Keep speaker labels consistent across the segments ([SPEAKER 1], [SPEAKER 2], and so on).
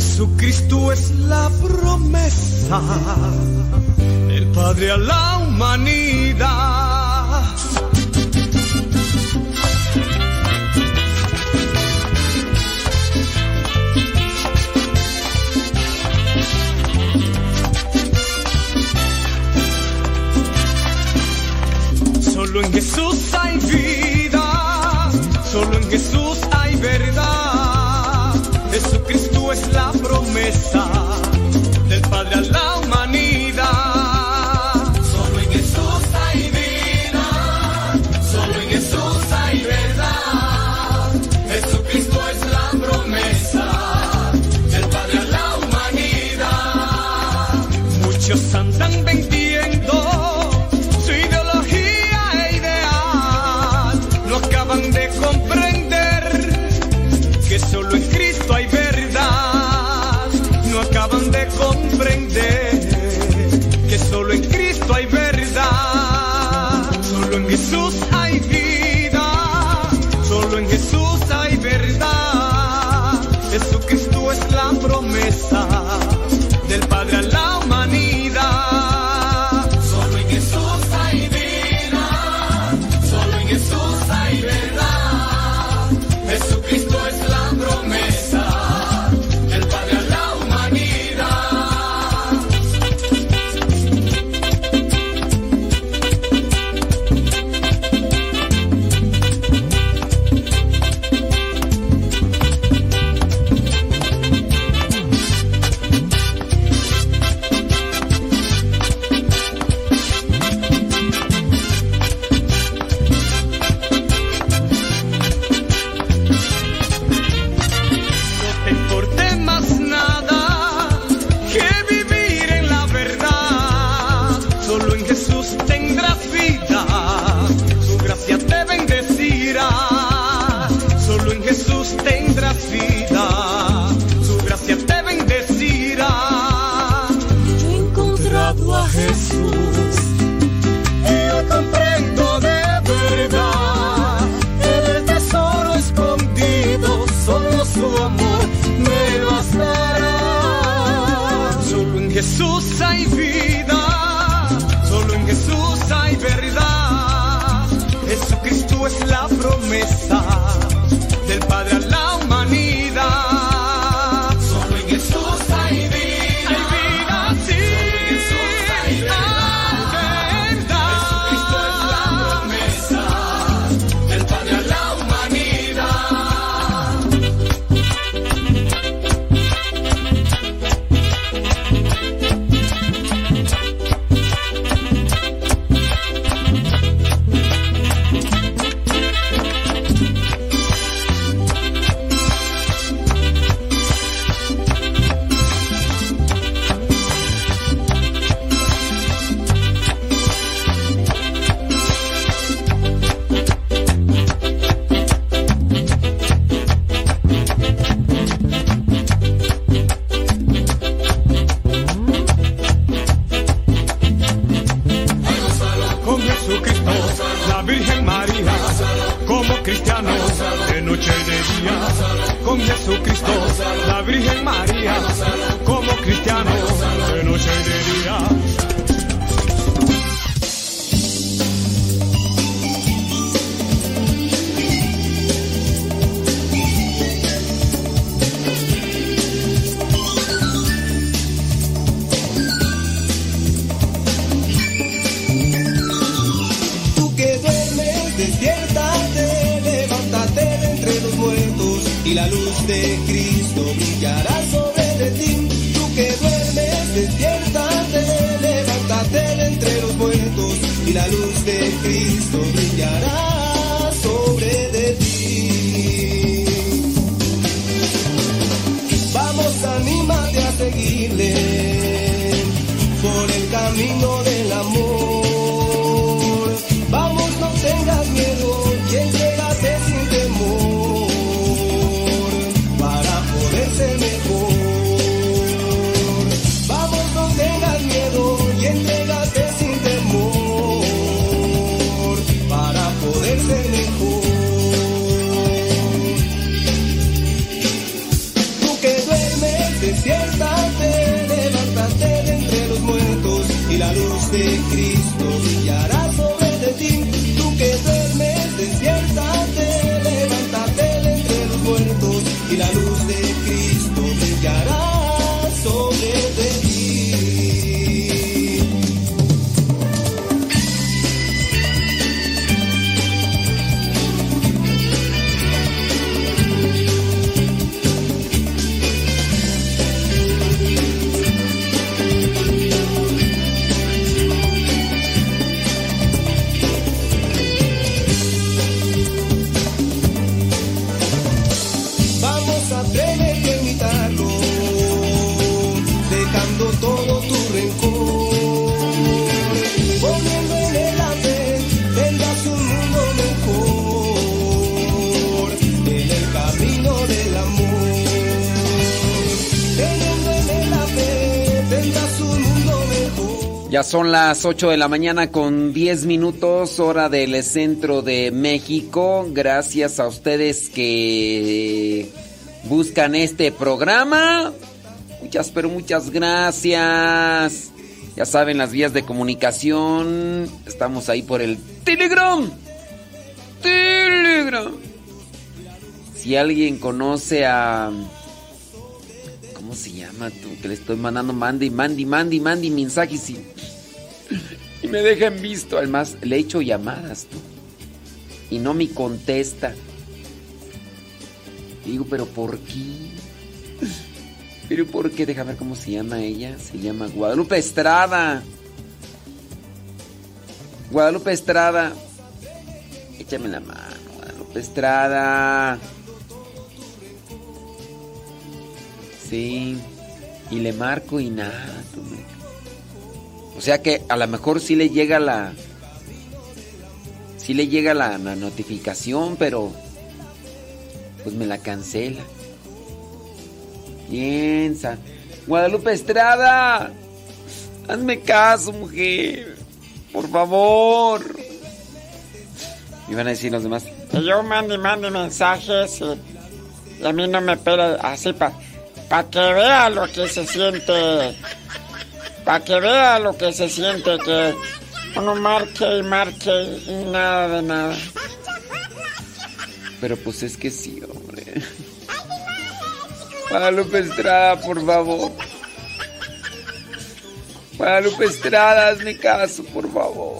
[SPEAKER 1] Jesucristo es la promesa del Padre a la humanidad. Solo en Jesús hay vida. promesa.
[SPEAKER 2] sus son las 8 de la mañana con 10 minutos, hora del centro de México. Gracias a ustedes que buscan este programa. Muchas, pero muchas gracias. Ya saben las vías de comunicación. Estamos ahí por el Telegram. Telegram. Si alguien conoce a... ¿Cómo se llama tú? Que le estoy mandando Mandy, Mandy, Mandy, Mandy mensajes y y me dejan visto. Además, le he hecho llamadas tú. Y no me contesta. digo, pero ¿por qué? ¿Pero por qué? Déjame ver cómo se llama ella. Se llama Guadalupe Estrada. Guadalupe Estrada. Échame la mano, Guadalupe Estrada. Sí. Y le marco y nada, o sea que a lo mejor sí le llega la. Sí le llega la, notificación, pero. Pues me la cancela. Piensa. Guadalupe Estrada. Hazme caso, mujer. Por favor. Y van a decir los demás.
[SPEAKER 3] Que yo mande, mande mensajes y, a mí no me pele así para pa que vea lo que se siente para que vea lo que se siente que uno marque y marque y nada de nada.
[SPEAKER 2] Pero pues es que sí, hombre. Guadalupe Estrada, por favor. Guadalupe Estrada, hazme caso, por favor.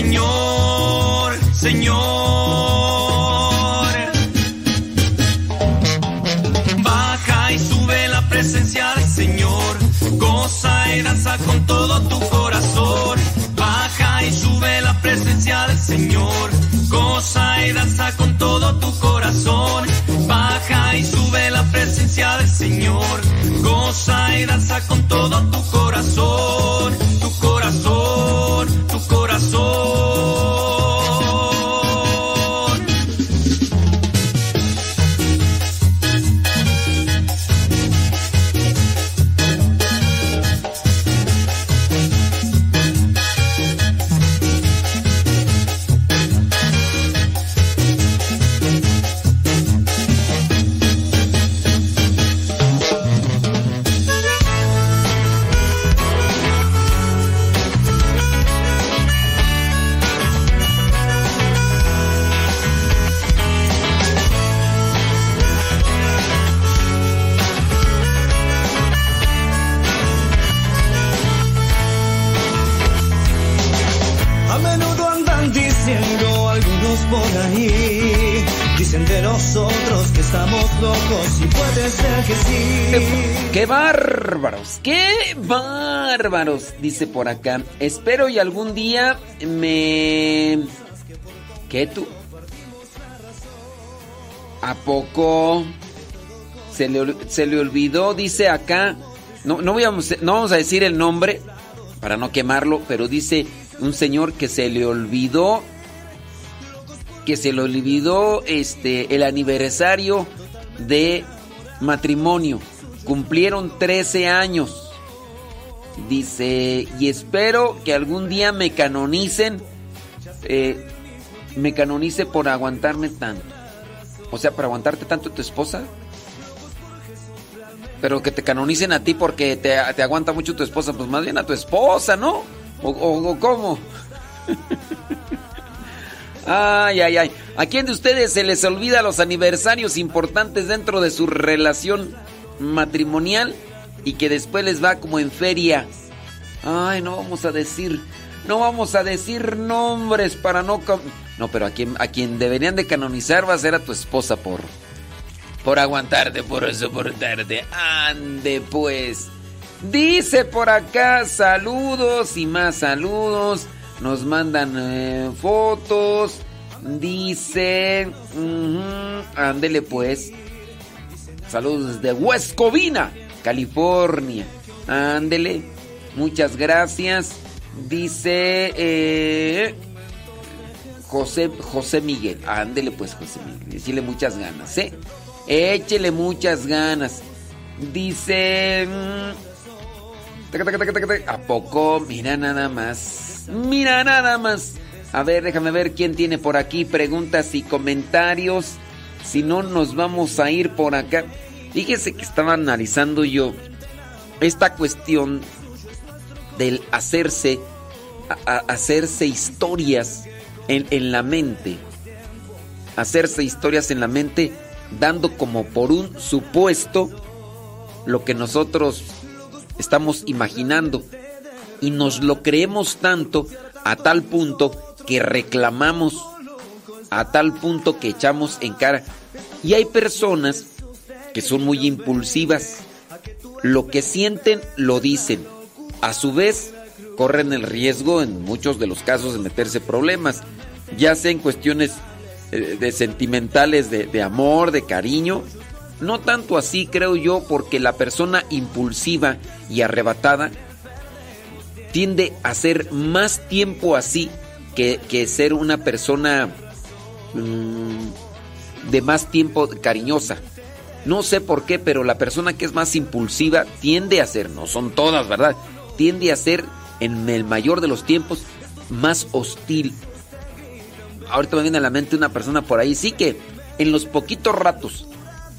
[SPEAKER 4] Señor, Señor. Baja y sube la presencia del Señor. Goza y danza con todo tu corazón. Baja y sube la presencia del Señor. Goza y danza con todo tu corazón. Baja y sube la presencia del Señor. Goza y danza con todo tu corazón.
[SPEAKER 2] Dice por acá. Espero y algún día me... ¿Qué tú? ¿A poco? Se le, se le olvidó, dice acá. No, no, voy a- no vamos a decir el nombre para no quemarlo, pero dice un señor que se le olvidó que se le olvidó este el aniversario de matrimonio. Cumplieron 13 años. Dice, y espero que algún día me canonicen, eh, me canonice por aguantarme tanto. O sea, por aguantarte tanto tu esposa. Pero que te canonicen a ti porque te, aguanta mucho tu esposa, pues más bien a tu esposa, ¿no? ¿O, o- o cómo? Ay, ay, ay. ¿A quién de ustedes se les olvida los aniversarios importantes dentro de su relación matrimonial y que después les va como en feria? Ay, no vamos a decir, no vamos a decir nombres para no... No, pero a quien, a quien deberían de canonizar va a ser a tu esposa por... Por aguantarte, por soportarte. Ande pues. Dice por acá saludos y más saludos. Nos mandan eh, fotos. Dice... ujú, ándele pues. Saludos desde West Covina, California. Ándele. Muchas gracias. Dice eh, José, José Miguel. Ándele pues, José Miguel. Decirle muchas ganas, ¿eh? Échele muchas ganas. Dice... mm. ¿A poco? Mira nada más. Mira nada más. A ver, déjame ver quién tiene por aquí preguntas y comentarios. Si no, nos vamos a ir por acá. Fíjese que estaba analizando yo esta cuestión del hacerse, hacerse historias en, en la mente. Hacerse historias en la mente dando como por un supuesto lo que nosotros estamos imaginando. Y nos lo creemos tanto a tal punto que reclamamos, a tal punto que echamos en cara. Y hay personas que son muy impulsivas. Lo que sienten lo dicen. A su vez, corren el riesgo en muchos de los casos de meterse problemas, ya sea en cuestiones eh, de sentimentales, de, amor, de cariño. No tanto así, creo yo, porque la persona impulsiva y arrebatada tiende a ser más tiempo así que, que ser una persona mm, de más tiempo cariñosa. No sé por qué, pero la persona que es más impulsiva tiende a ser, no son todas, ¿verdad? Tiende a ser en el mayor de los tiempos más hostil. Ahorita me viene a la mente una persona por ahí, sí que en los poquitos ratos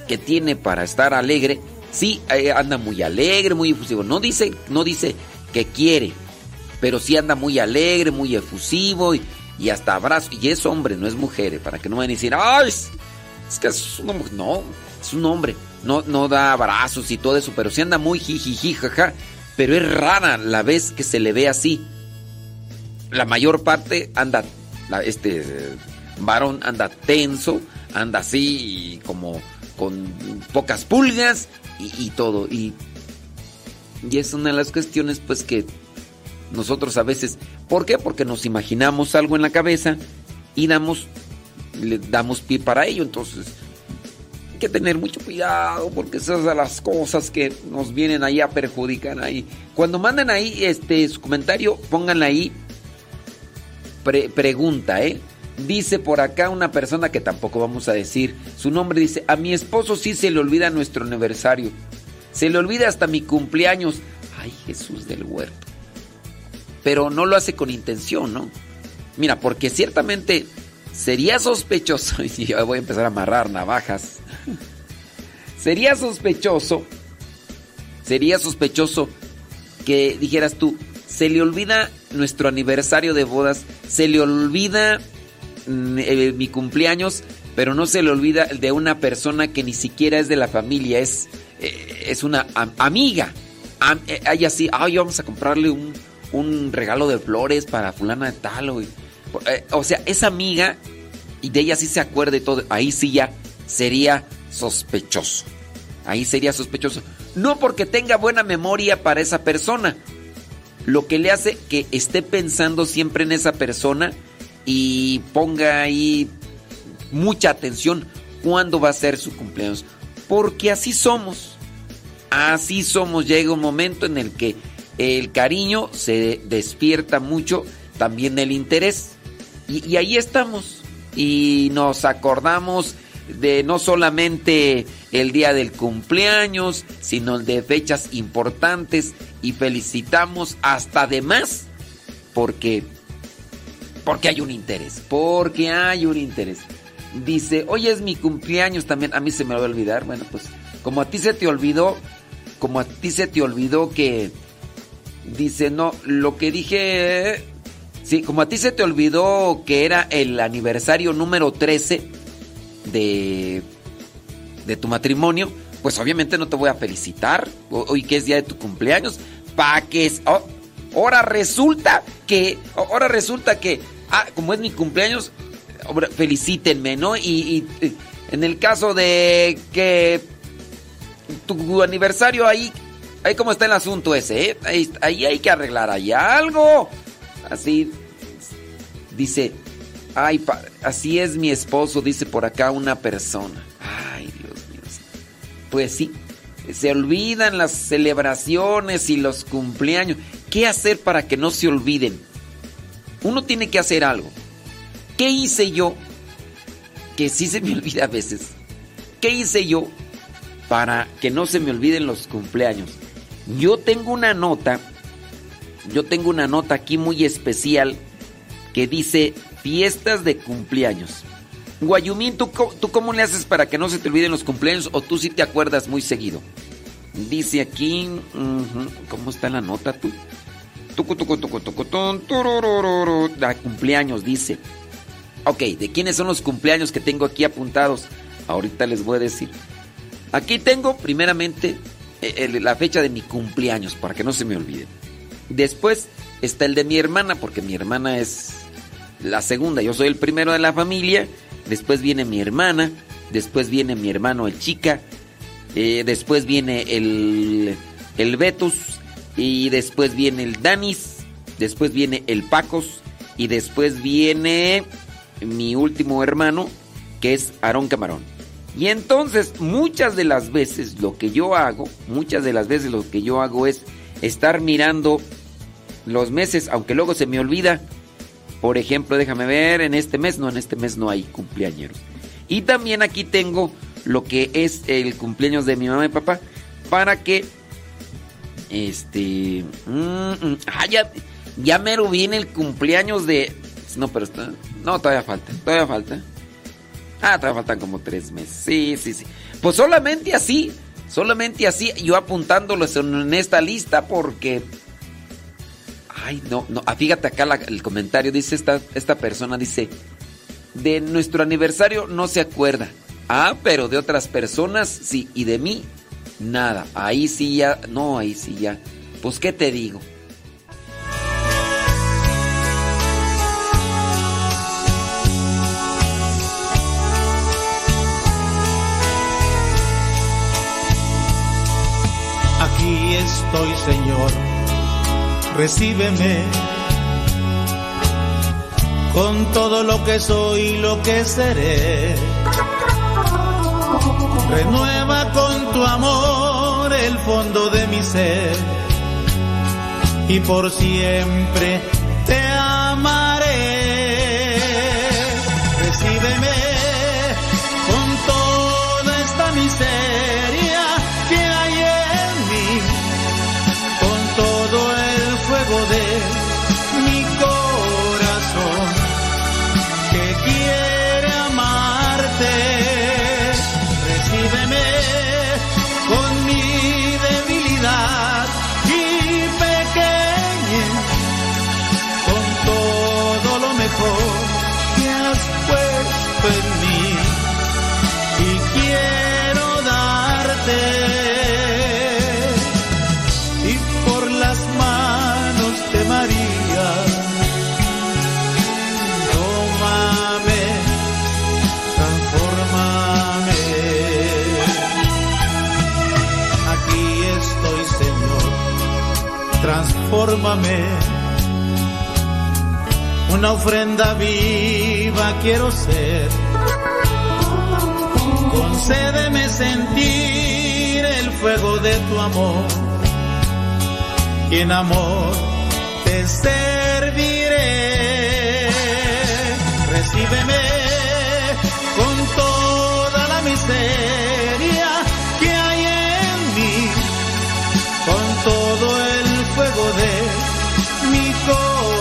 [SPEAKER 2] que tiene para estar alegre, sí eh, anda muy alegre, muy efusivo. No dice, no dice que quiere, pero sí anda muy alegre, muy efusivo y, hasta abrazo. Y es hombre, no es mujer, eh, para que no vayan a decir, ¡ay! Es que es una mujer. No, es un hombre. No, no da abrazos y todo eso, pero sí anda muy jijiji, jaja. Pero es rara la vez que se le ve así. La mayor parte anda, este eh, varón anda tenso, anda así como con pocas pulgas y, y todo. Y Y es una de las cuestiones pues que nosotros a veces, ¿por qué? Porque nos imaginamos algo en la cabeza y damos le damos pie para ello, entonces que tener mucho cuidado porque esas son las cosas que nos vienen ahí a perjudicar ahí. Cuando mandan ahí este su comentario, pónganle ahí pregunta, ¿eh? Dice por acá una persona que tampoco vamos a decir su nombre, dice, a mi esposo sí se le olvida nuestro aniversario. Se le olvida hasta mi cumpleaños. Ay, Jesús del huerto. Pero no lo hace con intención, ¿no? Mira, porque ciertamente sería sospechoso, y yo voy a empezar a amarrar navajas. Sería sospechoso, sería sospechoso que dijeras tú, se le olvida nuestro aniversario de bodas, se le olvida mm, eh, mi cumpleaños, pero no se le olvida de una persona que ni siquiera es de la familia, es, eh, es una amiga. Eh, hay así, ay, vamos a comprarle un, un, regalo de flores para fulana de tal. O, o sea, esa amiga, y de ella sí se acuerde todo, ahí sí ya sería sospechoso. Ahí sería sospechoso. No porque tenga buena memoria para esa persona, lo que le hace que esté pensando siempre en esa persona y ponga ahí mucha atención cuándo va a ser su cumpleaños. Porque así somos. Así somos. Llega un momento en el que el cariño se despierta mucho, también el interés. Y, y ahí estamos. Y nos acordamos de no solamente el día del cumpleaños, sino de fechas importantes y felicitamos hasta de más porque porque hay un interés, porque hay un interés. Dice, "Hoy es mi cumpleaños también, a mí se me va a olvidar." Bueno, pues como a ti se te olvidó, como a ti se te olvidó que dice, "No, lo que dije Sí, como a ti se te olvidó que era el aniversario número 13 de, de tu matrimonio, pues obviamente no te voy a felicitar hoy que es día de tu cumpleaños. Pa' que... Oh, ahora resulta que... Ahora resulta que... Ah, como es mi cumpleaños, felicítenme, ¿no? Y, en el caso de que tu aniversario ahí... Ahí cómo está el asunto ese, ¿eh? Ahí, ahí hay que arreglar ahí algo. Así... Dice, Ay, así es mi esposo, dice por acá una persona. Ay, Dios mío. Pues sí, se olvidan las celebraciones y los cumpleaños. ¿Qué hacer para que no se olviden? Uno tiene que hacer algo. ¿Qué hice yo? Que sí se me olvida a veces. ¿Qué hice yo para que no se me olviden los cumpleaños? Yo tengo una nota, yo tengo una nota aquí muy especial que dice fiestas de cumpleaños. Guayumín, ¿tú, cómo le haces para que no se te olviden los cumpleaños o tú sí te acuerdas muy seguido? Dice aquí, ¿cómo está la nota tú? Da cumpleaños, dice. Ok, ¿de quiénes son los cumpleaños que tengo aquí apuntados? Ahorita les voy a decir. Aquí tengo primeramente eh, la fecha de mi cumpleaños, para que no se me olvide. Después está el de mi hermana, porque mi hermana es la segunda, yo soy el primero de la familia, después viene mi hermana, después viene mi hermano el chica, eh, después viene el, el Betus, y después viene el Danis, después viene el Pacos, y después viene mi último hermano, que es Aarón Camarón. Y entonces, muchas de las veces lo que yo hago, muchas de las veces lo que yo hago es estar mirando los meses, aunque luego se me olvida, por ejemplo, déjame ver, en este mes, no, en este mes no hay cumpleaños. Y también aquí tengo lo que es el cumpleaños de mi mamá y papá para que este mm, mm, ah, ya, ya mero viene el cumpleaños de no pero está no todavía falta todavía falta ah todavía faltan como tres meses sí sí sí pues solamente así solamente así yo apuntándolos en esta lista porque Ay, no, no. Ah, fíjate acá el comentario. Dice esta, esta persona, dice, de nuestro aniversario no se acuerda. Ah, pero de otras personas sí. Y de mí, nada. Ahí sí ya, no, ahí sí ya. Pues, ¿qué te digo?
[SPEAKER 5] Aquí estoy, Señor recíbeme con todo lo que soy y lo que seré. Renueva con tu amor el fondo de mi ser y por siempre transfórmame. Una ofrenda viva quiero ser. Concédeme sentir el fuego de tu amor. Y en amor te serviré. Recíbeme go.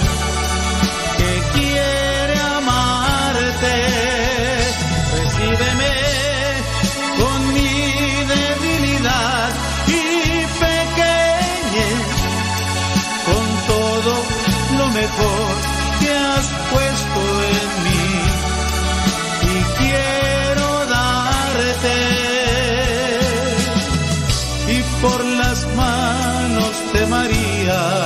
[SPEAKER 4] mira.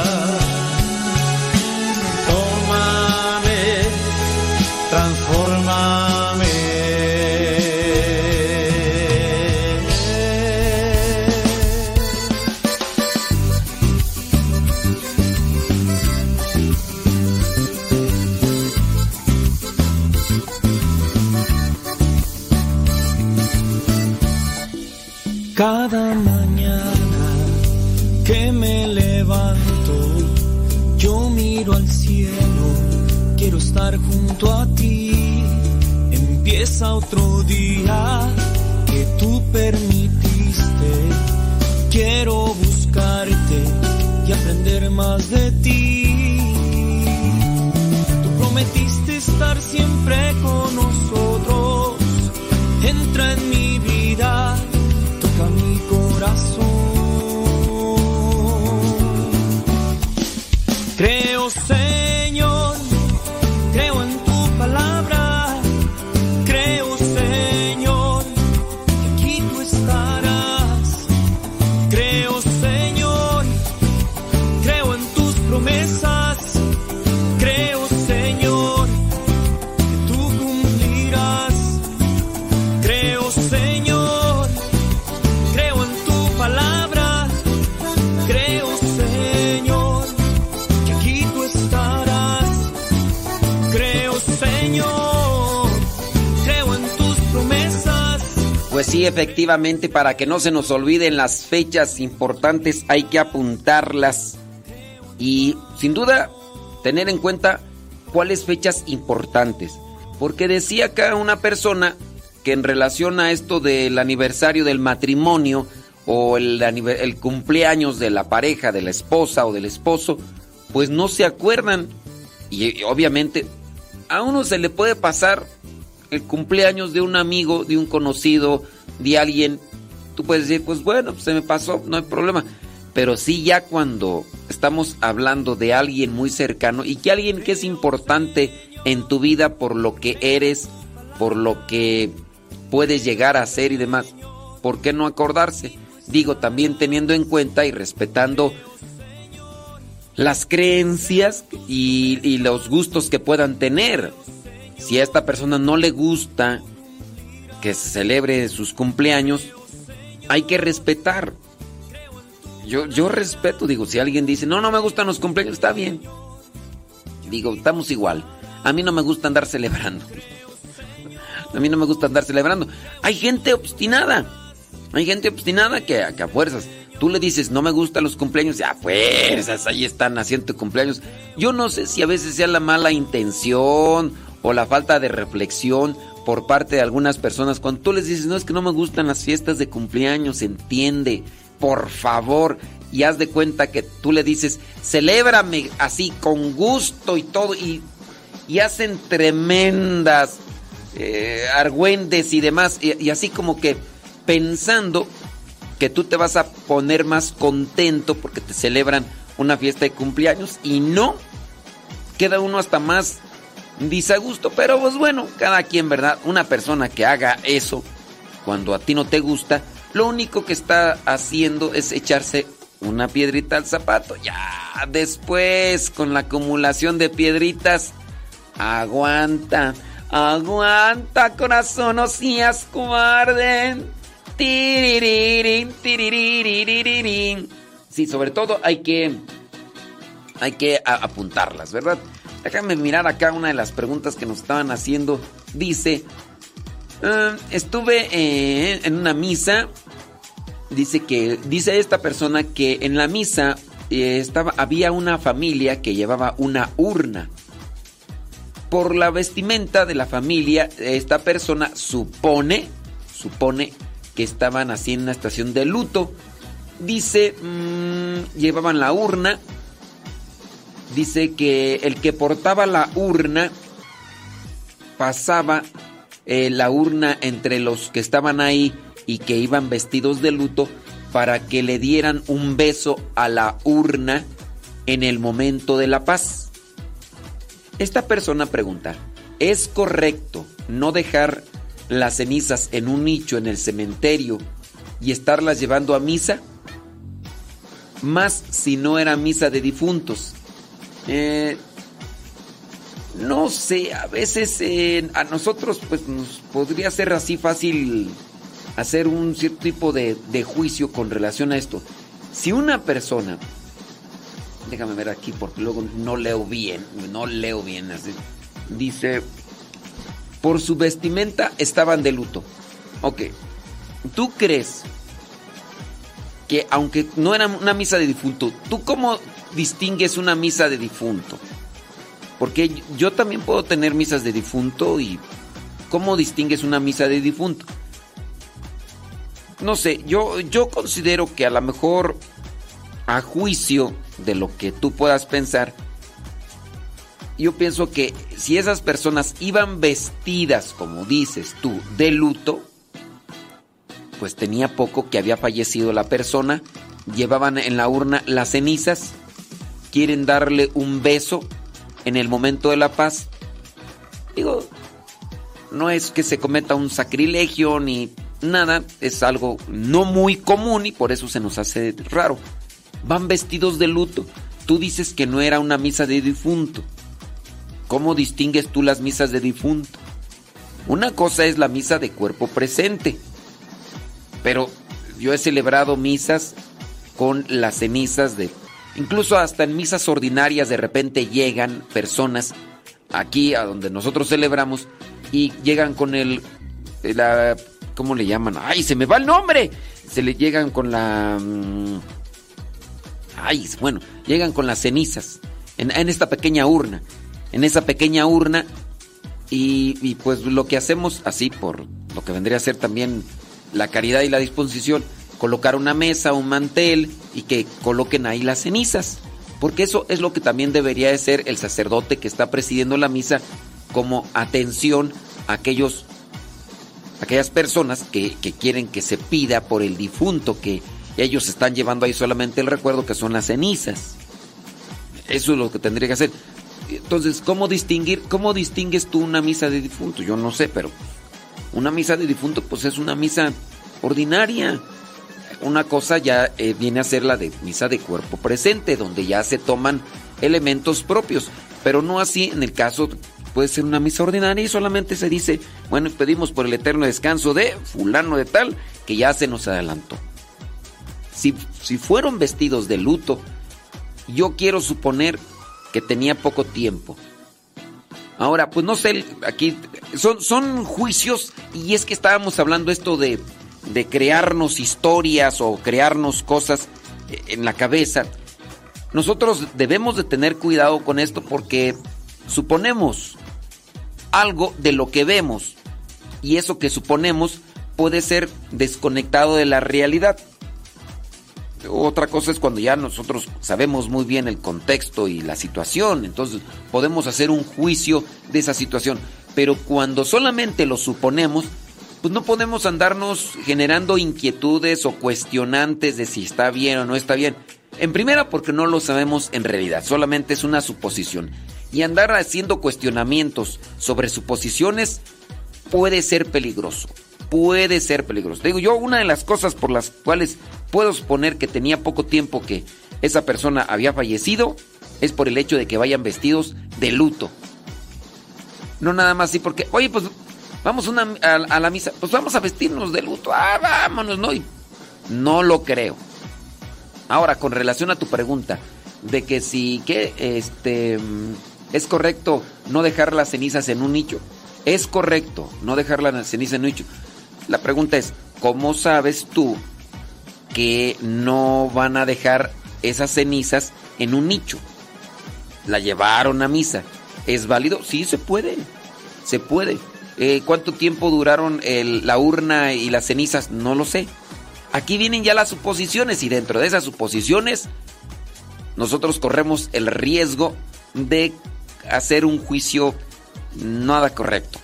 [SPEAKER 2] Pues sí, efectivamente, para que no se nos olviden las fechas importantes hay que apuntarlas y sin duda tener en cuenta cuáles fechas importantes. Porque decía acá una persona que en relación a esto del aniversario del matrimonio o el, el cumpleaños de la pareja, de la esposa o del esposo, pues no se acuerdan. Y obviamente a uno se le puede pasar el cumpleaños de un amigo, de un conocido, de alguien, tú puedes decir, pues bueno, se me pasó, no hay problema. Pero sí ya cuando estamos hablando de alguien muy cercano y que alguien que es importante en tu vida por lo que eres, por lo que puedes llegar a ser y demás, ¿por qué no acordarse? Digo, también teniendo en cuenta y respetando las creencias y, y los gustos que puedan tener. Si a esta persona no le gusta que se celebre sus cumpleaños, hay que respetar. Yo, yo respeto, digo, si alguien dice, no, no me gustan los cumpleaños, está bien. Digo, estamos igual. A mí no me gusta andar celebrando. A mí no me gusta andar celebrando. Hay gente obstinada. Hay gente obstinada que, a fuerzas. Tú le dices, no me gustan los cumpleaños, ya fuerzas, ahí están haciendo cumpleaños. Yo no sé si a veces sea la mala intención o la falta de reflexión por parte de algunas personas. Cuando tú les dices, no, es que no me gustan las fiestas de cumpleaños, entiende, por favor. Y haz de cuenta que tú le dices, celébrame así, con gusto y todo. Y, hacen tremendas eh, argüendes y demás. Y así como que pensando que tú te vas a poner más contento porque te celebran una fiesta de cumpleaños. Y no, queda uno hasta más gusto, pero pues bueno, cada quien, ¿verdad? Una persona que haga eso cuando a ti no te gusta, lo único que está haciendo es echarse una piedrita al zapato. Ya después, con la acumulación de piedritas, aguanta, aguanta, corazón, no seas cobarde. Sí, sobre todo hay que hay que apuntarlas, ¿verdad? Déjame mirar acá una de las preguntas que nos estaban haciendo. Dice, ah, estuve eh, en una misa. Dice que dice esta persona que en la misa eh, estaba había una familia que llevaba una urna. Por la vestimenta de la familia, esta persona supone, supone que estaban así en una estación de luto. Dice, mm, llevaban la urna dice que el que portaba la urna pasaba eh, la urna entre los que estaban ahí y que iban vestidos de luto para que le dieran un beso a la urna en el momento de la paz. Esta persona pregunta, ¿es correcto no dejar las cenizas en un nicho en el cementerio y estarlas llevando a misa? Más si no era misa de difuntos. Eh, no sé, a veces a nosotros pues nos podría ser así fácil hacer un cierto tipo de, de, juicio con relación a esto. Si una persona, déjame ver aquí porque luego no leo bien, no leo bien, así, dice, por su vestimenta estaban de luto. Ok, ¿tú crees que aunque no era una misa de difunto, ¿tú cómo distingues una misa de difunto? Porque yo también puedo tener misas de difunto y ¿cómo distingues una misa de difunto? No sé, yo, yo considero que a lo mejor a juicio de lo que tú puedas pensar, yo pienso que si esas personas iban vestidas, como dices tú, de luto, pues tenía poco que había fallecido la persona, llevaban en la urna las cenizas, quieren darle un beso en el momento de la paz. Digo, no es que se cometa un sacrilegio ni nada, es algo no muy común y por eso se nos hace raro. Van vestidos de luto. Tú dices que no era una misa de difunto. ¿Cómo distingues tú las misas de difunto? Una cosa es la misa de cuerpo presente pero yo he celebrado misas con las cenizas de... Incluso hasta en misas ordinarias de repente llegan personas aquí a donde nosotros celebramos y llegan con el, la ¿cómo le llaman? ¡Ay, se me va el nombre! Se le llegan con la... Mm, ay, bueno, llegan con las cenizas en, esta pequeña urna. En esa pequeña urna y, pues lo que hacemos así por lo que vendría a ser también la caridad y la disposición, colocar una mesa, un mantel y que coloquen ahí las cenizas. Porque eso es lo que también debería de ser el sacerdote que está presidiendo la misa como atención a aquellos, aquellas personas que, que quieren que se pida por el difunto, que ellos están llevando ahí solamente el recuerdo que son las cenizas. Eso es lo que tendría que hacer. Entonces, ¿cómo distinguir, cómo distingues tú una misa de difunto? Yo no sé, pero una misa de difunto pues es una misa ordinaria. Una cosa ya eh, viene a ser la de misa de cuerpo presente, donde ya se toman elementos propios, pero no así en el caso puede ser una misa ordinaria y solamente se dice, bueno, pedimos por el eterno descanso de fulano de tal, que ya se nos adelantó. Si, si fueron vestidos de luto, yo quiero suponer que tenía poco tiempo. Ahora, pues no sé, aquí son, son juicios y es que estábamos hablando esto de, de crearnos historias o crearnos cosas en la cabeza. Nosotros debemos de tener cuidado con esto porque suponemos algo de lo que vemos y eso que suponemos puede ser desconectado de la realidad. Otra cosa es cuando ya nosotros sabemos muy bien el contexto y la situación, entonces podemos hacer un juicio de esa situación. Pero cuando solamente lo suponemos, pues no podemos andarnos generando inquietudes o cuestionantes de si está bien o no está bien. En primera porque no lo sabemos en realidad, solamente es una suposición. Y andar haciendo cuestionamientos sobre suposiciones puede ser peligroso puede ser peligroso. digo, yo una de las cosas por las cuales puedo suponer que tenía poco tiempo que esa persona había fallecido es por el hecho de que vayan vestidos de luto. No nada más así porque, oye, pues vamos a, la misa, pues vamos a vestirnos de luto. Ah, vámonos, ¿no? no lo creo. Ahora, con relación a tu pregunta de que si que este es correcto no dejar las cenizas en un nicho. Es correcto no dejar las cenizas en un nicho. La pregunta es, ¿cómo sabes tú que no van a dejar esas cenizas en un nicho? La llevaron a misa. ¿Es válido? Sí, se puede. Se puede. Eh, ¿Cuánto tiempo duraron la urna y las cenizas? No lo sé. Aquí vienen ya las suposiciones y dentro de esas suposiciones nosotros corremos el riesgo de hacer un juicio nada correcto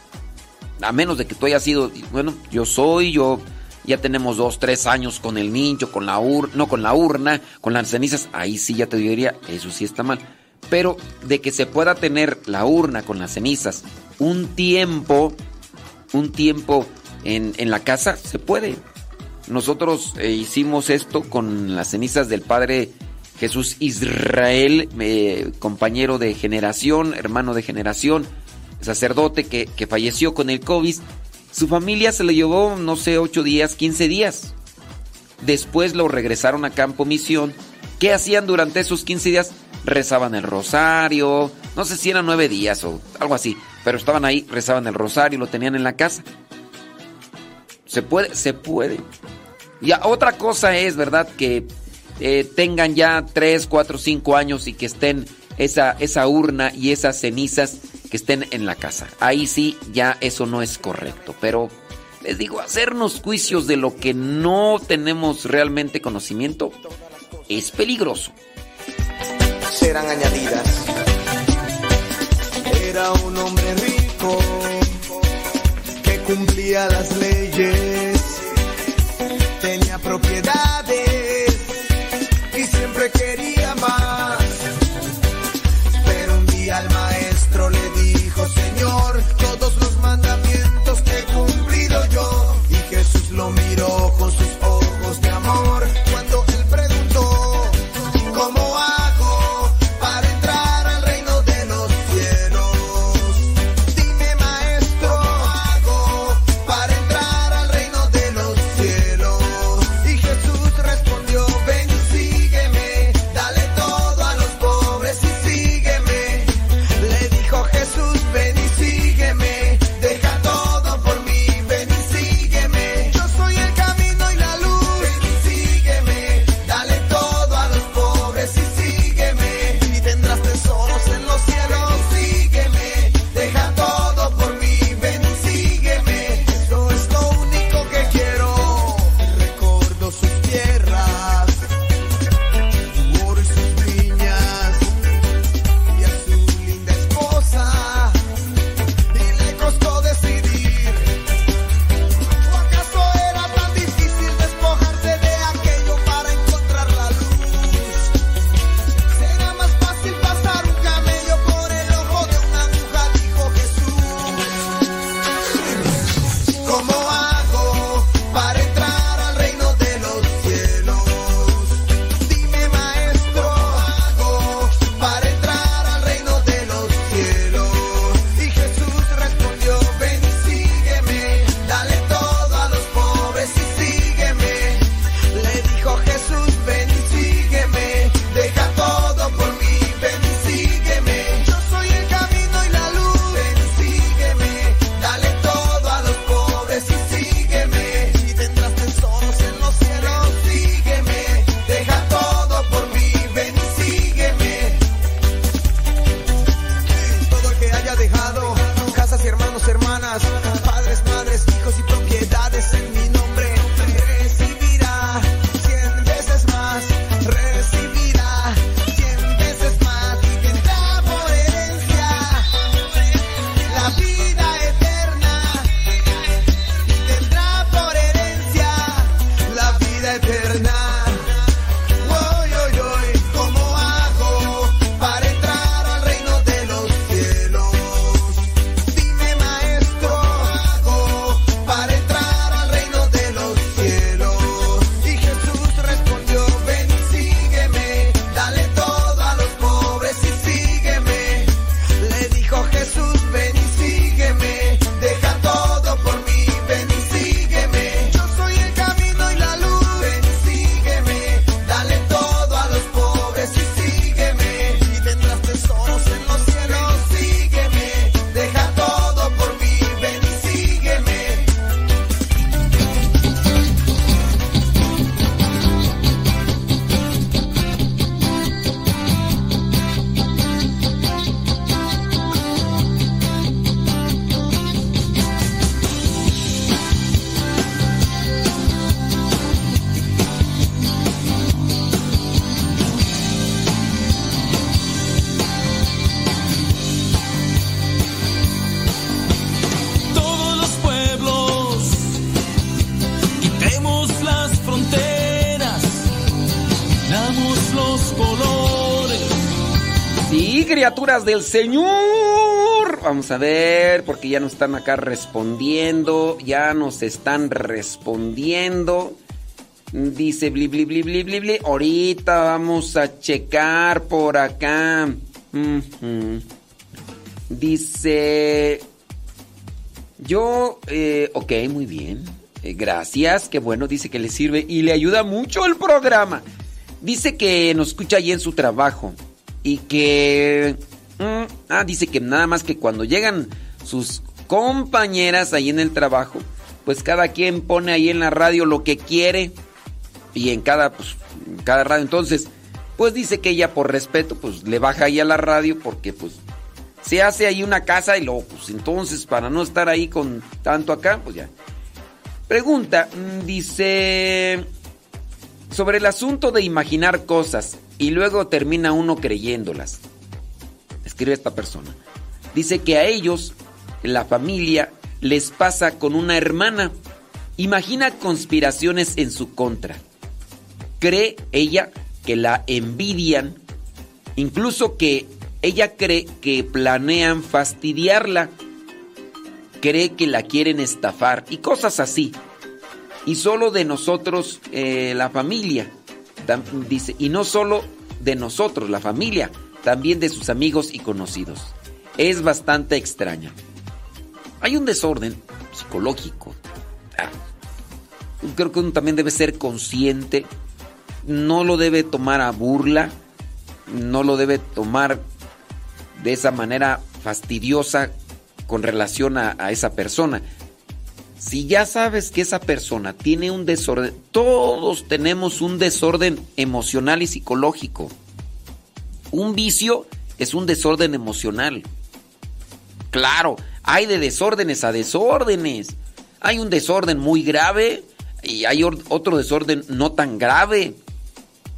[SPEAKER 2] a menos de que tú hayas sido, bueno, yo soy, yo ya tenemos dos, tres años con el nicho, con la urna, no con la urna, con las cenizas, ahí sí ya te diría, eso sí está mal. Pero de que se pueda tener la urna con las cenizas un tiempo, un tiempo en, la casa, se puede. Nosotros eh, hicimos esto con las cenizas del Padre Jesús Israel, eh, compañero de generación, hermano de generación sacerdote que, falleció con el COVID, su familia se lo llevó, no sé, 8 días, 15 días. Después lo regresaron a Campo Misión. ¿Qué hacían durante esos 15 días? Rezaban el rosario, no sé si eran 9 días o algo así, pero estaban ahí, rezaban el rosario, lo tenían en la casa. Se puede, se puede. Y otra cosa es, ¿verdad? Que eh, tengan ya 3, 4, 5 años y que estén esa, esa urna y esas cenizas que estén en la casa. Ahí sí, ya eso no es correcto. Pero les digo, hacernos juicios de lo que no tenemos realmente conocimiento es peligroso.
[SPEAKER 6] Serán añadidas. Era un hombre rico que cumplía las leyes, tenía propiedades y siempre quería
[SPEAKER 2] criaturas del Señor. Vamos a ver, porque ya nos están acá respondiendo. Ya nos están respondiendo. Dice bli bli bli bli bli. Ahorita vamos a checar por acá. Dice. Yo, eh, ok, muy bien. Eh, gracias, qué bueno, dice que le sirve y le ayuda mucho el programa. Dice que nos escucha ahí en su trabajo y que... mm, ah, dice que nada más que cuando llegan sus compañeras ahí en el trabajo, pues cada quien pone ahí en la radio lo que quiere y en cada, pues, cada radio. Entonces, pues dice que ella por respeto, pues le baja ahí a la radio porque pues se hace ahí una casa y luego, pues entonces para no estar ahí con tanto acá, pues ya. Pregunta, mm, dice, sobre el asunto de imaginar cosas y luego termina uno creyéndolas. Escribe esta persona. Dice que a ellos, la familia, les pasa con una hermana. Imagina conspiraciones en su contra. Cree ella que la envidian, incluso que ella cree que planean fastidiarla, cree que la quieren estafar y cosas así. Y solo de nosotros, eh, la familia, dice, y no solo de nosotros, la familia, también de sus amigos y conocidos. Es bastante extraña. Hay un desorden psicológico. Ah, Creo que uno también debe ser consciente, no lo debe tomar a burla, no lo debe tomar de esa manera fastidiosa con relación a, a esa persona. Si ya sabes que esa persona tiene un desorden, todos tenemos un desorden emocional y psicológico. Un vicio es un desorden emocional. Claro, hay de desórdenes a desórdenes. Hay un desorden muy grave y hay otro desorden no tan grave.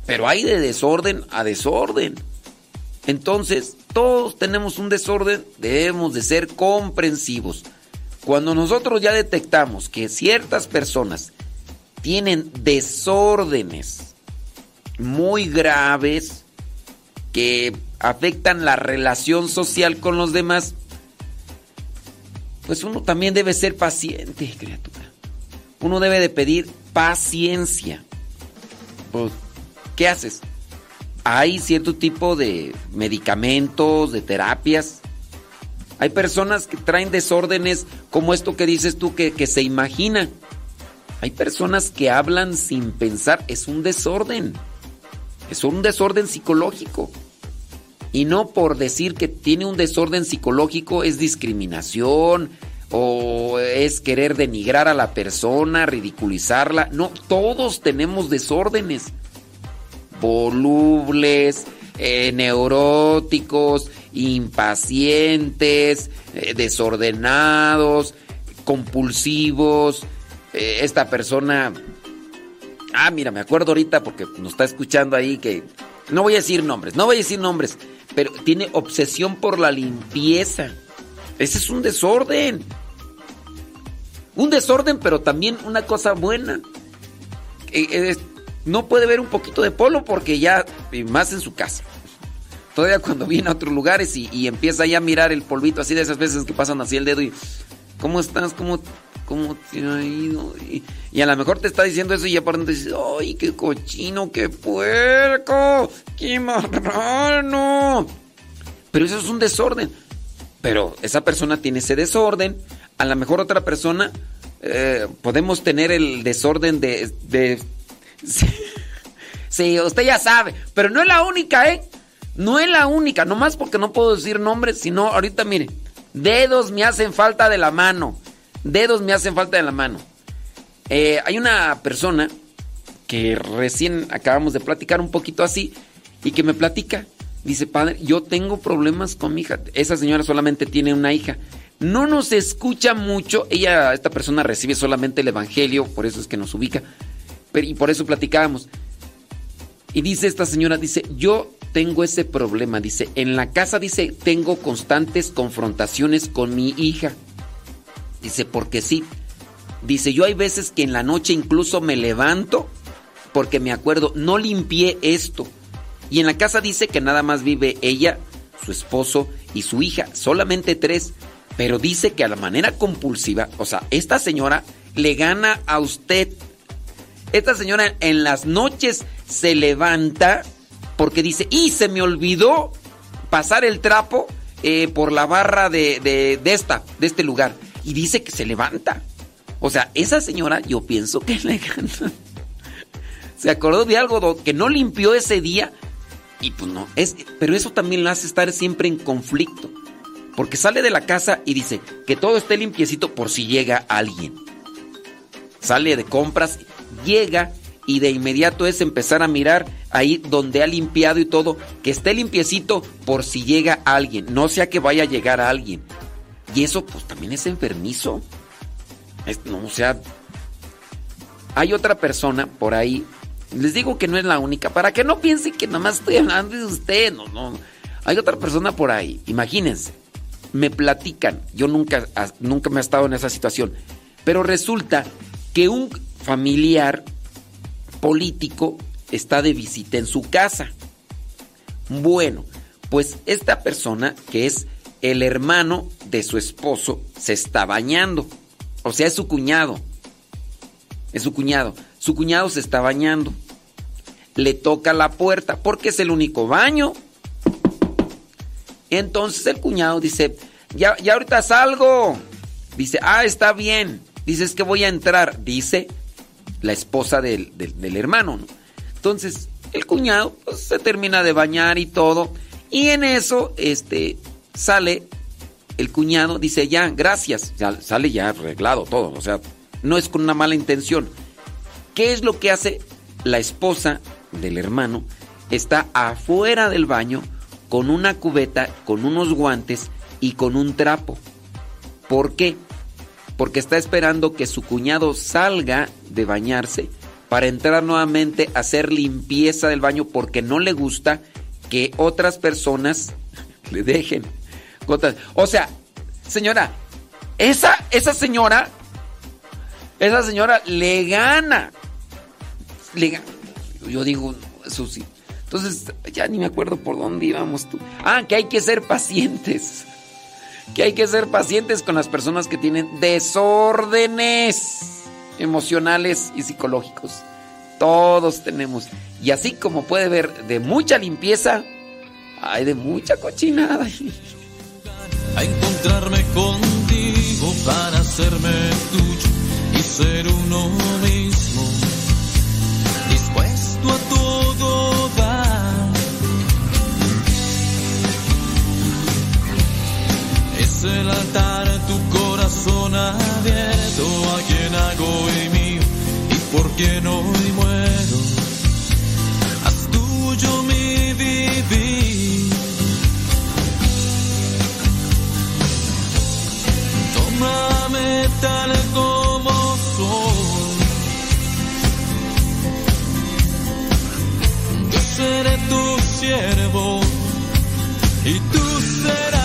[SPEAKER 2] Pero hay de desorden a desorden. Entonces, todos tenemos un desorden, debemos de ser comprensivos. Cuando nosotros ya detectamos que ciertas personas tienen desórdenes muy graves que afectan la relación social con los demás, pues uno también debe ser paciente, criatura. Uno debe de pedir paciencia. Pues, ¿Qué haces? Hay cierto tipo de medicamentos, de terapias. Hay personas que traen desórdenes como esto que dices tú que, que se imagina. Hay personas que hablan sin pensar. Es un desorden. Es un desorden psicológico. Y no por decir que tiene un desorden psicológico es discriminación o es querer denigrar a la persona, ridiculizarla. No, todos tenemos desórdenes. Volubles, eh, neuróticos, impacientes, eh, desordenados, compulsivos. Eh, esta persona... Ah, mira, me acuerdo ahorita porque nos está escuchando ahí que... No voy a decir nombres, no voy a decir nombres, pero tiene obsesión por la limpieza. Ese es un desorden. Un desorden, pero también una cosa buena. Eh, eh, no puede ver un poquito de polo porque ya, más en su casa. Todavía cuando viene a otros lugares y, y empieza ya a mirar el polvito así de esas veces que pasan así el dedo y... ¿Cómo estás? ¿Cómo, cómo te ha ido? Y, a lo mejor te está diciendo eso y dentro dices, ¡ay, qué cochino, qué puerco! ¡Qué marrano! Pero eso es un desorden. Pero esa persona tiene ese desorden. A lo mejor otra persona eh, podemos tener el desorden de... de sí, sí, usted ya sabe. Pero no es la única, ¿eh? No es la única. Nomás porque no puedo decir nombres, sino ahorita mire. Dedos me hacen falta de la mano. Dedos me hacen falta de la mano. Eh, hay una persona que recién acabamos de platicar un poquito así y que me platica. Dice, padre, yo tengo problemas con mi hija. Esa señora solamente tiene una hija. No nos escucha mucho. Ella, esta persona recibe solamente el evangelio, por eso es que nos ubica. Pero, y por eso platicábamos. Y dice esta señora, dice, yo tengo ese problema. Dice, en la casa, dice, tengo constantes confrontaciones con mi hija. Dice, porque sí. Dice, yo hay veces que en la noche incluso me levanto porque me acuerdo, no limpié esto. Y en la casa dice que nada más vive ella, su esposo y su hija, solamente tres. Pero dice que a la manera compulsiva, o sea, esta señora le gana a usted. Esta señora en las noches se levanta porque dice, y se me olvidó pasar el trapo eh, por la barra de, de, de, esta, de este lugar. Y dice que se levanta. O sea, esa señora yo pienso que le gana. Se acordó de algo que no limpió ese día. Y pues no, es, pero eso también la hace estar siempre en conflicto. Porque sale de la casa y dice que todo esté limpiecito por si llega alguien. Sale de compras, llega y de inmediato es empezar a mirar ahí donde ha limpiado y todo, que esté limpiecito por si llega alguien, no sea que vaya a llegar a alguien. Y eso pues también es enfermizo. no, o sea, hay otra persona por ahí, les digo que no es la única, para que no piensen que nomás estoy hablando de usted, no, no. Hay otra persona por ahí, imagínense, me platican, yo nunca, nunca me he estado en esa situación, pero resulta que un familiar político está de visita en su casa. Bueno, pues esta persona, que es el hermano de su esposo, se está bañando. O sea, es su cuñado. Es su cuñado. Su cuñado se está bañando. Le toca la puerta porque es el único baño. Entonces el cuñado dice, ya, ya ahorita salgo. Dice, ah, está bien. Dice, es que voy a entrar. Dice, la esposa del, hermano. ¿no? Entonces, el cuñado pues, se termina de bañar y todo. Y en eso, este, sale el cuñado, dice ya, gracias. Ya, sale ya arreglado todo. O sea, no es con una mala intención. ¿Qué es lo que hace la esposa del hermano? Está afuera del baño con una cubeta, con unos guantes y con un trapo. ¿Por qué? porque está esperando que su cuñado salga de bañarse para entrar nuevamente a hacer limpieza del baño porque no le gusta que otras personas le dejen O sea, señora, esa, esa señora, esa señora le gana. Le gana. Yo digo, eso sí. Entonces, ya ni me acuerdo por dónde íbamos tú. Ah, que hay que ser pacientes que hay que ser pacientes con las personas que tienen desórdenes emocionales y psicológicos. Todos tenemos. Y así como puede ver de mucha limpieza, hay de mucha cochinada.
[SPEAKER 4] A encontrarme contigo para hacerme tuyo y ser uno mismo. Dispuesto a todo el altar, tu corazón abierto, a quien hago y mío, y por quien hoy muero. Tómame tal como soy. Yo seré tu siervo y tú serás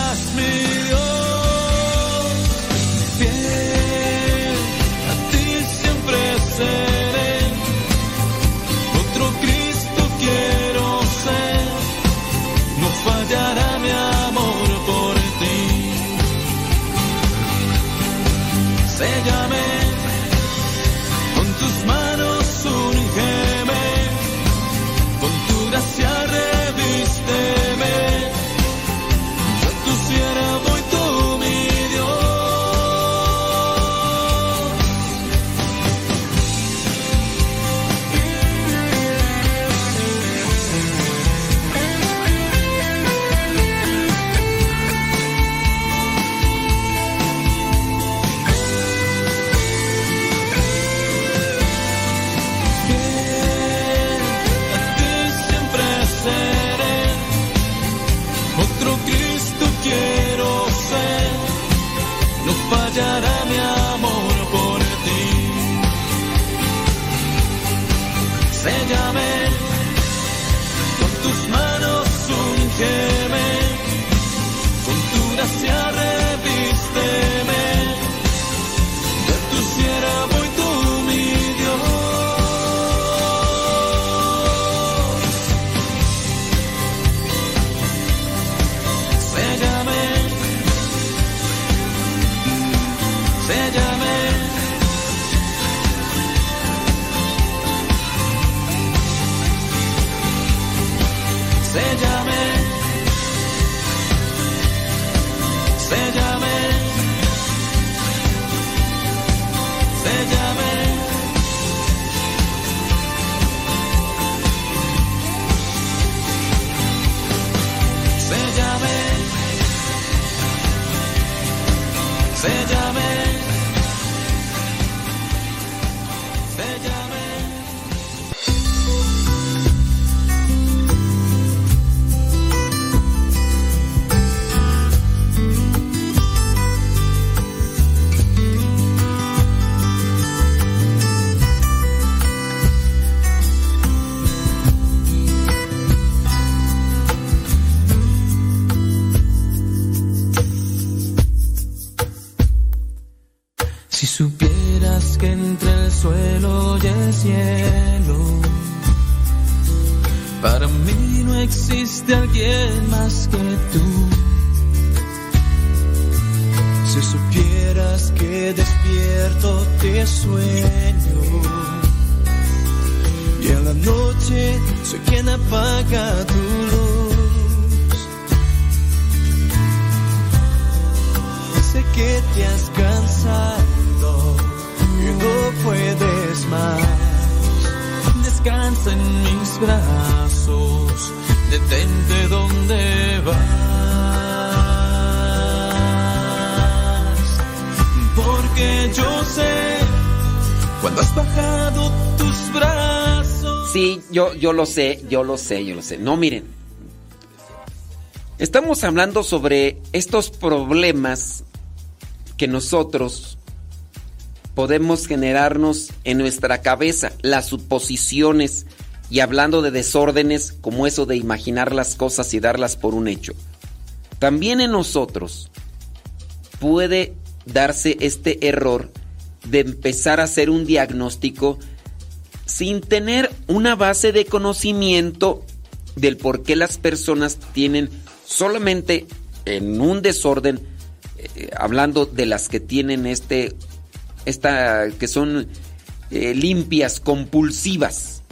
[SPEAKER 4] suelo y el cielo, para mí no existe alguien más que tú. Si supieras que despierto te sueño y en la noche soy quien apaga tu luz. Sé que te has cansado no puedes más. Descansa en mis brazos, detente donde vas. Porque yo sé cuando has bajado tus brazos.
[SPEAKER 2] Sí, yo, yo lo sé, yo lo sé, yo lo sé. No, miren. Estamos hablando sobre estos problemas que nosotros podemos generarnos en nuestra cabeza, las suposiciones y hablando de desórdenes como eso de imaginar las cosas y darlas por un hecho. También en nosotros puede darse este error de empezar a hacer un diagnóstico sin tener una base de conocimiento del por qué las personas tienen solamente en un desorden, eh, hablando de las que tienen este, esta, que son eh, limpias, compulsivas.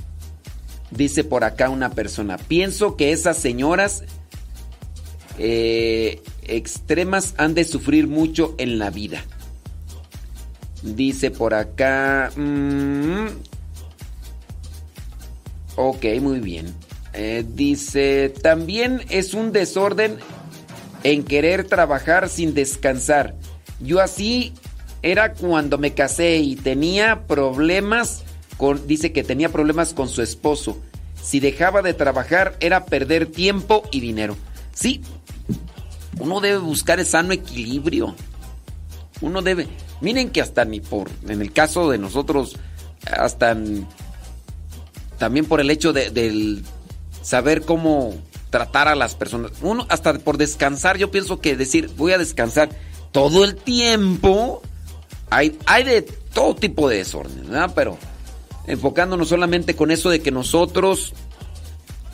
[SPEAKER 2] Dice por acá una persona, pienso que esas señoras eh, extremas han de sufrir mucho en la vida. Dice por acá... mm, ok, muy bien. Eh, dice, también es un desorden en querer trabajar sin descansar. Yo así era cuando me casé y tenía problemas con, dice que tenía problemas con su esposo. Si dejaba de trabajar era perder tiempo y dinero. Sí, uno debe buscar el sano equilibrio. Uno debe, miren que hasta ni por, en el caso de nosotros, hasta también por el hecho de, saber cómo tratar a las personas. Uno, hasta por descansar, yo pienso que decir, voy a descansar todo el tiempo, hay, hay de todo tipo de desorden, ¿verdad? Pero enfocándonos solamente con eso de que nosotros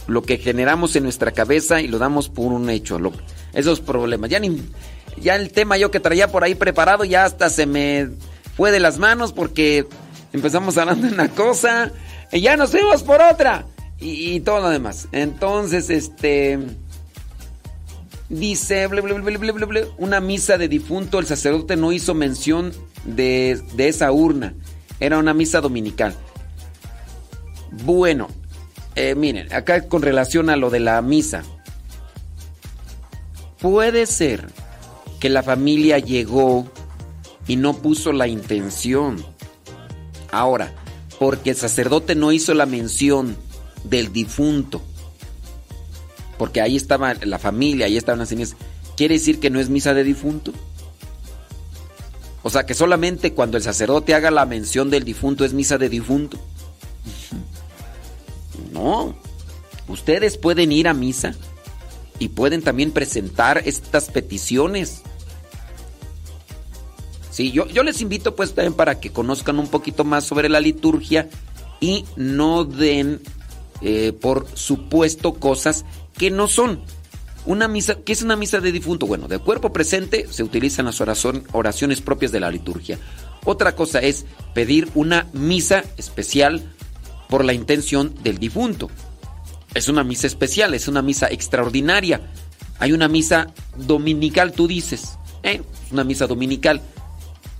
[SPEAKER 2] lo que generamos en nuestra cabeza y lo damos por un hecho, lo- esos problemas. Ya, ni, ya el tema yo que traía por ahí preparado ya hasta se me fue de las manos porque empezamos hablando de una cosa y ya nos fuimos por otra y todo lo demás. Entonces, este... Dice, ble, ble, ble, una misa de difunto, el sacerdote no hizo mención de, de esa urna. Era una misa dominical. Bueno, eh, miren, acá con relación a lo de la misa. Puede ser que la familia llegó y no puso la intención. Ahora, porque el sacerdote no hizo la mención del difunto, porque ahí estaba la familia, ahí estaban las señas, ¿quiere decir que no es misa de difunto? O sea, que solamente cuando el sacerdote haga la mención del difunto es misa de difunto. No. Ustedes pueden ir a misa y pueden también presentar estas peticiones. Sí, yo, yo les invito pues también para que conozcan un poquito más sobre la liturgia y no den eh, por supuesto cosas que no son. Una misa, ¿qué es una misa de difunto? Bueno, de cuerpo presente se utilizan las oraciones propias de la liturgia. Otra cosa es pedir una misa especial por la intención del difunto. Es una misa especial, es una misa extraordinaria. Hay una misa dominical, tú dices. Eh, una misa dominical.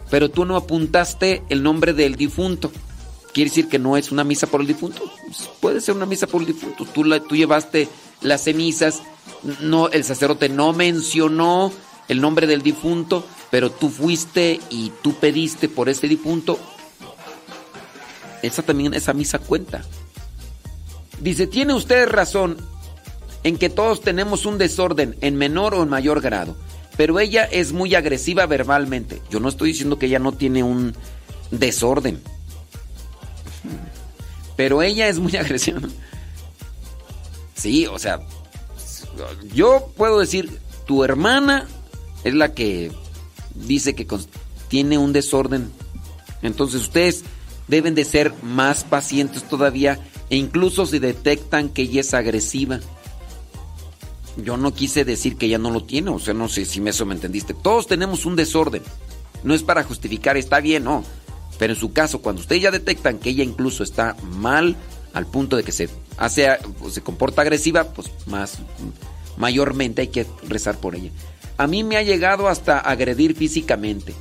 [SPEAKER 2] Pero tú no apuntaste el nombre del difunto. ¿Quiere decir que no es una misa por el difunto? Pues puede ser una misa por el difunto. Tú, la- tú llevaste las cenizas, no, el sacerdote no mencionó el nombre del difunto, pero tú fuiste y tú pediste por ese difunto. Esa también, esa misa cuenta. Dice, tiene usted razón en que todos tenemos un desorden en menor o en mayor grado, pero ella es muy agresiva verbalmente. Yo no estoy diciendo que ella no tiene un desorden, pero ella es muy agresiva. Sí, o sea, yo puedo decir, tu hermana es la que dice que tiene un desorden Entonces ustedes deben de ser más pacientes todavía e incluso si detectan que ella es agresiva. Yo no quise decir que ella no lo tiene, o sea, no sé si eso me entendiste. Todos tenemos un desorden. No es para justificar, está bien, no. Pero en su caso, cuando ustedes ya detectan que ella incluso está mal al punto de que se hace se comporta agresiva, pues más mayormente hay que rezar por ella. A mí me ha llegado hasta agredir físicamente.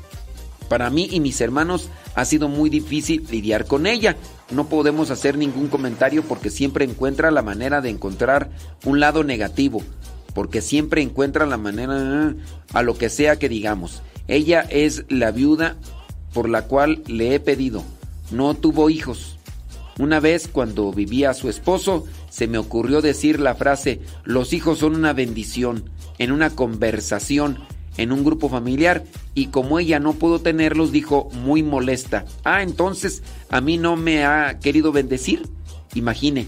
[SPEAKER 2] Para mí y mis hermanos ha sido muy difícil lidiar con ella. No podemos hacer ningún comentario porque siempre encuentra la manera de encontrar un lado negativo. Porque siempre encuentra la manera a lo que sea que digamos. Ella es la viuda por la cual le he pedido. No tuvo hijos. Una vez cuando vivía su esposo, se me ocurrió decir la frase, los hijos son una bendición, en una conversación, en un grupo familiar, y como ella no pudo tenerlos, dijo muy molesta, ah, entonces a mí no me ha querido bendecir. Imagine,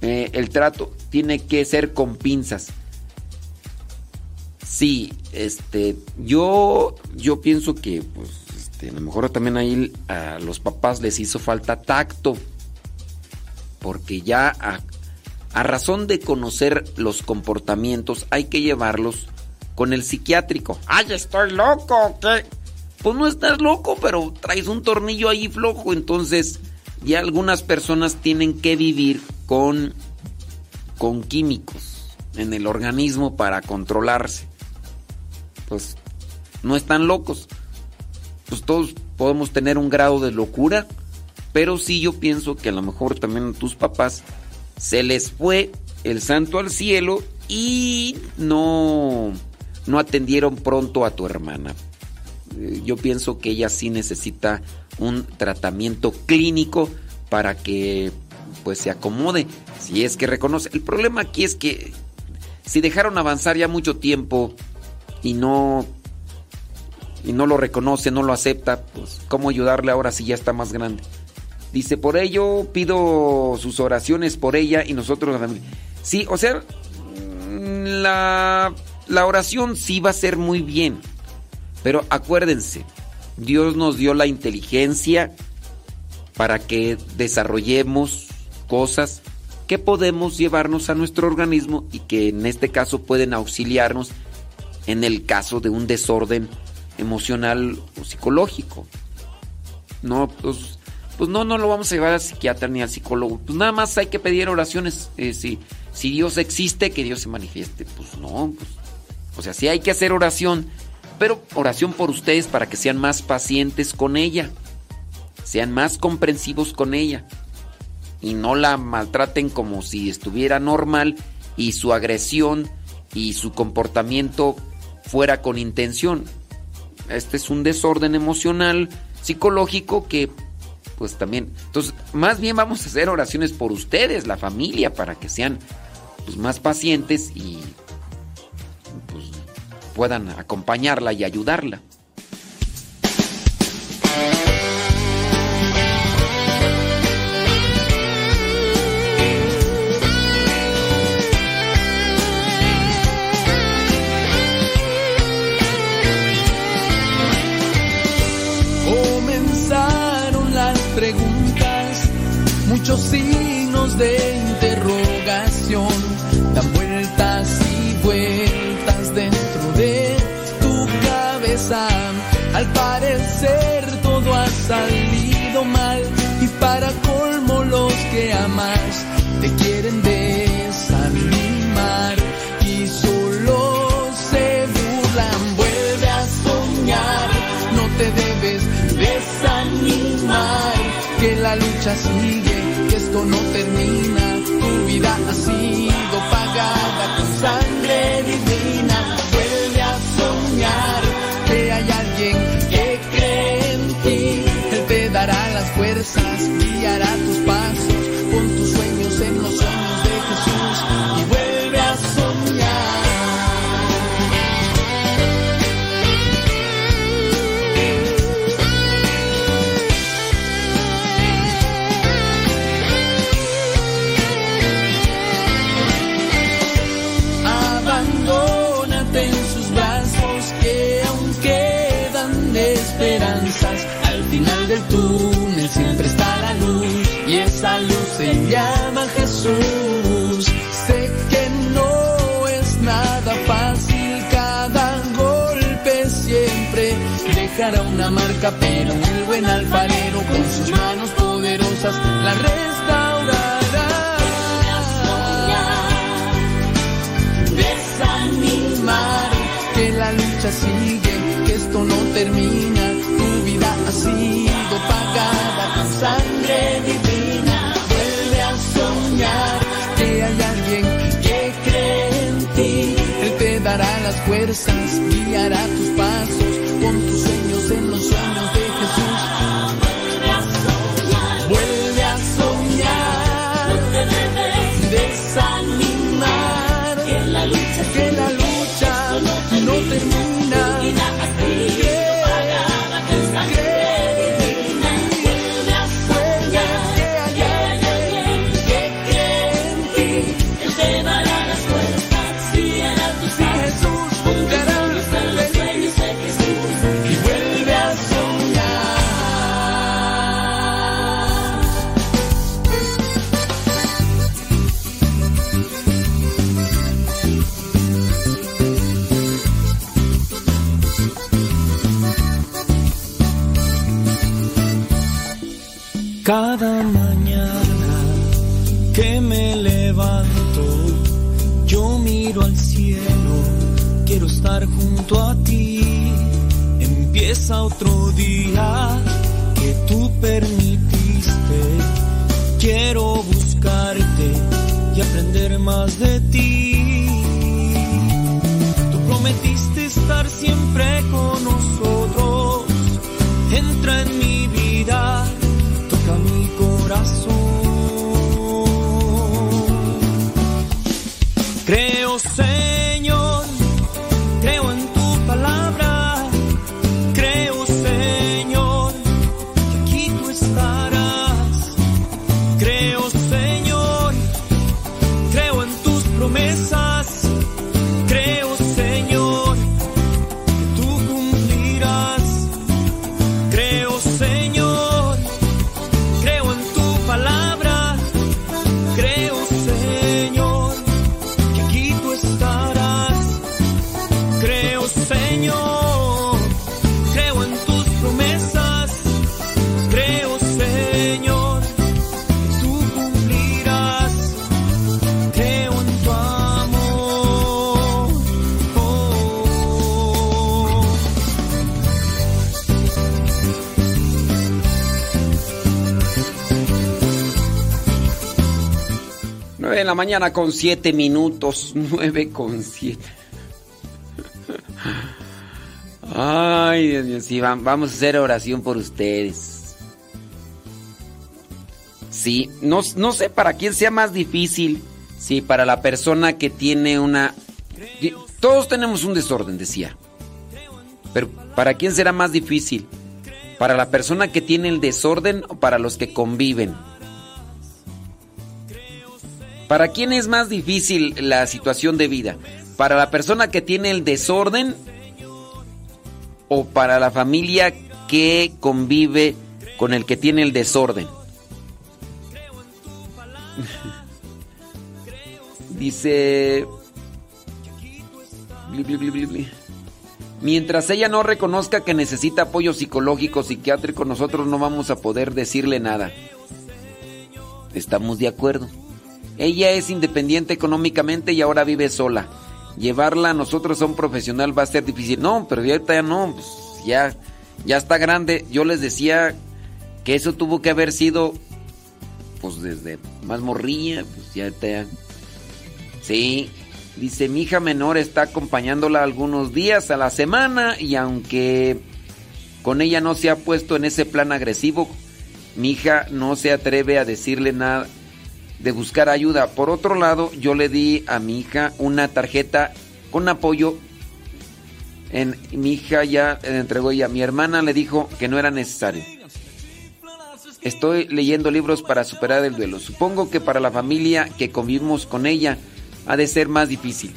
[SPEAKER 2] eh, el trato tiene que ser con pinzas. Sí, este, yo, yo pienso que, pues, este, a lo mejor también ahí a los papás les hizo falta tacto porque ya a, razón de conocer los comportamientos hay que llevarlos con el psiquiátrico.
[SPEAKER 3] ¡Ay, estoy loco! ¿Qué?
[SPEAKER 2] Pues no estás loco, pero traes un tornillo ahí flojo, entonces ya algunas personas tienen que vivir con, con químicos en el organismo para controlarse. Pues no están locos. Pues todos podemos tener un grado de locura pero sí yo pienso que a lo mejor también a tus papás se les fue el santo al cielo y no, no atendieron pronto a tu hermana. Eh, yo pienso que ella sí necesita un tratamiento clínico para que pues se acomode, si es que reconoce. El problema aquí es que si dejaron avanzar ya mucho tiempo y no y no lo reconoce, no lo acepta, pues cómo ayudarle ahora si ya está más grande. Dice, por ello pido sus oraciones por ella y nosotros Sí, o sea, la, la oración sí va a ser muy bien. Pero acuérdense, Dios nos dio la inteligencia para que desarrollemos cosas que podemos llevarnos a nuestro organismo y que en este caso pueden auxiliarnos en el caso de un desorden emocional o psicológico. No, pues pues no, no lo vamos a llevar al psiquiatra ni al psicólogo. Pues nada más hay que pedir oraciones. Eh, si, Dios existe, que Dios se manifieste. Pues no, pues, o sea, sí hay que hacer oración, pero oración por ustedes para que sean más pacientes con ella, sean más comprensivos con ella y no la maltraten como si estuviera normal y su agresión y su comportamiento fuera con intención. Este es un desorden emocional, psicológico que pues también. Entonces, más bien vamos a hacer oraciones por ustedes, la familia, para que sean pues, más pacientes y pues, puedan acompañarla y ayudarla.
[SPEAKER 7] Muchos signos de interrogación dan vueltas y vueltas dentro de tu cabeza. Al parecer todo ha salido mal y para colmo los que amas te quieren desanimar y solo se burlan. Vuelve a soñar, no te debes desanimar, que la lucha sigue no termina, tu vida ha sido pagada con sangre divina. Vuelve a soñar que hay alguien que cree en ti, Él te dará las fuerzas, guiará tus pasos, llama Jesús. Sé que no es nada fácil, cada golpe siempre dejará una marca, pero el buen alfarero con sus manos poderosas la restaurará. Desanimar que la lucha sigue, que esto no termina, tu vida ha sido pagada fuerzas, guiará tus pasos con tus sueños en los sueños de Jesús.
[SPEAKER 4] Cada mañana que me levanto, yo miro al cielo, quiero estar junto a ti. Empieza otro día que tú permitiste, quiero buscarte y aprender más de ti. Tú prometiste estar siempre con nosotros,
[SPEAKER 2] mañana con 7 minutos. 9 con 7. Ay, Dios vamos a hacer oración por ustedes. Sí, no, no sé para quién sea más difícil. Sí, para la persona que tiene una... Todos tenemos un desorden, decía. Pero ¿para quién será más difícil? ¿Para la persona que tiene el desorden o para los que conviven? ¿Para quién es más difícil la situación de vida? ¿Para la persona que tiene el desorden o para la familia que convive con el que tiene el desorden? Dice... Mientras ella no reconozca que necesita apoyo psicológico, psiquiátrico, nosotros no vamos a poder decirle nada. Estamos de acuerdo. Ella es independiente económicamente y ahora vive sola. Llevarla a nosotros a un profesional va a ser difícil. No, pero ya ahorita ya no, pues ya, ya está grande. Yo les decía que eso tuvo que haber sido, pues desde más morrilla, pues ya ahorita ya. Sí, dice mi hija menor está acompañándola algunos días a la semana y aunque con ella no se ha puesto en ese plan agresivo, mi hija no se atreve a decirle nada de buscar ayuda. Por otro lado, yo le di a mi hija una tarjeta con apoyo. En, mi hija ya le entregó ella. Mi hermana le dijo que no era necesario. Estoy leyendo libros para superar el duelo. Supongo que para la familia que convivimos con ella ha de ser más difícil.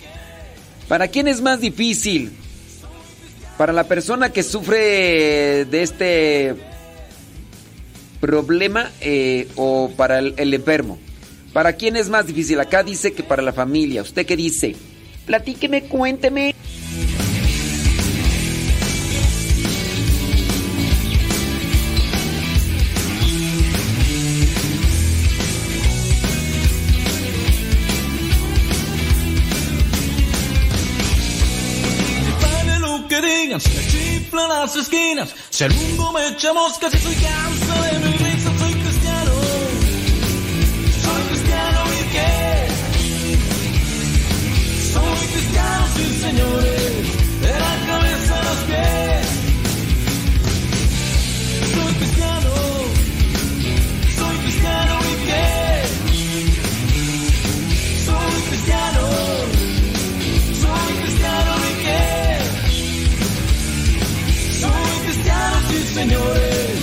[SPEAKER 2] ¿Para quién es más difícil? Para la persona que sufre de este problema eh, o para el, el, enfermo. ¿Para quién es más difícil? Acá dice que para la familia. ¿Usted qué dice? Platíqueme, cuénteme.
[SPEAKER 4] esquinas. Si el mundo me echa moscas y soy canso de mi risa, soy cristiano. Soy cristiano y qué? Soy cristiano, sí señores. señores.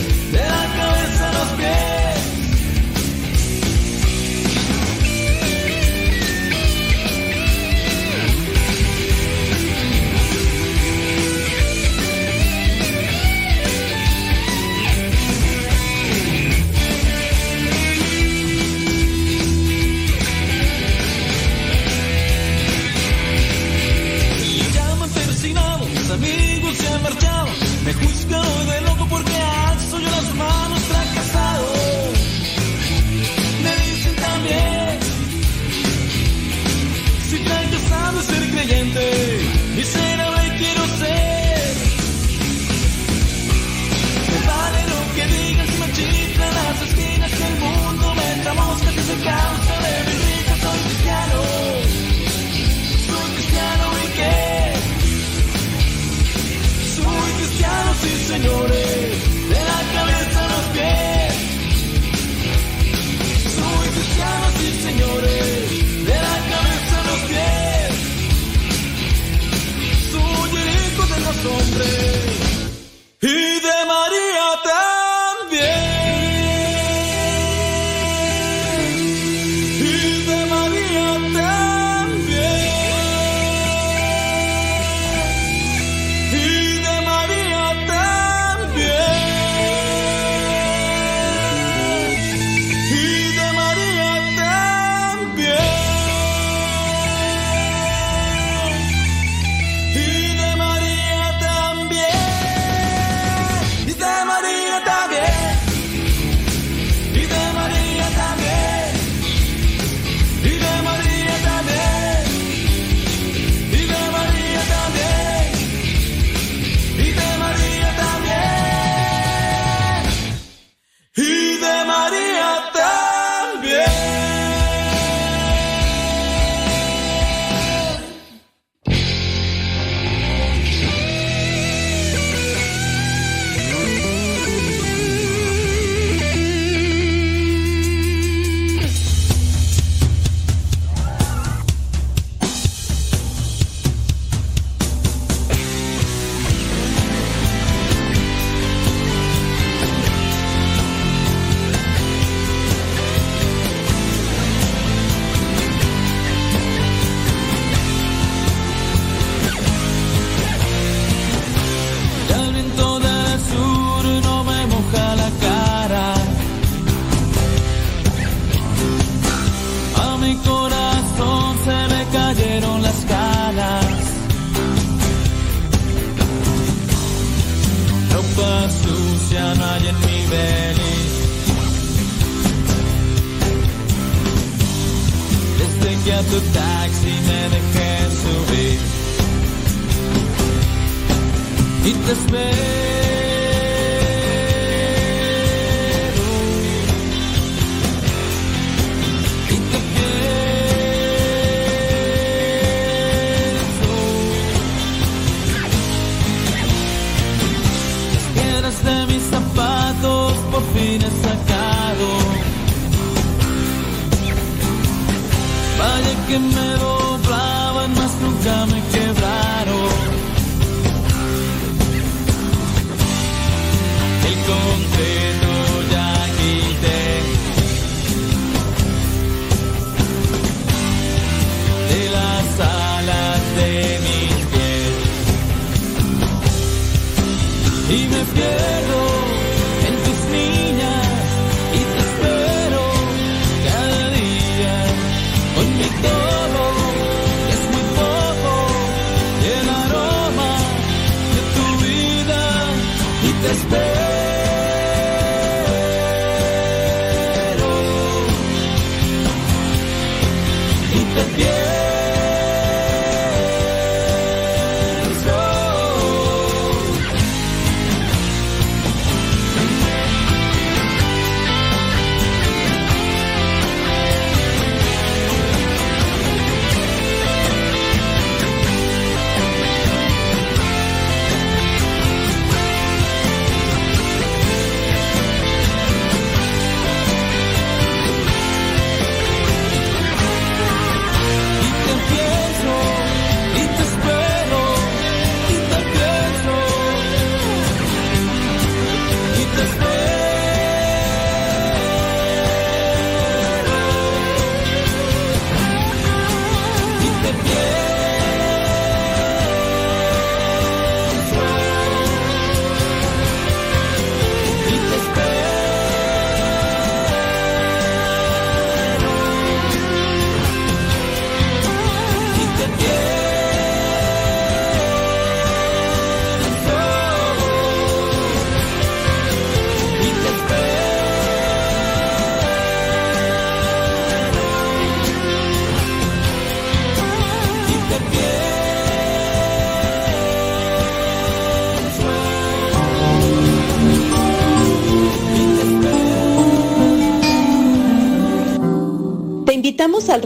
[SPEAKER 8] donde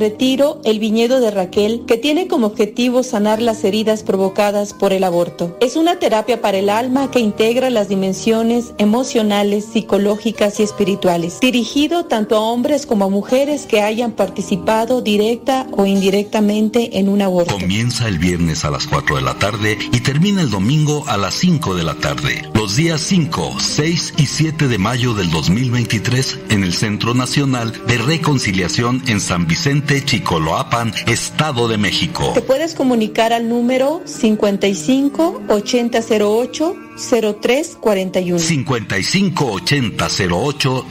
[SPEAKER 8] retiro El Viñedo de Raquel, que tiene como objetivo sanar las heridas provocadas por el aborto. Es una terapia para el alma que integra las dimensiones emocionales, psicológicas y espirituales, dirigido tanto a hombres como a mujeres que hayan participado directa o indirectamente en un aborto.
[SPEAKER 9] Comienza el viernes a las 4 de la tarde y termina el domingo a las 5 de la tarde. Los días 5, 6 y 7 de mayo del 2023 en el Centro Nacional de Reconciliación en San Vicente, Chicoloapan, Estado de México.
[SPEAKER 8] Te puedes comunicar al número 55 8008 0341.
[SPEAKER 9] 55 8008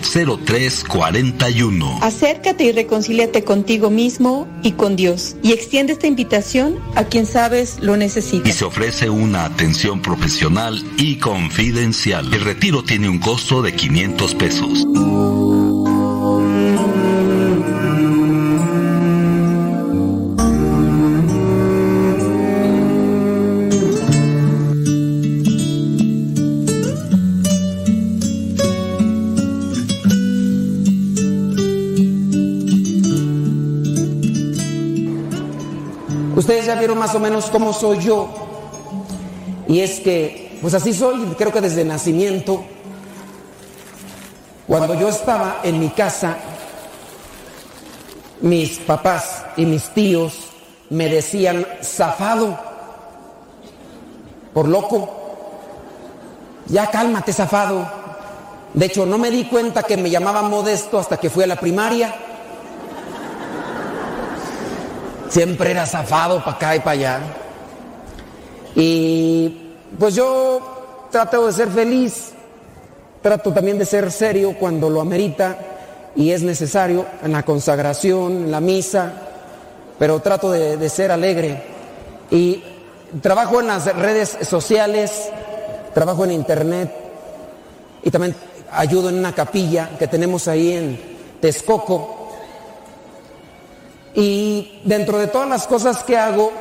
[SPEAKER 9] 0341.
[SPEAKER 8] Acércate y reconcíliate contigo mismo y con Dios. Y extiende esta invitación a quien sabes lo necesita.
[SPEAKER 9] Y se ofrece una atención profesional y confidencial. El retiro tiene un costo de 500 pesos.
[SPEAKER 10] Más o menos cómo soy yo. Y es que, pues así soy, creo que desde nacimiento. Cuando yo estaba en mi casa, mis papás y mis tíos me decían zafado por loco. Ya cálmate, zafado. De hecho, no me di cuenta que me llamaban modesto hasta que fui a la primaria. Siempre era zafado para acá y para allá. Y pues yo trato de ser feliz, trato también de ser serio cuando lo amerita y es necesario en la consagración, en la misa, pero trato de, ser alegre. Y trabajo en las redes sociales, trabajo en internet y también ayudo en una capilla que tenemos ahí en Texcoco. Y dentro de todas las cosas que hago,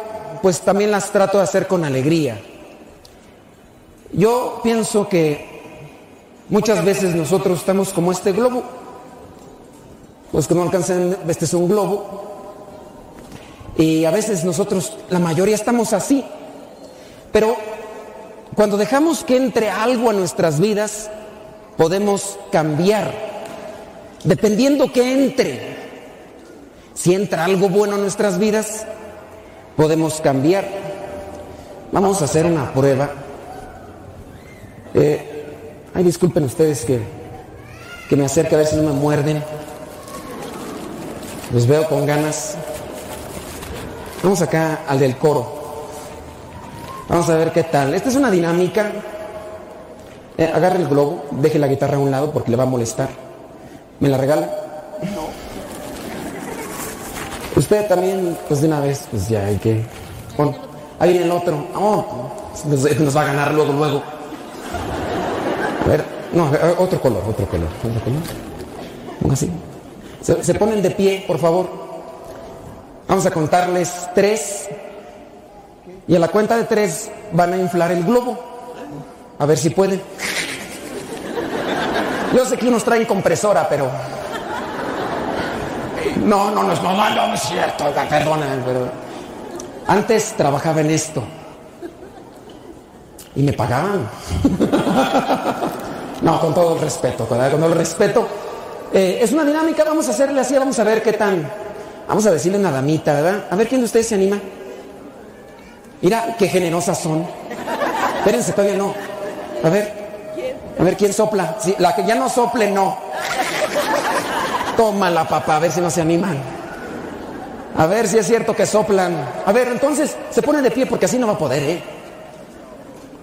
[SPEAKER 10] pues también las trato de hacer con alegría. Yo pienso que muchas veces nosotros estamos como este globo. Los que no alcanzan, este es un globo. Y a veces nosotros, la mayoría estamos así. Pero cuando dejamos que entre algo a nuestras vidas, podemos cambiar. Dependiendo que entre. Si entra algo bueno en nuestras vidas, podemos cambiar. Vamos a hacer una prueba. Eh, ay, disculpen ustedes que, que me acerque a ver si no me muerden. Los veo con ganas. Vamos acá al del coro. Vamos a ver qué tal. Esta es una dinámica. Eh, agarre el globo, deje la guitarra a un lado porque le va a molestar. ¿Me la regala? No. Usted también, pues de una vez, pues ya hay que. Bueno, ahí viene el otro. Oh, nos, nos va a ganar luego, luego. A ver, no, otro color, otro color, otro color. Ponga así. Se, se ponen de pie, por favor. Vamos a contarles tres. Y a la cuenta de tres van a inflar el globo. A ver si pueden. Yo sé que unos traen compresora, pero. No, no, no, no, no, no, es cierto, perdóname, pero. Antes trabajaba en esto. Y me pagaban. no, con todo el respeto, con todo el respeto. Eh, es una dinámica, vamos a hacerle así, vamos a ver qué tan. Vamos a decirle una damita, ¿verdad? A ver quién de ustedes se anima. Mira qué generosas son. Espérense, todavía no. A ver. A ver quién sopla. Sí, la que ya no sople, no. Tómala, papá, a ver si no se animan. A ver si es cierto que soplan. A ver, entonces se ponen de pie porque así no va a poder, ¿eh?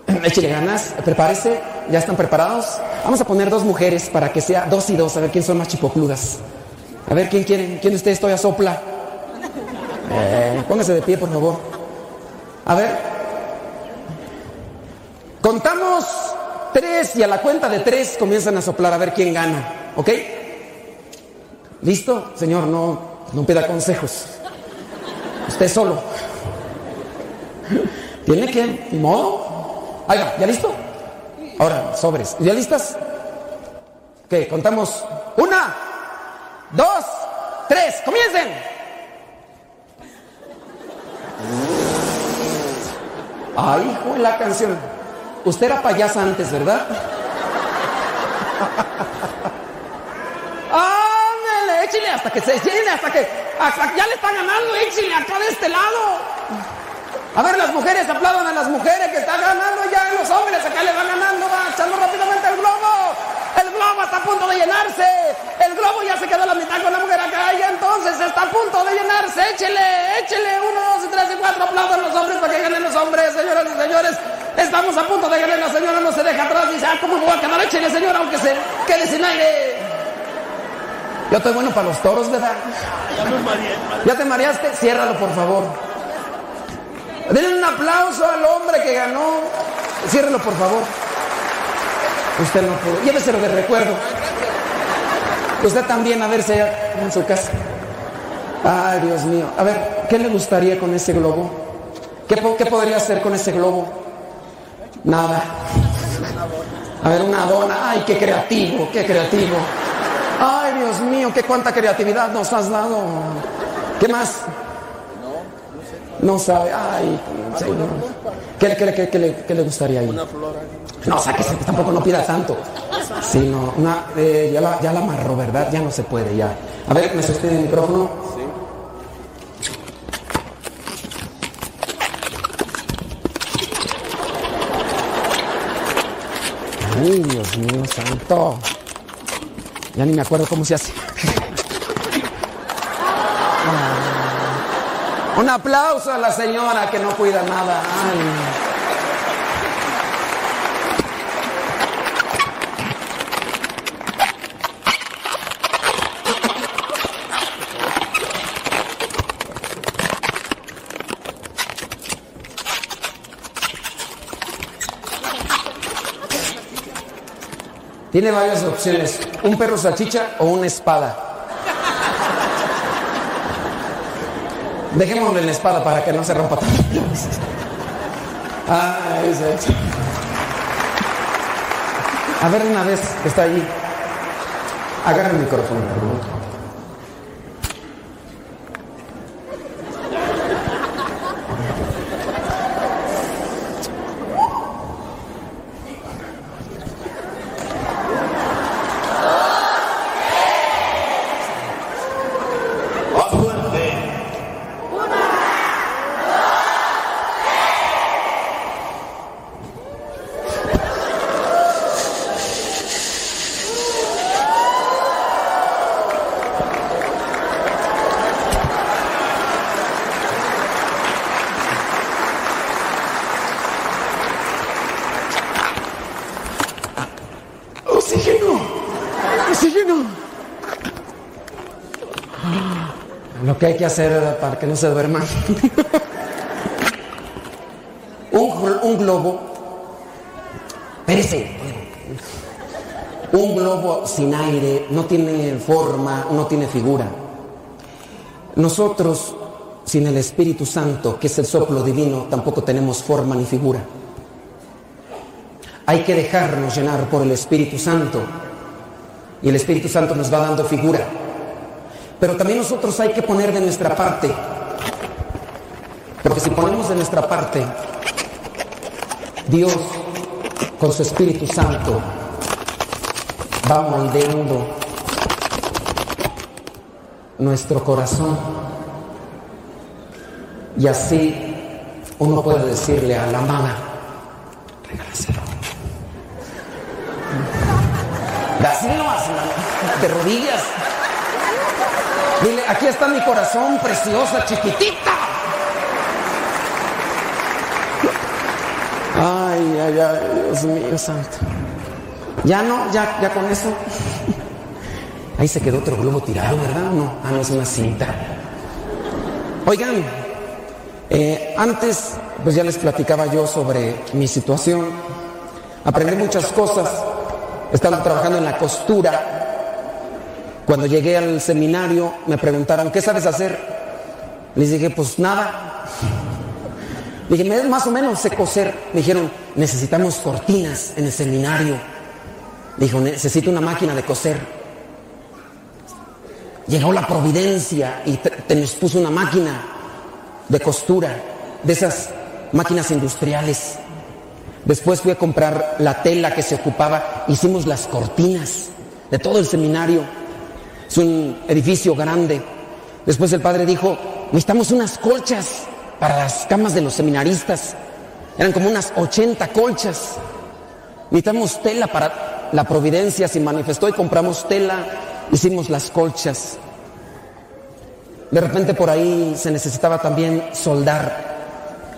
[SPEAKER 10] Échale ganas, prepárese, ya están preparados. Vamos a poner dos mujeres para que sea dos y dos, a ver quién son más chipocludas. A ver quién quiere, quién de ustedes todavía sopla. Eh, póngase de pie, por favor. A ver. Contamos tres y a la cuenta de tres comienzan a soplar a ver quién gana. ¿Ok? ¿Listo? Señor, no, no pida consejos. Usted solo. Tiene que, ni modo. Ahí va, ¿ya listo? Ahora, sobres. ¿Ya listas? Ok, contamos. Una, dos, tres, comiencen.
[SPEAKER 11] Ay, hijo de la canción. Usted era payasa antes, ¿verdad? Échale hasta que se llene, hasta que, hasta que ya le está ganando, échale acá de este lado. A ver, las mujeres, aplaudan a las mujeres que están ganando ya los hombres, acá le van ganando, va echando rápidamente el globo. El globo está a punto de llenarse. El globo ya se quedó a la mitad con la mujer acá y entonces está a punto de llenarse. Échele, échele. Uno, dos y tres y cuatro. Aplaudan los hombres para que ganen los hombres, señoras y señores. Estamos a punto de ganar. La señora no se deja atrás. Dice, ah, ¿cómo me voy a quedar? Échele, señora, aunque se quede sin aire. Yo estoy bueno para los toros, ¿verdad? ¿Ya te mareaste? Ciérralo, por favor. Denle un aplauso al hombre que ganó. Ciérralo, por favor. Usted no pudo. Lléveselo de recuerdo. Usted también a verse allá en su casa. Ay, Dios mío. A ver, ¿qué le gustaría con ese globo? ¿Qué, qué podría hacer con ese globo? Nada. A ver, una dona. Ay, qué creativo, qué creativo. Ay, Dios mío, qué cuánta creatividad nos has dado. ¿Qué más? No sabe. Ay, señor. ¿Qué, le- qué le- qué- qué le- qué le gustaría ahí? No, sáquese, tampoco no pida tanto. Sí, no, una, eh, ya, la, ya la amarró, ¿verdad? Ya no se puede, ya. A ver, ¿me sostiene el micrófono? Ay, Dios mío santo. Ya ni me acuerdo cómo se hace. Un aplauso a la señora que no cuida nada. Tiene varias opciones, un perro salchicha o una espada. Dejémosle la espada para que no se rompa tanto. Sí. A ver una vez está ahí. Agarra el micrófono, por. Oxígeno. Oxígeno. Lo que que hacer para que no se duerman. un, un globo. Espérese. Un globo sin aire no tiene forma, no tiene figura. Nosotros, sin el Espíritu Santo, que es el soplo divino, tampoco tenemos forma ni figura. Hay que dejarnos llenar por el Espíritu Santo. Y el Espíritu Santo nos va dando figura. Pero también nosotros hay que poner de nuestra parte. Porque si ponemos de nuestra parte, Dios con su Espíritu Santo va moldeando nuestro corazón. Y así uno puede decirle a la amada, aquí está mi corazón preciosa, chiquitita. Ay, ay, ay, Dios mío santo. Ya no, ya, ya con eso. Ahí se quedó otro globo tirado, ¿verdad? No, ah, no es una cinta. Oigan, eh, antes, pues ya les platicaba yo sobre mi situación. Aprendí muchas cosas. Estaba trabajando en la costura. Cuando llegué al seminario me preguntaron, ¿qué sabes hacer? Les dije, pues nada. Dije, "Me- más o menos sé coser. Me dijeron, necesitamos cortinas en el seminario. Dijo, necesito una máquina de coser. Llegó la providencia y te, te nos puso una máquina de costura, de esas
[SPEAKER 10] máquinas industriales. Después fui a comprar la tela que se ocupaba, hicimos las cortinas de todo el seminario. Es un edificio grande. Después el padre dijo, necesitamos unas colchas para las camas de los seminaristas. Eran como unas 80 colchas. Necesitamos tela para la providencia. Se manifestó y compramos tela, hicimos las colchas. De repente por ahí se necesitaba también soldar.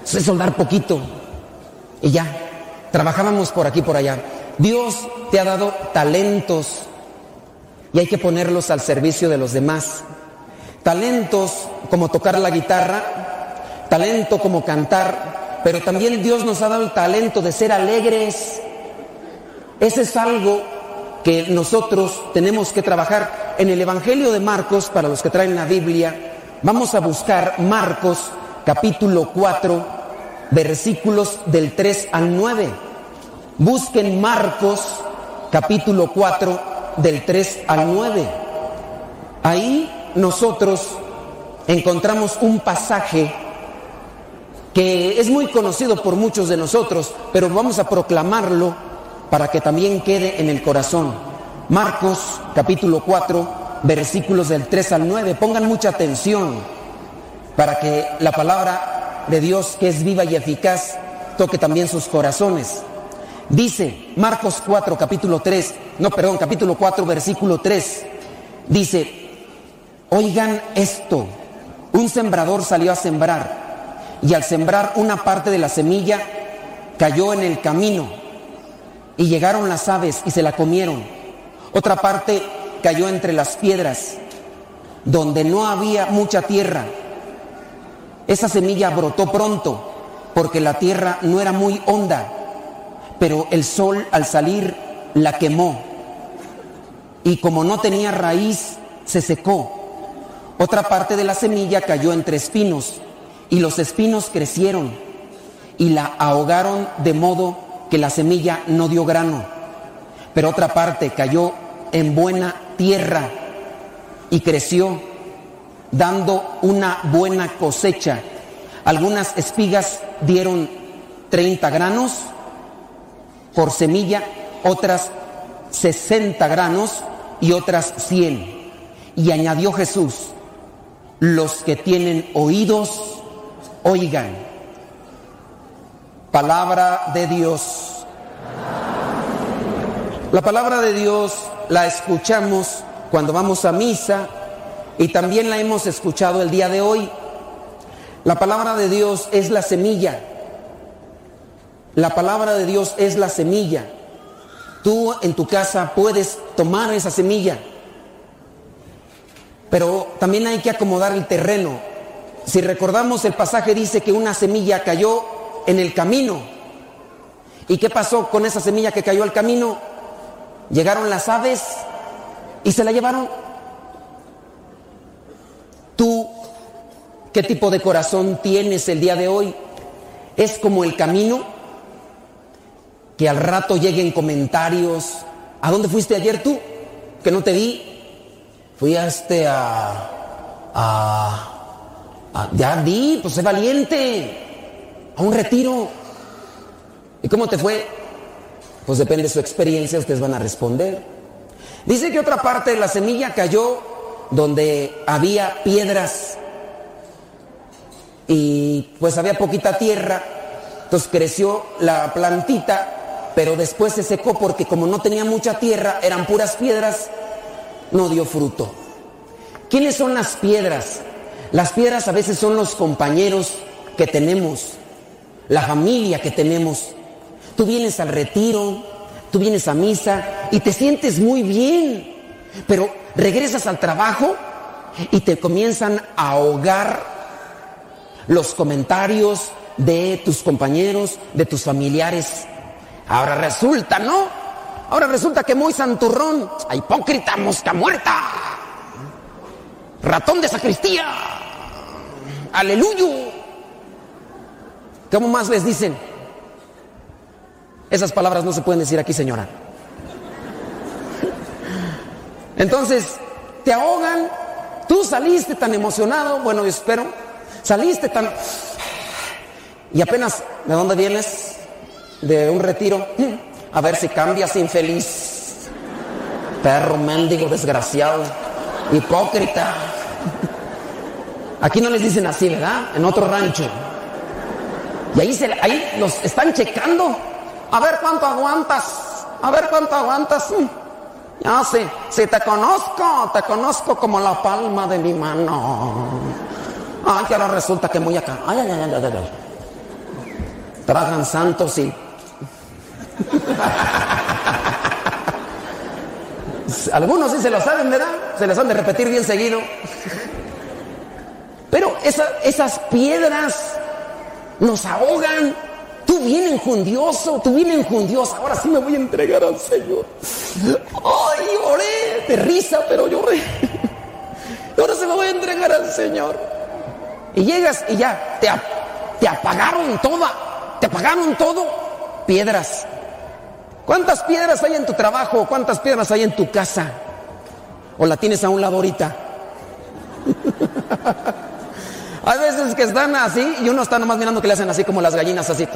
[SPEAKER 10] Sé soldar poquito. Y ya, trabajábamos por aquí, por allá. Dios te ha dado talentos y hay que ponerlos al servicio de los demás. Talentos como tocar la guitarra, talento como cantar, pero también Dios nos ha dado el talento de ser alegres. Ese es algo que nosotros tenemos que trabajar. En el Evangelio de Marcos, para los que traen la Biblia, vamos a buscar Marcos capítulo 4, versículos del 3 al 9. Busquen Marcos capítulo 4, del 3 al 9. Ahí nosotros encontramos un pasaje que es muy conocido por muchos de nosotros, pero vamos a proclamarlo para que también quede en el corazón. Marcos capítulo 4, versículos del 3 al 9. Pongan mucha atención para que la palabra de Dios, que es viva y eficaz, toque también sus corazones. Dice Marcos 4, capítulo 3, no, perdón, capítulo 4, versículo 3. Dice, oigan esto, un sembrador salió a sembrar y al sembrar una parte de la semilla cayó en el camino y llegaron las aves y se la comieron. Otra parte cayó entre las piedras donde no había mucha tierra. Esa semilla brotó pronto porque la tierra no era muy honda, pero el sol al salir la quemó y como no tenía raíz se secó. Otra parte de la semilla cayó entre espinos y los espinos crecieron y la ahogaron de modo que la semilla no dio grano, pero otra parte cayó en buena tierra y creció, dando una buena cosecha. Algunas espigas dieron 30 granos por semilla, otras 60 granos y otras 100. Y añadió Jesús, los que tienen oídos, oigan. Palabra de Dios. La palabra de Dios la escuchamos cuando vamos a misa y también la hemos escuchado el día de hoy. La palabra de Dios es la semilla. La palabra de Dios es la semilla. Tú en tu casa puedes tomar esa semilla, pero también hay que acomodar el terreno. Si recordamos el pasaje dice que una semilla cayó en el camino. ¿Y qué pasó con esa semilla que cayó al camino? Llegaron las aves y se la llevaron. ¿Tú qué tipo de corazón tienes el día de hoy? ¿Es como el camino? Que al rato lleguen comentarios. ¿A dónde fuiste ayer tú? Que no te vi. Fui a este a... a, ya di, pues sé valiente a un retiro. ¿Y cómo te fue? Pues depende de su experiencia, ustedes van a responder. Dice que otra parte de la semilla cayó donde había piedras y pues había poquita tierra, entonces creció la plantita, pero después se secó porque como no tenía mucha tierra, eran puras piedras, no dio fruto. ¿Quiénes son las piedras? Las piedras a veces son los compañeros que tenemos la familia que tenemos. Tú vienes al retiro, tú vienes a misa y te sientes muy bien, pero regresas al trabajo y te comienzan a ahogar los comentarios de tus compañeros, de tus familiares. Ahora resulta, ¿no? Ahora resulta que muy santurrón, hipócrita, mosca muerta, ratón de sacristía, aleluya. ¿Cómo más les dicen? Esas palabras no se pueden decir aquí, señora. Entonces, te ahogan, tú saliste tan emocionado, bueno, yo espero, saliste tan... Y apenas, ¿de dónde vienes? De un retiro. A ver si cambias, infeliz. Perro, mendigo, desgraciado. Hipócrita. Aquí no les dicen así, ¿verdad? En otro rancho. Y ahí, se, ahí los están checando. A ver cuánto aguantas. A ver cuánto aguantas. Ya sé, si te conozco, te conozco como la palma de mi mano. Ay, que ahora resulta que muy acá. Ay, ay, ay, ay, ay. Tragan santos y. Algunos sí se lo saben, ¿verdad? Se les han de repetir bien seguido. Pero esa- esas piedras nos ahogan. Tú bien enjundioso, tú bien enjundioso. Ahora sí me voy a entregar al Señor. Ay, lloré de risa, pero lloré. Ahora se me voy a entregar al Señor. Y llegas y ya te, te apagaron toda, te apagaron todo. Piedras. ¿Cuántas piedras hay en tu trabajo? ¿Cuántas piedras hay en tu casa? ¿O la tienes a un lado ahorita? Hay veces que están así y uno está nomás mirando que le hacen así como las gallinas así.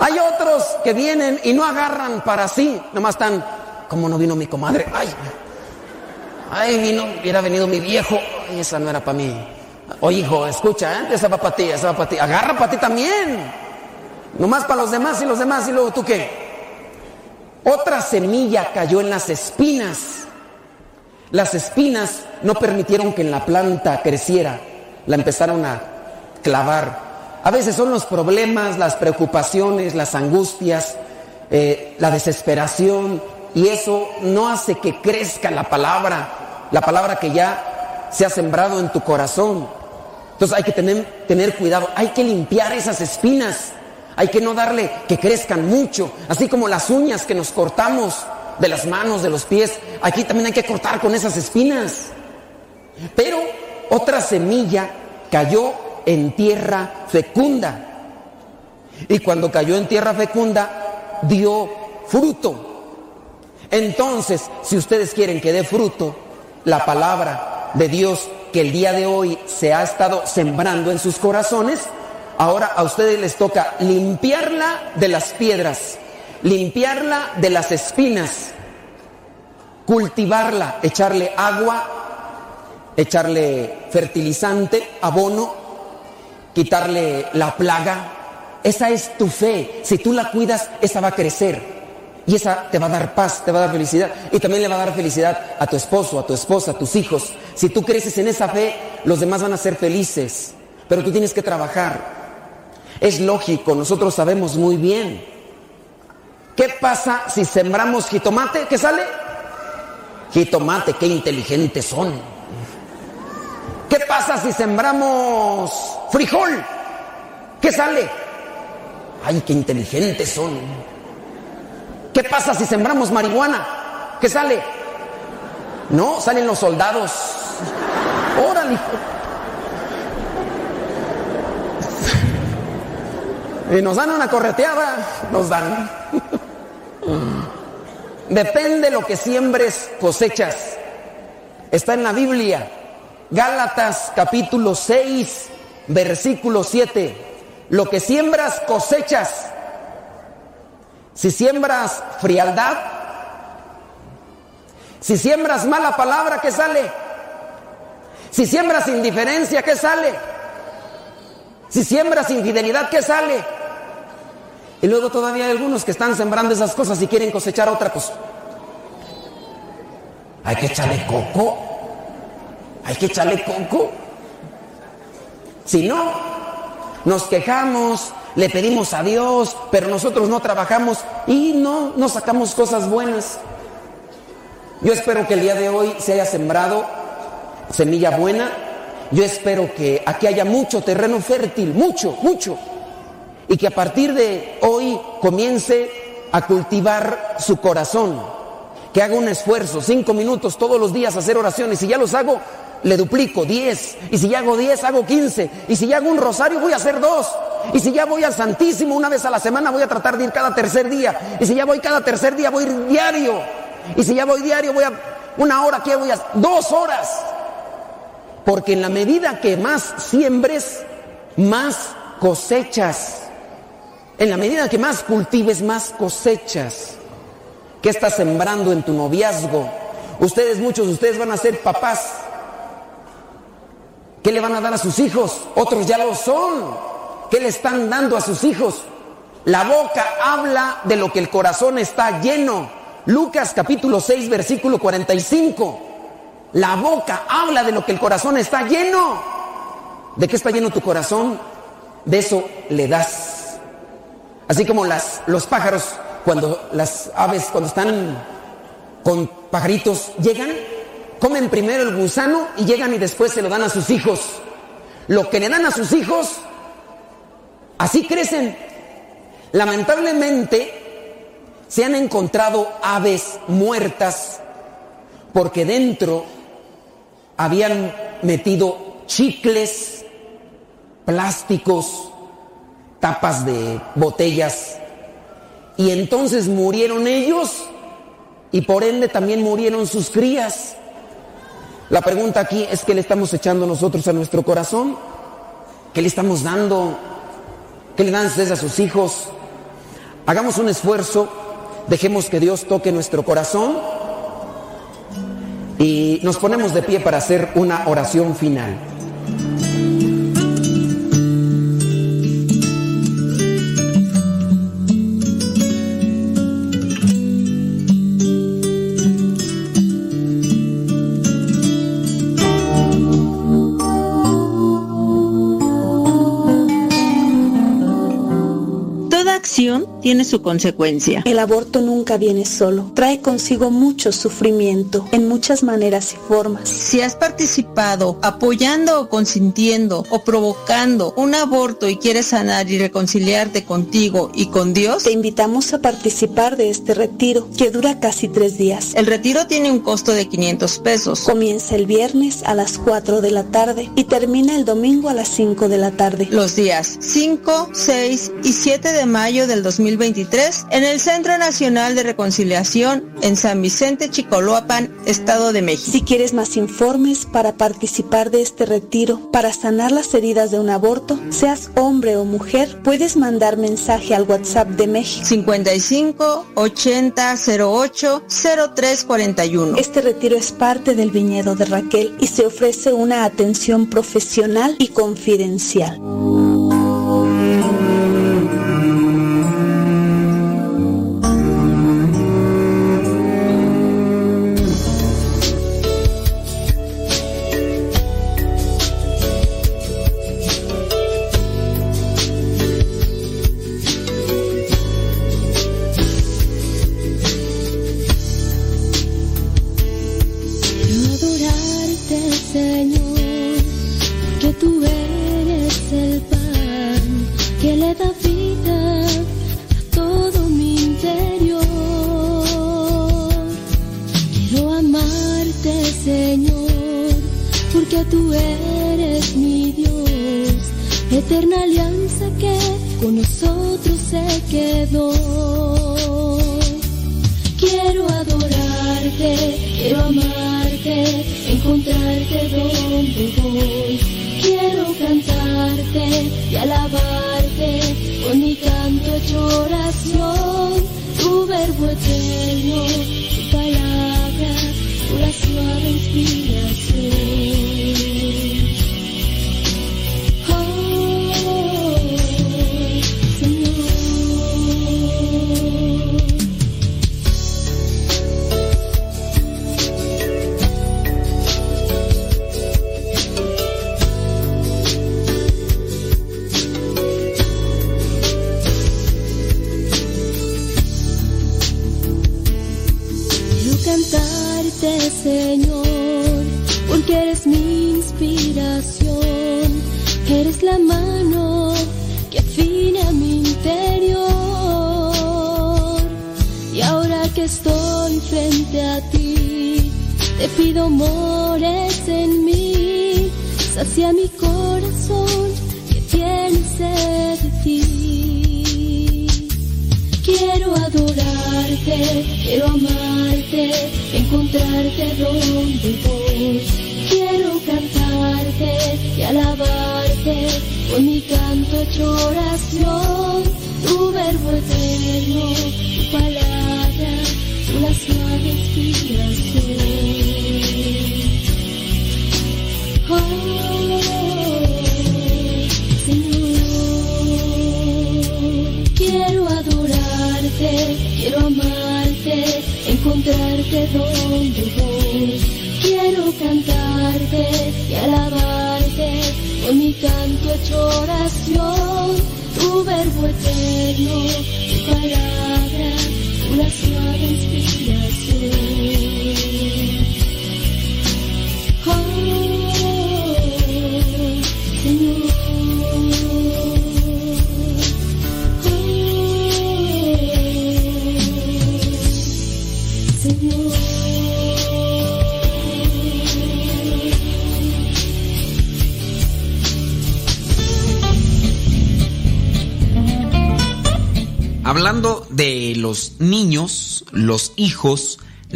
[SPEAKER 10] Hay otros que vienen y no agarran para sí, nomás están, como no vino mi comadre, ay, ay, vino, hubiera venido mi viejo, ay, esa no era para mí. Oye, hijo, escucha, ¿eh? esa va para ti, esa va para ti, agarra para ti también. Nomás para los demás y los demás y luego tú qué. Otra semilla cayó en las espinas. Las espinas no permitieron que en la planta creciera, la empezaron a clavar. A veces son los problemas, las preocupaciones, las angustias, eh, la desesperación, y eso no hace que crezca la palabra, la palabra que ya se ha sembrado en tu corazón. Entonces hay que tener, tener cuidado, hay que limpiar esas espinas, hay que no darle que crezcan mucho, así como las uñas que nos cortamos de las manos, de los pies, aquí también hay que cortar con esas espinas. Pero otra semilla cayó en tierra fecunda. Y cuando cayó en tierra fecunda, dio fruto. Entonces, si ustedes quieren que dé fruto, la palabra de Dios que el día de hoy se ha estado sembrando en sus corazones, ahora a ustedes les toca limpiarla de las piedras, limpiarla de las espinas, cultivarla, echarle agua, echarle fertilizante, abono, quitarle la plaga. Esa es tu fe. Si tú la cuidas, esa va a crecer. Y esa te va a dar paz, te va a dar felicidad. Y también le va a dar felicidad a tu esposo, a tu esposa, a tus hijos. Si tú creces en esa fe, los demás van a ser felices. Pero tú tienes que trabajar. Es lógico, nosotros sabemos muy bien. ¿Qué pasa si sembramos jitomate? ¿Qué sale? Jitomate, qué inteligentes son. ¿Qué pasa si sembramos frijol? ¿Qué sale? Ay, qué inteligentes son. ¿Qué pasa si sembramos marihuana? ¿Qué sale? No, salen los soldados. Órale. Nos dan una correteada, nos dan. Depende lo que siembres, cosechas. Está en la Biblia. Gálatas capítulo 6, versículo 7. Lo que siembras, cosechas. Si siembras frialdad, si siembras mala palabra, ¿qué sale? Si siembras indiferencia, ¿qué sale? Si siembras infidelidad, ¿qué sale? Y luego todavía hay algunos que están sembrando esas cosas y quieren cosechar otra cosa. Hay que echarle coco. Hay que echarle coco. Si no, nos quejamos, le pedimos a Dios, pero nosotros no trabajamos y no, no sacamos cosas buenas. Yo espero que el día de hoy se haya sembrado semilla buena. Yo espero que aquí haya mucho terreno fértil, mucho, mucho. Y que a partir de hoy comience a cultivar su corazón. Que haga un esfuerzo, cinco minutos todos los días, hacer oraciones. Si ya los hago, le duplico, diez. Y si ya hago diez, hago quince. Y si ya hago un rosario, voy a hacer dos. Y si ya voy al Santísimo una vez a la semana, voy a tratar de ir cada tercer día. Y si ya voy cada tercer día, voy a ir diario. Y si ya voy diario, voy a una hora, ¿qué voy a? Dos horas. Porque en la medida que más siembres, más cosechas. En la medida que más cultives, más cosechas. ¿Qué estás sembrando en tu noviazgo? Ustedes, muchos de ustedes van a ser papás. ¿Qué le van a dar a sus hijos? Otros ya lo son. ¿Qué le están dando a sus hijos? La boca habla de lo que el corazón está lleno. Lucas capítulo 6, versículo 45. La boca habla de lo que el corazón está lleno. ¿De qué está lleno tu corazón? De eso le das. Así como las, los pájaros, cuando las aves, cuando están con pajaritos, llegan, comen primero el gusano y llegan y después se lo dan a sus hijos. Lo que le dan a sus hijos, así crecen. Lamentablemente, se han encontrado aves muertas porque dentro habían metido chicles, plásticos, tapas de botellas, y entonces murieron ellos y por ende también murieron sus crías. La pregunta aquí es qué le estamos echando nosotros a nuestro corazón, qué le estamos dando, qué le dan ustedes a sus hijos. Hagamos un esfuerzo, dejemos que Dios toque nuestro corazón y nos ponemos de pie para hacer una oración final.
[SPEAKER 12] Tiene su consecuencia.
[SPEAKER 13] El aborto nunca viene solo. Trae consigo mucho sufrimiento en muchas maneras y formas.
[SPEAKER 12] Si has participado apoyando o consintiendo o provocando un aborto y quieres sanar y reconciliarte contigo y con Dios,
[SPEAKER 13] Te invitamos a participar de este retiro que dura casi tres días.
[SPEAKER 12] el retiro tiene un costo de 500 pesos.
[SPEAKER 13] Comienza el viernes a las 4 de la tarde y termina el domingo a las 5 de la tarde.
[SPEAKER 12] Los días 5, 6 y 7 de mayo del 2023 en el Centro Nacional de Reconciliación en San Vicente Chicoloapan, Estado de México.
[SPEAKER 13] Si quieres más informes para participar de este retiro, para sanar las heridas de un aborto, seas hombre o mujer, puedes mandar mensaje al WhatsApp de México.
[SPEAKER 12] 55 80 08 03 41.
[SPEAKER 13] Este retiro es parte del viñedo de Raquel y se ofrece una atención profesional y confidencial.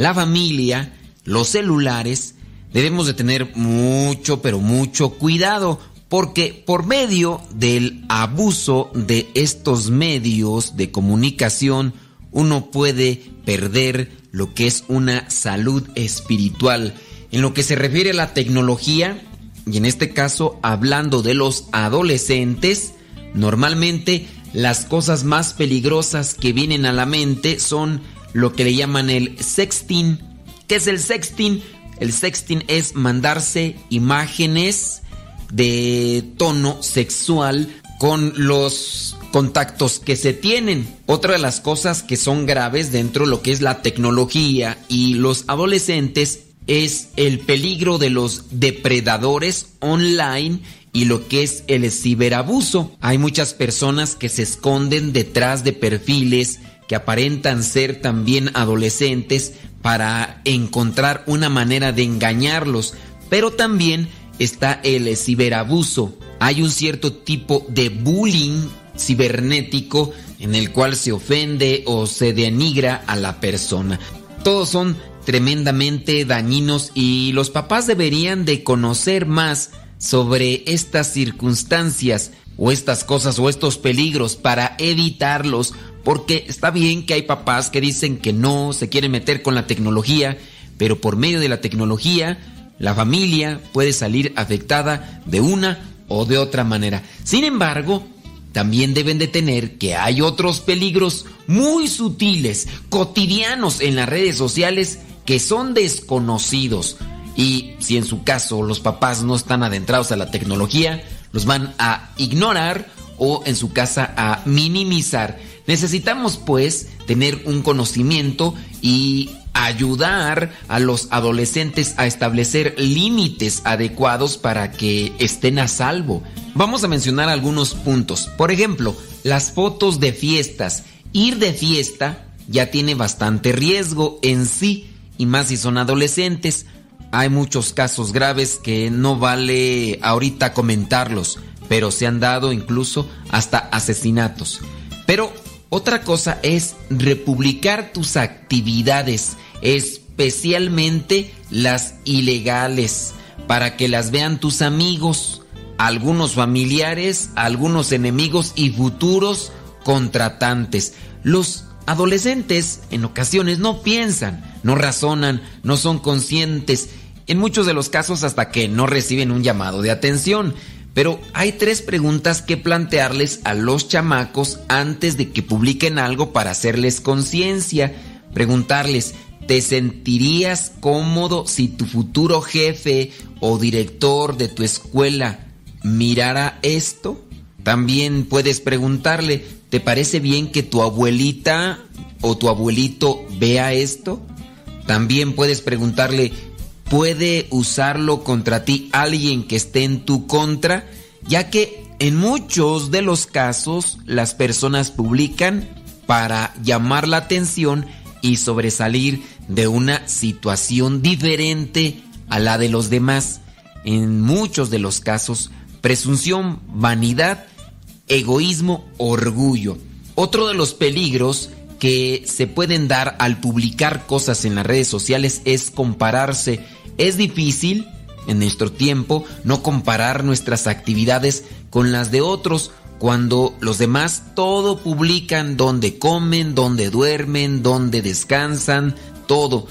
[SPEAKER 2] La familia, los celulares, debemos de tener mucho, pero mucho cuidado, porque por medio del abuso de estos medios de comunicación, uno puede perder lo que es una salud espiritual. En lo que se refiere a la tecnología, y en este caso hablando de los adolescentes, normalmente las cosas más peligrosas que vienen a la mente son lo que le llaman el sexting. ¿Qué es el sexting? El sexting es mandarse imágenes de tono sexual con los contactos que se tienen. Otra de las cosas que son graves dentro de lo que es la tecnología y los adolescentes es el peligro de los depredadores online y lo que es el ciberabuso. Hay muchas personas que se esconden detrás de perfiles que aparentan ser también adolescentes para encontrar una manera de engañarlos, pero también está el ciberabuso. Hay un cierto tipo de bullying cibernético en el cual se ofende o se denigra a la persona. Todos son tremendamente dañinos y los papás deberían de conocer más sobre estas circunstancias o estas cosas o estos peligros para evitarlos, porque está bien que hay papás que dicen que no se quieren meter con la tecnología, pero por medio de la tecnología la familia puede salir afectada de una o de otra manera. Sin embargo, también deben de tener que hay otros peligros muy sutiles, cotidianos en las redes sociales que son desconocidos. Y si en su caso los papás no están adentrados a la tecnología, los van a ignorar o en su casa a minimizar. Necesitamos pues tener un conocimiento y ayudar a los adolescentes a establecer límites adecuados para que estén a salvo. Vamos a mencionar algunos puntos. Por ejemplo, las fotos de fiestas. Ir de fiesta ya tiene bastante riesgo en sí y más si son adolescentes. Hay muchos casos graves que no vale ahorita comentarlos, pero se han dado incluso hasta asesinatos. Pero otra cosa es republicar tus actividades, especialmente las ilegales, para que las vean tus amigos, algunos familiares, algunos enemigos y futuros contratantes. Los adolescentes en ocasiones no piensan, no razonan, no son conscientes, en muchos de los casos hasta que no reciben un llamado de atención. Pero hay tres preguntas que plantearles a los chamacos antes de que publiquen algo para hacerles conciencia. Preguntarles, ¿te sentirías cómodo si tu futuro jefe o director de tu escuela mirara esto? También puedes preguntarle, ¿te parece bien que tu abuelita o tu abuelito vea esto? También puedes preguntarle, ¿puede usarlo contra ti alguien que esté en tu contra? Ya que en muchos de los casos las personas publican para llamar la atención y sobresalir de una situación diferente a la de los demás. En muchos de los casos, presunción, vanidad, egoísmo, orgullo. Otro de los peligros que se pueden dar al publicar cosas en las redes sociales es compararse. Es difícil, en nuestro tiempo, no comparar nuestras actividades con las de otros, cuando los demás todo publican, donde comen, donde duermen, donde descansan, todo.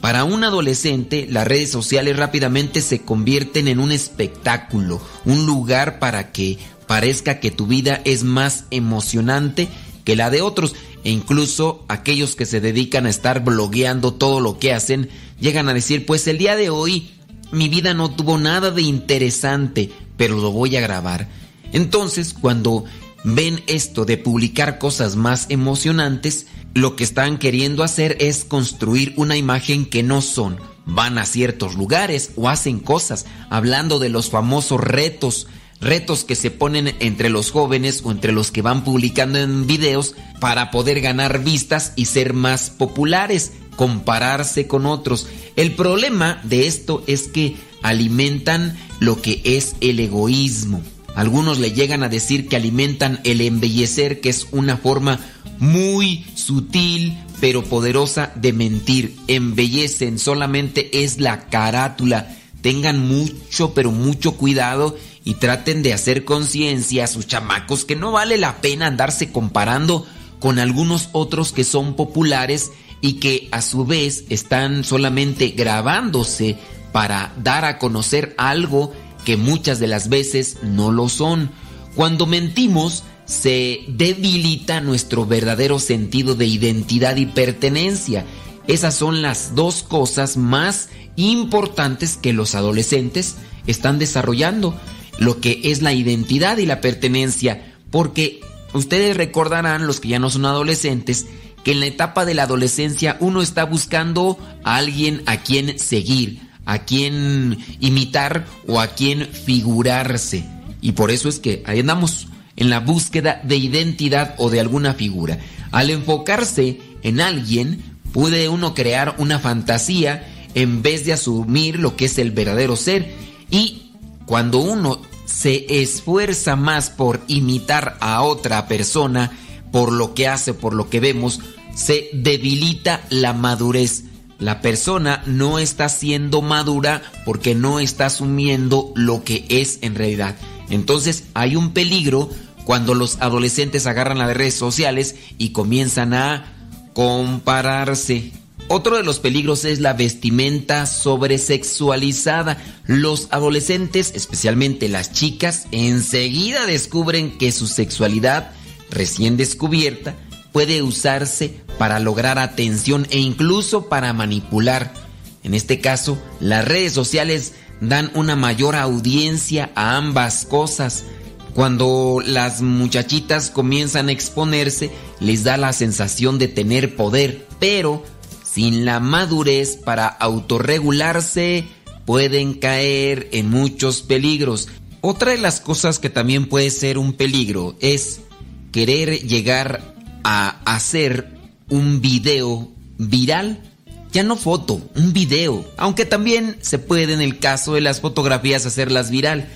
[SPEAKER 2] Para un adolescente, las redes sociales rápidamente se convierten en un espectáculo, un lugar para que parezca que tu vida es más emocionante que la de otros e incluso aquellos que se dedican a estar blogueando todo lo que hacen llegan a decir, pues el día de hoy mi vida no tuvo nada de interesante, pero lo voy a grabar. Entonces, cuando ven esto de publicar cosas más emocionantes, lo que están queriendo hacer es construir una imagen que no son. Van a ciertos lugares o hacen cosas, hablando de los famosos retos, retos que se ponen entre los jóvenes o entre los que van publicando en videos para poder ganar vistas y ser más populares, compararse con otros. El problema de esto es que alimentan lo que es el egoísmo. Algunos le llegan a decir que alimentan el embellecer, que es una forma muy sutil pero poderosa de mentir. Embellecen, solamente es la carátula. Tengan mucho, pero mucho cuidado y traten de hacer conciencia a sus chamacos que no vale la pena andarse comparando con algunos otros que son populares y que a su vez están solamente grabándose para dar a conocer algo que muchas de las veces no lo son. Cuando mentimos, se debilita nuestro verdadero sentido de identidad y pertenencia. Esas son las dos cosas más importantes que los adolescentes están desarrollando, lo que es la identidad y la pertenencia, porque ustedes recordarán, los que ya no son adolescentes, que en la etapa de la adolescencia uno está buscando a alguien a quien seguir, a quien imitar o a quien figurarse. Y por eso es que ahí andamos en la búsqueda de identidad o de alguna figura. Al enfocarse en alguien, puede uno crear una fantasía en vez de asumir lo que es el verdadero ser. Y cuando uno se esfuerza más por imitar a otra persona, por lo que hace, por lo que vemos, se debilita la madurez. La persona no está siendo madura porque no está asumiendo lo que es en realidad. Entonces hay un peligro cuando los adolescentes agarran las redes sociales y comienzan a compararse. Otro de los peligros es la vestimenta sobresexualizada. Los adolescentes, especialmente las chicas, enseguida descubren que su sexualidad recién descubierta puede usarse para lograr atención e incluso para manipular. En este caso, las redes sociales dan una mayor audiencia a ambas cosas. Cuando las muchachitas comienzan a exponerse, les da la sensación de tener poder, pero sin la madurez para autorregularse, pueden caer en muchos peligros. Otra de las cosas que también puede ser un peligro es querer llegar a hacer un video viral. Ya no foto, un video. Aunque también se puede en el caso de las fotografías hacerlas viral.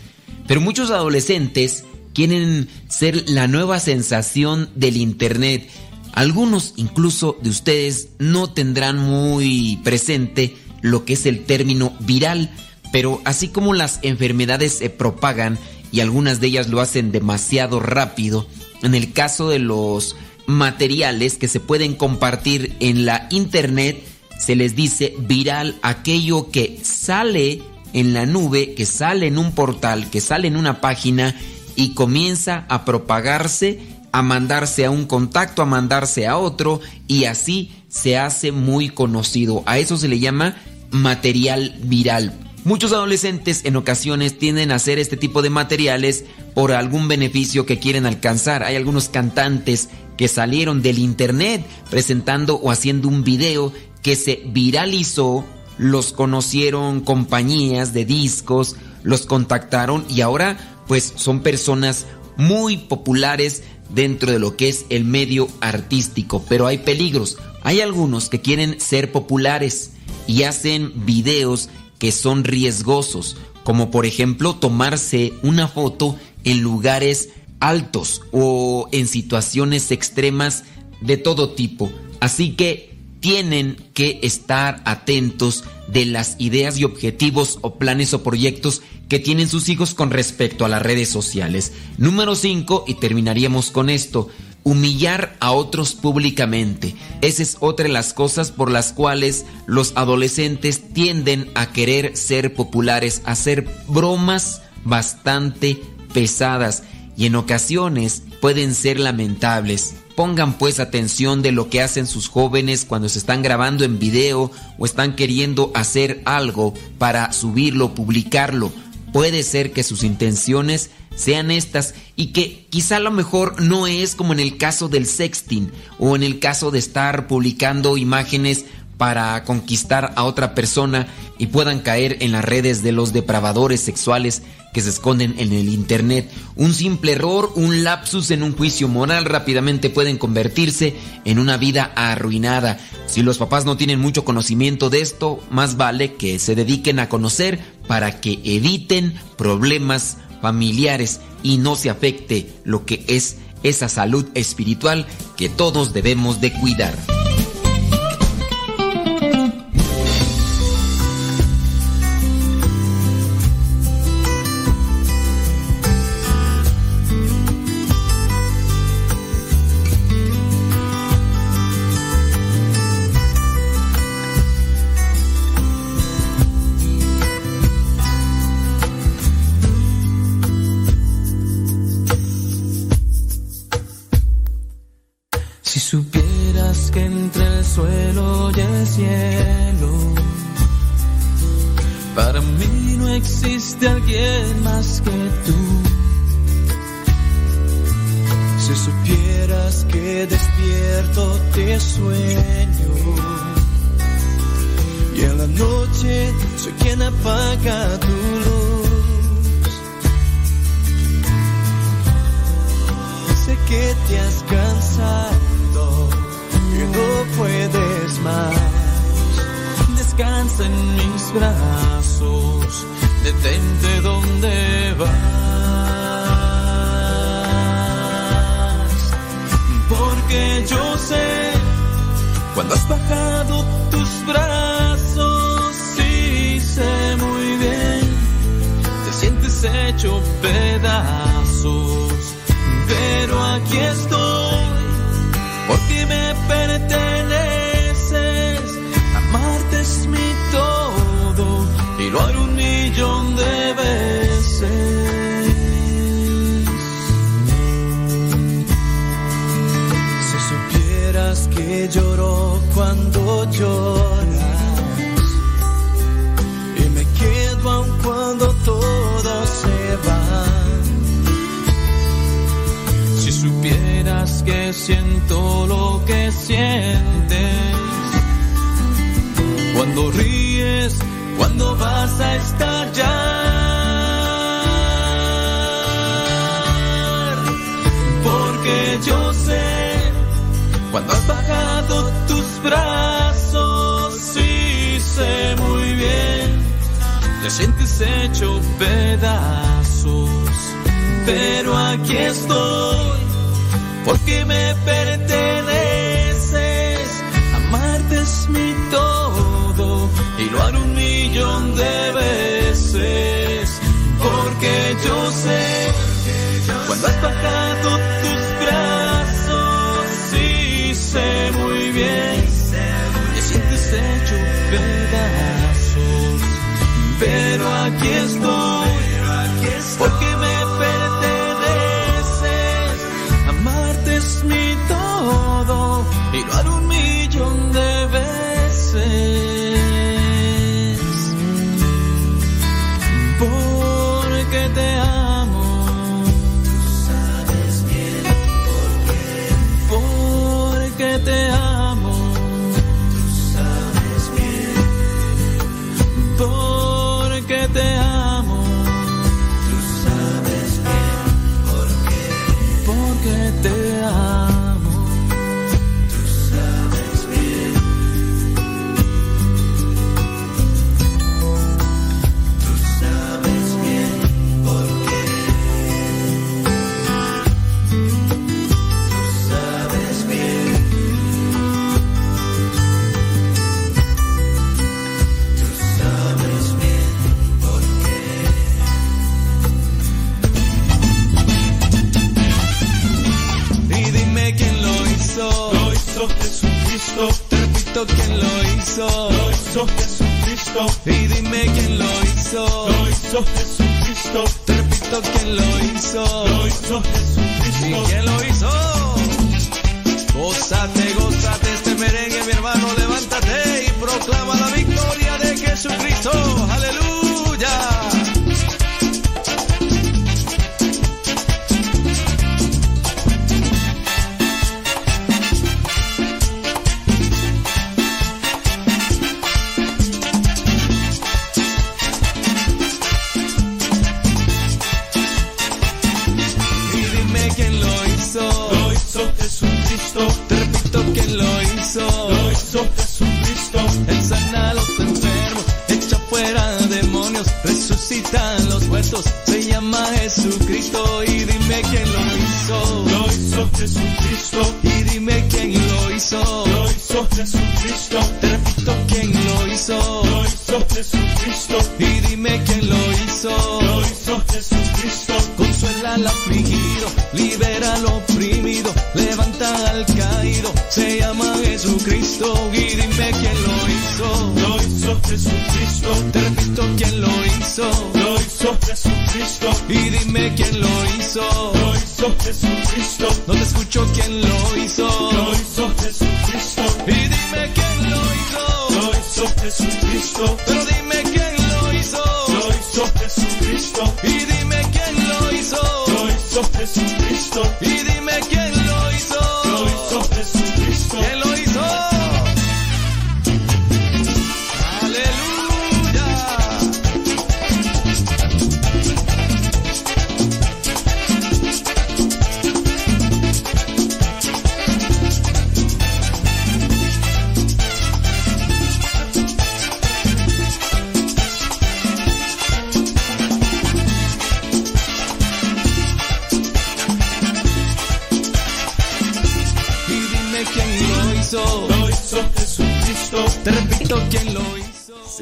[SPEAKER 2] Pero muchos adolescentes quieren ser la nueva sensación del Internet. Algunos incluso de ustedes no tendrán muy presente lo que es el término viral, pero así como las enfermedades se propagan y algunas de ellas lo hacen demasiado rápido, en el caso de los materiales que se pueden compartir en la internet, se les dice viral aquello que sale en la nube, que sale en un portal, que sale en una página y comienza a propagarse, a mandarse a un contacto, a mandarse a otro y así se hace muy conocido. A eso se le llama material viral. Muchos adolescentes en ocasiones tienden a hacer este tipo de materiales por algún beneficio que quieren alcanzar. Hay algunos cantantes que salieron del internet presentando o haciendo un video que se viralizó, los conocieron compañías de discos, los contactaron y ahora pues son personas muy populares dentro de lo que es el medio artístico, pero hay peligros. Hay algunos que quieren ser populares y hacen videos que son riesgosos, como por ejemplo tomarse una foto en lugares altos o en situaciones extremas de todo tipo. Así que
[SPEAKER 4] tienen que estar atentos de las ideas y objetivos o planes o proyectos que tienen sus hijos con respecto a las redes sociales. Número 5, y terminaríamos con esto, humillar a otros públicamente. Esa es otra de las cosas por las cuales los adolescentes tienden a querer ser populares, a hacer bromas bastante pesadas y en ocasiones pueden ser lamentables. Pongan pues atención de lo que hacen sus jóvenes cuando se están grabando en video o están queriendo hacer algo para subirlo, publicarlo. Puede ser que sus intenciones sean estas y que quizá a lo mejor no es como en el caso del sexting o en el caso de estar publicando imágenes para conquistar a otra persona y puedan caer en las redes de los depravadores sexuales que se esconden en el Internet. Un simple error, un lapsus en un juicio moral rápidamente pueden convertirse en una vida arruinada. Si los papás no tienen mucho conocimiento de esto, más vale que se dediquen a conocer para que eviten problemas familiares y no se afecte lo que es esa salud espiritual que todos debemos de cuidar.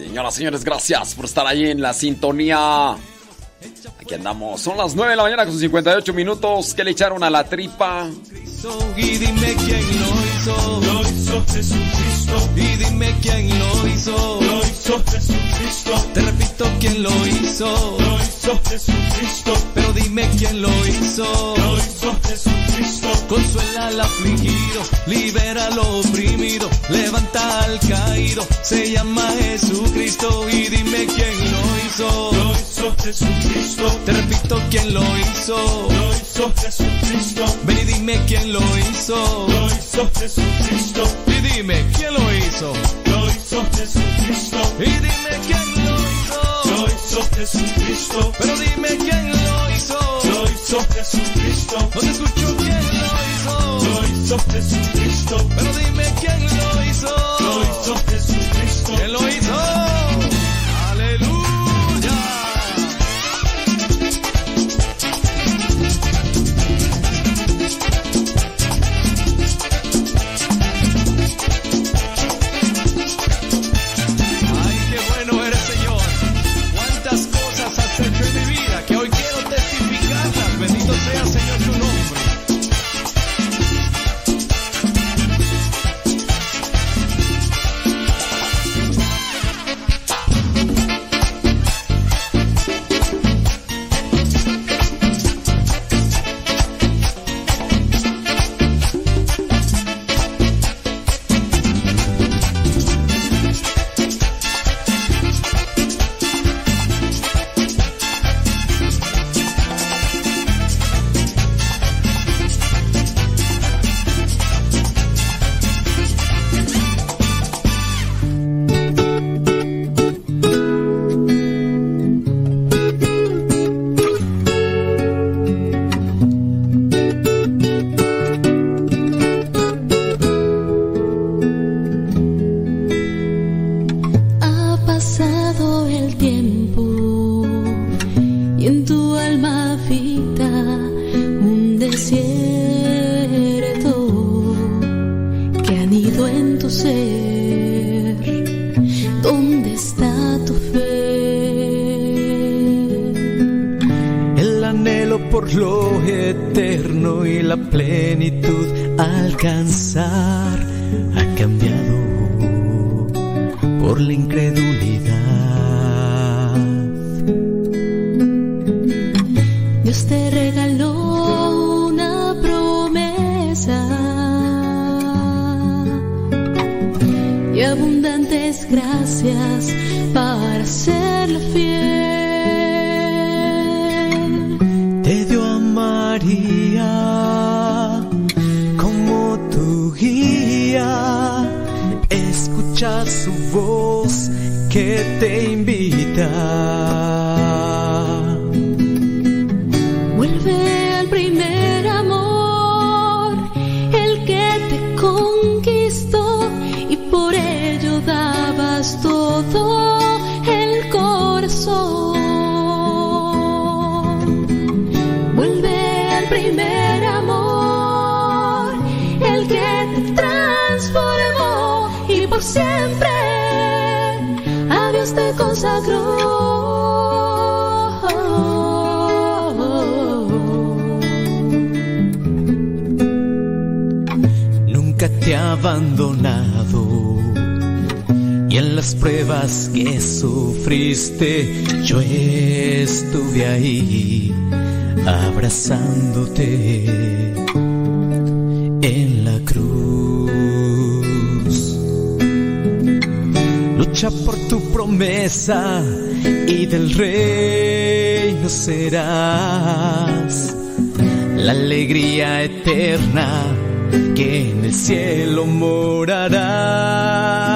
[SPEAKER 2] Señoras, señores, gracias por estar ahí en la sintonía. Aquí andamos. Son las 9 de la mañana con 58 minutos. ¿Qué le echaron a la tripa?
[SPEAKER 4] Y dime quién. Y dime quién lo hizo. Lo hizo Jesucristo. Te repito quién lo hizo. Lo hizo Jesucristo. Pero dime quién lo hizo. Lo hizo Jesucristo. Consuela al afligido, libera al oprimido, levanta al caído. Se llama Jesucristo. Y dime quién lo hizo. Lo hizo Jesucristo. Te repito quién lo hizo. Lo hizo Jesucristo. Ven y dime quién lo hizo. Lo hizo Jesucristo. Y dime quién lo hizo. Lo hizo Jesucristo. Y dime quién lo hizo. Lo hizo Jesucristo. Pero dime quién lo hizo. Lo hizo Jesucristo. No te escucho quién lo hizo. Lo hizo Jesucristo. Pero dime quién lo hizo. Lo hizo Jesucristo. ¿Quién lo hizo?
[SPEAKER 13] Yo estuve ahí abrazándote en la cruz. Lucha por tu promesa y del reino serás la alegría eterna que en el cielo morará.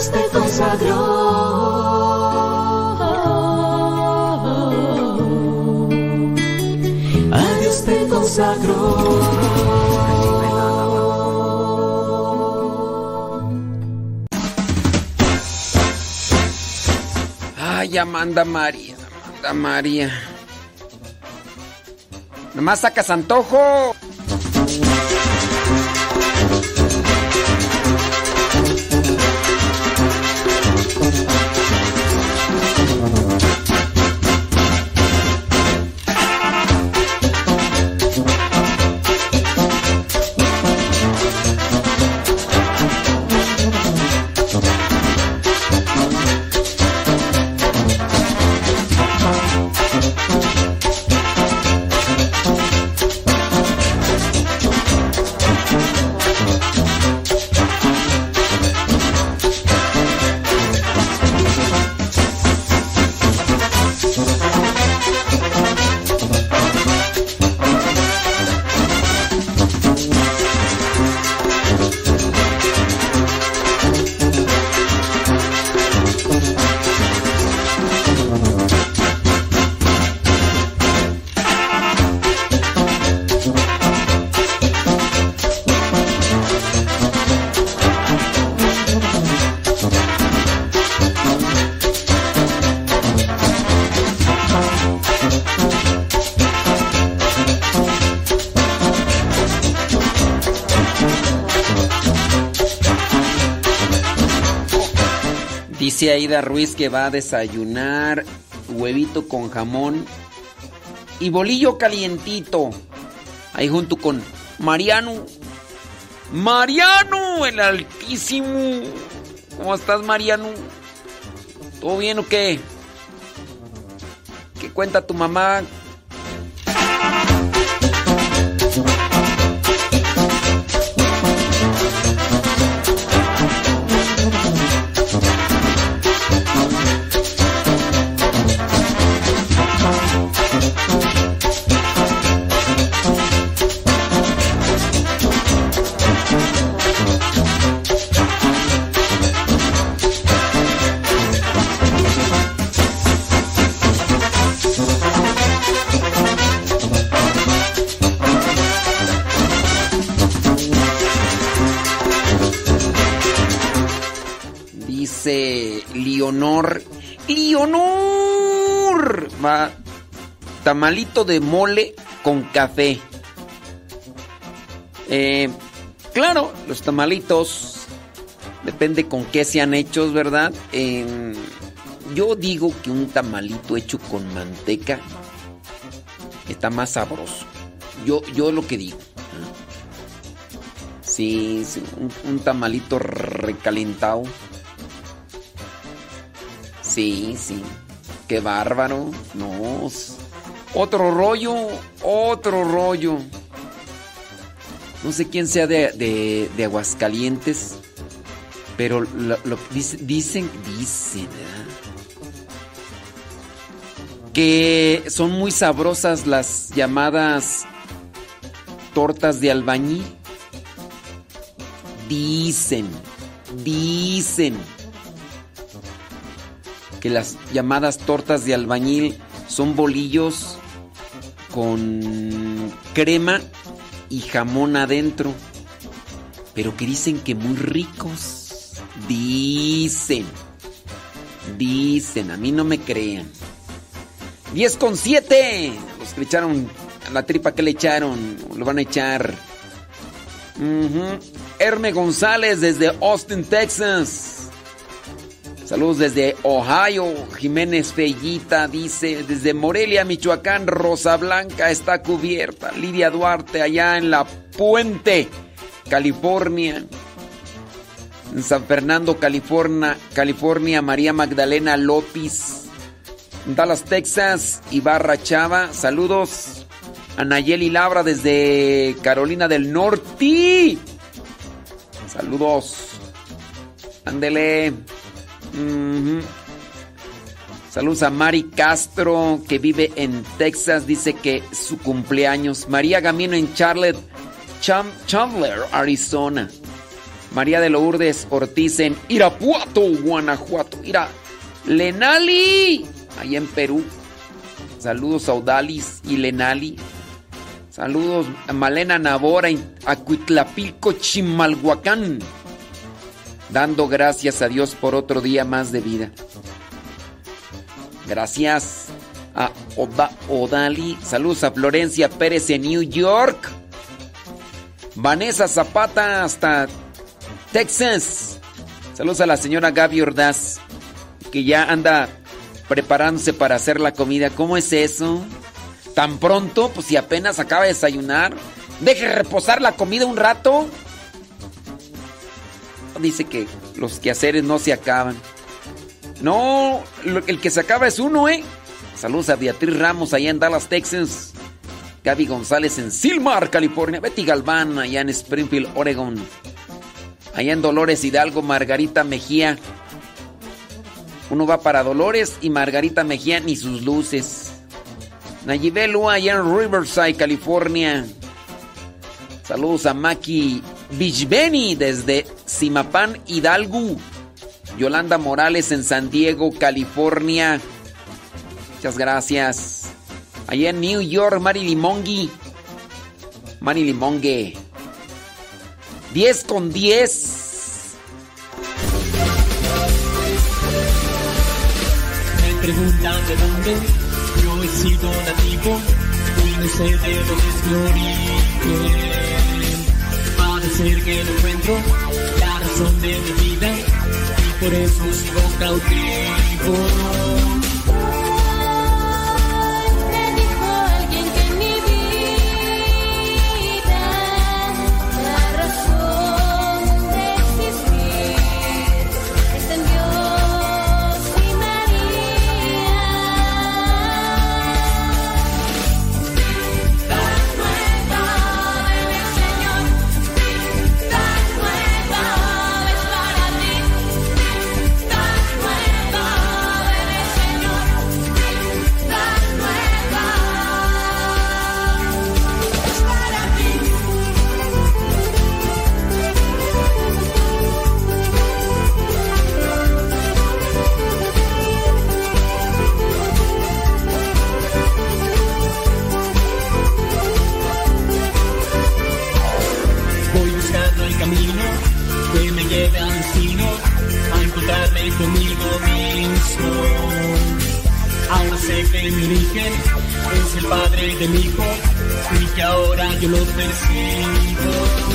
[SPEAKER 13] Dios te consagró. A Dios te consagró.
[SPEAKER 2] Ay, Amanda María, Amanda María. Nomás sacas antojo. Ruiz que va a desayunar huevito con jamón y bolillo calientito. Ahí junto con Mariano. Mariano, el altísimo. ¿Cómo estás, Mariano? ¿Todo bien o? ¿Qué, ¿Qué cuenta tu mamá? Tamalito de mole con café. Eh, claro, los tamalitos. Depende con qué sean hechos, ¿verdad? Eh, yo digo que un tamalito hecho con manteca está más sabroso. Yo, yo lo que digo. Sí, sí, un, un tamalito recalentado. Sí, sí. Qué bárbaro. No. Otro rollo. Otro rollo. No sé quién sea de, de- Aguascalientes. Pero lo, lo- dice- dicen, dicen, ¿verdad? Que son muy sabrosas las llamadas tortas de albañil. Dicen, dicen que las llamadas tortas de albañil son bolillos con crema y jamón adentro, pero que dicen que muy ricos. Dicen, dicen, a mí no me crean. 10 con 7. Los que le echaron la tripa que le echaron, lo van a echar. Ujú. Herme González desde Austin, Texas. Saludos desde Ohio. Jiménez Fellita dice, desde Morelia, Michoacán, Rosa Blanca está cubierta. Lidia Duarte allá en La Puente, California. En San Fernando, California, California, María Magdalena López. Dallas, Texas, Ibarra Chava. Saludos. A Nayeli Labra desde Carolina del Norte. Saludos. Ándele. Saludos a Mari Castro, que vive en Texas. Dice que su cumpleaños. María Gamino en Charlotte, Cham- Chandler, Arizona. María de Lourdes Ortiz en Irapuato, Guanajuato. Ira. Lenali, allá en Perú. Saludos a Odalis y Lenali. Saludos a Malena Navora en Acuitlapilco, Chimalhuacán. Dando gracias a Dios por otro día más de vida. Gracias a Oda- Odali. Saludos a Florencia Pérez en New York. Vanessa Zapata hasta Texas. Saludos a la señora Gaby Ordaz, que ya anda preparándose para hacer la comida. ¿Cómo es eso? ¿Tan pronto? Pues si apenas acaba de desayunar. Deje reposar la comida un rato. Dice que los quehaceres no se acaban. No, el que se acaba es uno, ¿eh? Saludos a Beatriz Ramos allá en Dallas, Texas. Gaby González en Silmar, California. Betty Galván allá en Springfield, Oregon. Allá en Dolores Hidalgo, Margarita Mejía. Uno va para Dolores y Margarita Mejía ni sus luces. Nayibelu allá en Riverside, California. Saludos a Maki Bichbeni desde Simapán, Hidalgo. Yolanda Morales en San Diego, California. Muchas gracias. Allá en New York, Mari Limongi. Mari Limongue. 10 con 10.
[SPEAKER 4] Me preguntan de dónde yo he sido nativo y de. Parece que no encuentro razón de mi vida y por eso sigo cautivo.
[SPEAKER 14] De
[SPEAKER 15] mi origen, es el padre de mi hijo y que ahora yo lo persigo.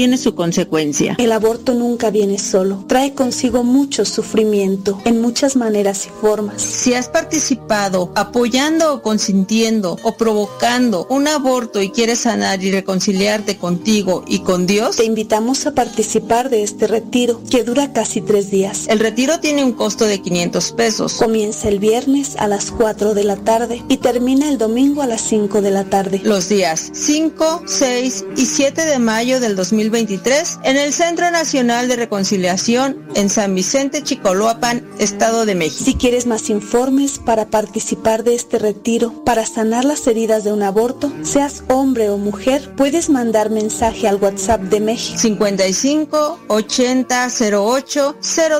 [SPEAKER 12] Tiene su consecuencia.
[SPEAKER 13] El aborto nunca viene solo, trae consigo mucho sufrimiento en muchas maneras y formas.
[SPEAKER 12] Si has participado apoyando o consintiendo o provocando un aborto y quieres sanar y reconciliarte contigo y con Dios,
[SPEAKER 13] Te invitamos a participar de este retiro que dura casi tres días.
[SPEAKER 12] el retiro tiene un costo de 500 pesos.
[SPEAKER 13] Comienza el viernes a las 4 de la tarde y termina el domingo a las 5 de la tarde.
[SPEAKER 12] Los días 5, 6 y 7 de mayo del 2020 en el Centro Nacional de Reconciliación en San Vicente Chicoloapan, Estado de México.
[SPEAKER 5] Si quieres más informes para participar de este retiro, para sanar las heridas de un aborto, seas hombre o mujer, puedes mandar mensaje al WhatsApp de México
[SPEAKER 12] 55 80 08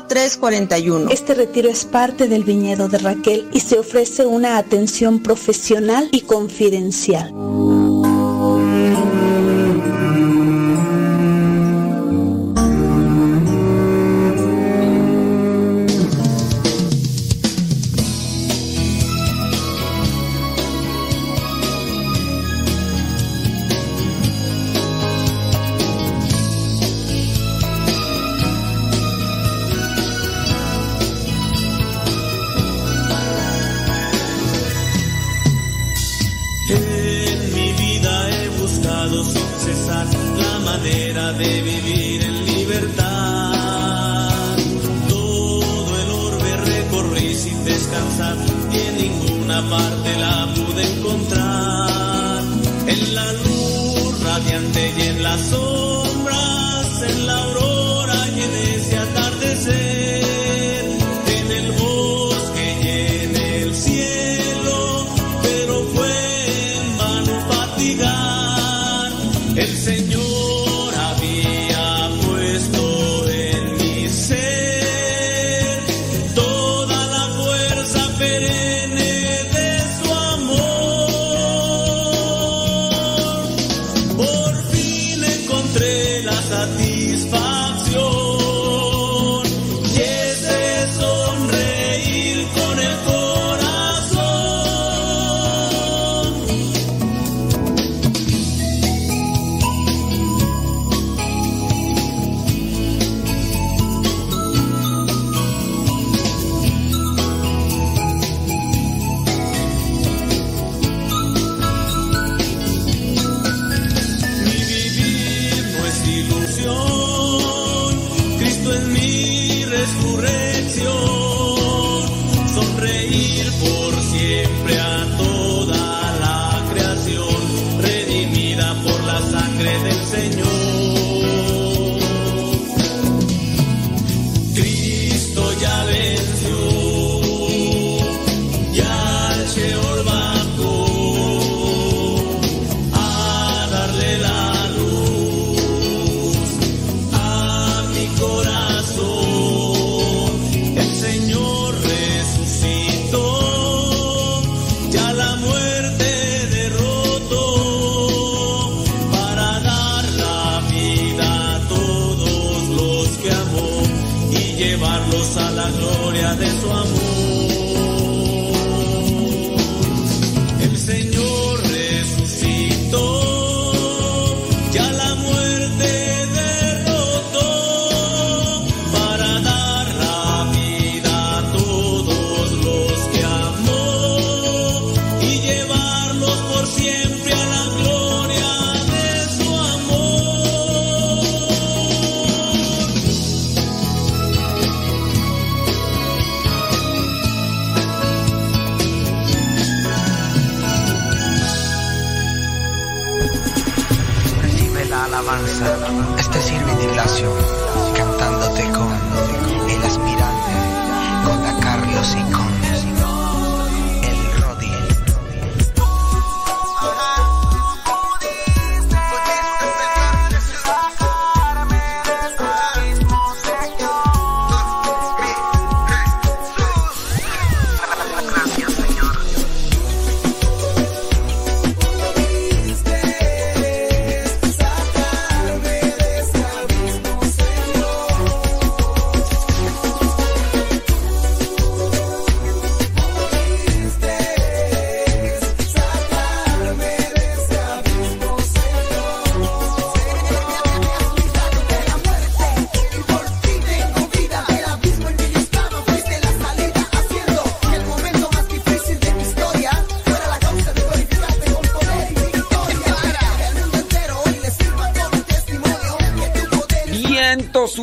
[SPEAKER 12] 03 41.
[SPEAKER 5] Este retiro es parte del viñedo de Raquel y se ofrece una atención profesional y confidencial.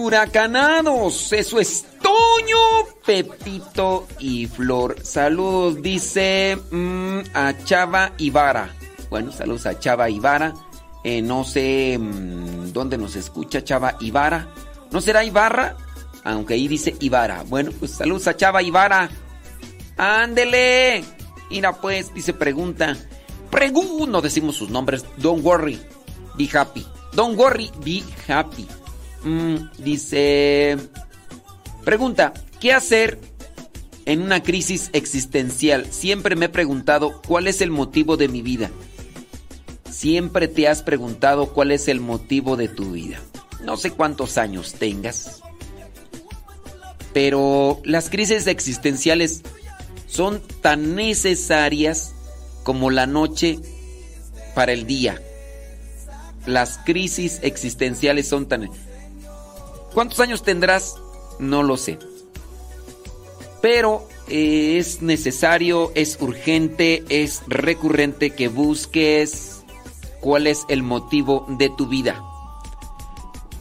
[SPEAKER 2] huracanados. Eso es Toño, Pepito y Flor. Saludos, dice mm, a Chava Ibarra. Bueno, saludos a Chava Ibarra. Eh, no sé mm, dónde nos escucha Chava Ibarra. ¿No será Ibarra? Aunque ahí dice Ibarra. Bueno, pues saludos a Chava Ibarra. Ándele. Mira pues, dice pregunta. Pregunta, no decimos sus nombres. Don't worry, be happy. Don't worry, be happy. Mm, dice... Pregunta, ¿qué hacer en una crisis existencial? Siempre me he preguntado cuál es el motivo de mi vida. Siempre te has preguntado cuál es el motivo de tu vida. No sé cuántos años tengas, pero las crisis existenciales son tan necesarias como la noche para el día. Las crisis existenciales son tan... ¿Cuántos años tendrás? No lo sé. Pero eh, es necesario, es urgente, es recurrente que busques cuál es el motivo de tu vida.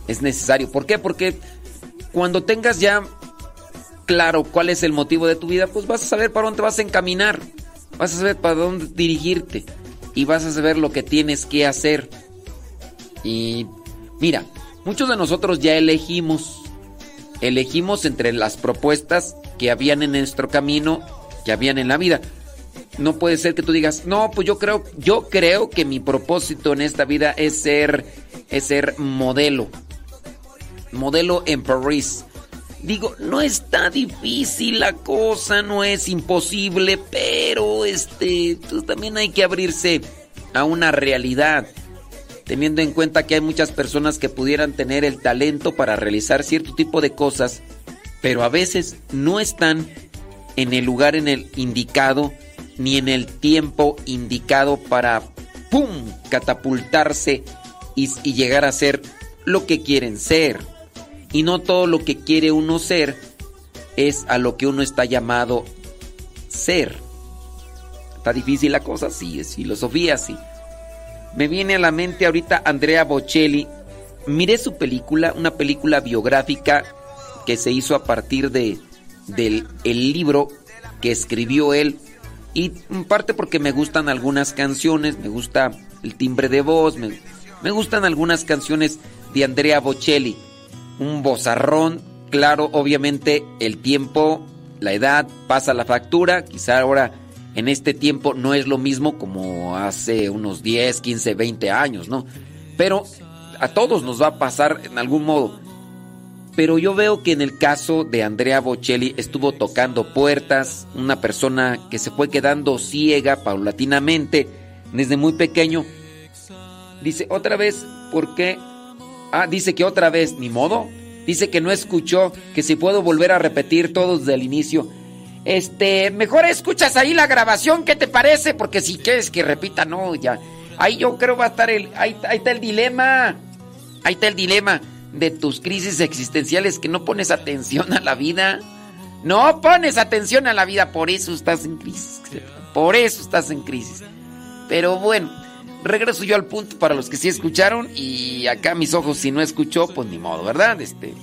[SPEAKER 2] Es necesario. ¿Por qué? Porque cuando tengas ya claro cuál es el motivo de tu vida, pues vas a saber para dónde vas a encaminar. Vas a saber para dónde dirigirte. Y vas a saber lo que tienes que hacer. Y mira, muchos de nosotros ya elegimos. Elegimos entre las propuestas que habían en nuestro camino, que habían en la vida. No puede ser que tú digas, no, pues yo creo, yo creo que mi propósito en esta vida es ser, es ser modelo. Modelo en París. Digo, no está difícil la cosa, no es imposible, pero este, pues también hay que abrirse a una realidad, teniendo en cuenta que hay muchas personas que pudieran tener el talento para realizar cierto tipo de cosas, pero a veces no están en el lugar en el indicado ni en el tiempo indicado para pum catapultarse y, y llegar a ser lo que quieren ser. Y no todo lo que quiere uno ser es a lo que uno está llamado ser. Está difícil la cosa, sí, es filosofía, sí. Me viene a la mente ahorita Andrea Bocelli. Miré su película, una película biográfica que se hizo a partir de del el libro que escribió él y en parte porque me gustan algunas canciones, me gusta el timbre de voz, me, me gustan algunas canciones de Andrea Bocelli un bozarrón. Claro, obviamente el tiempo, la edad pasa la factura. Quizá ahora en este tiempo no es lo mismo como hace unos 10, 15, 20 años, ¿no? Pero a todos nos va a pasar en algún modo. Pero yo veo que en el caso de Andrea Bocelli estuvo tocando puertas, una persona que se fue quedando ciega paulatinamente desde muy pequeño. Dice, otra vez, ¿por qué Ah, dice que otra vez, ni modo. Dice que no escuchó, que si puedo volver a repetir todo desde el inicio. Este, mejor escuchas ahí la grabación, ¿qué te parece? Porque si quieres que repita, no, ya. Ahí yo creo va a estar el. Ahí, ahí está el dilema. Ahí está el dilema de tus crisis existenciales que no pones atención a la vida. No pones atención a la vida, por eso estás en crisis. Por eso estás en crisis. Pero bueno, regreso yo al punto para los que sí escucharon y acá mis ojos si no escuchó, pues ni modo, ¿verdad? Este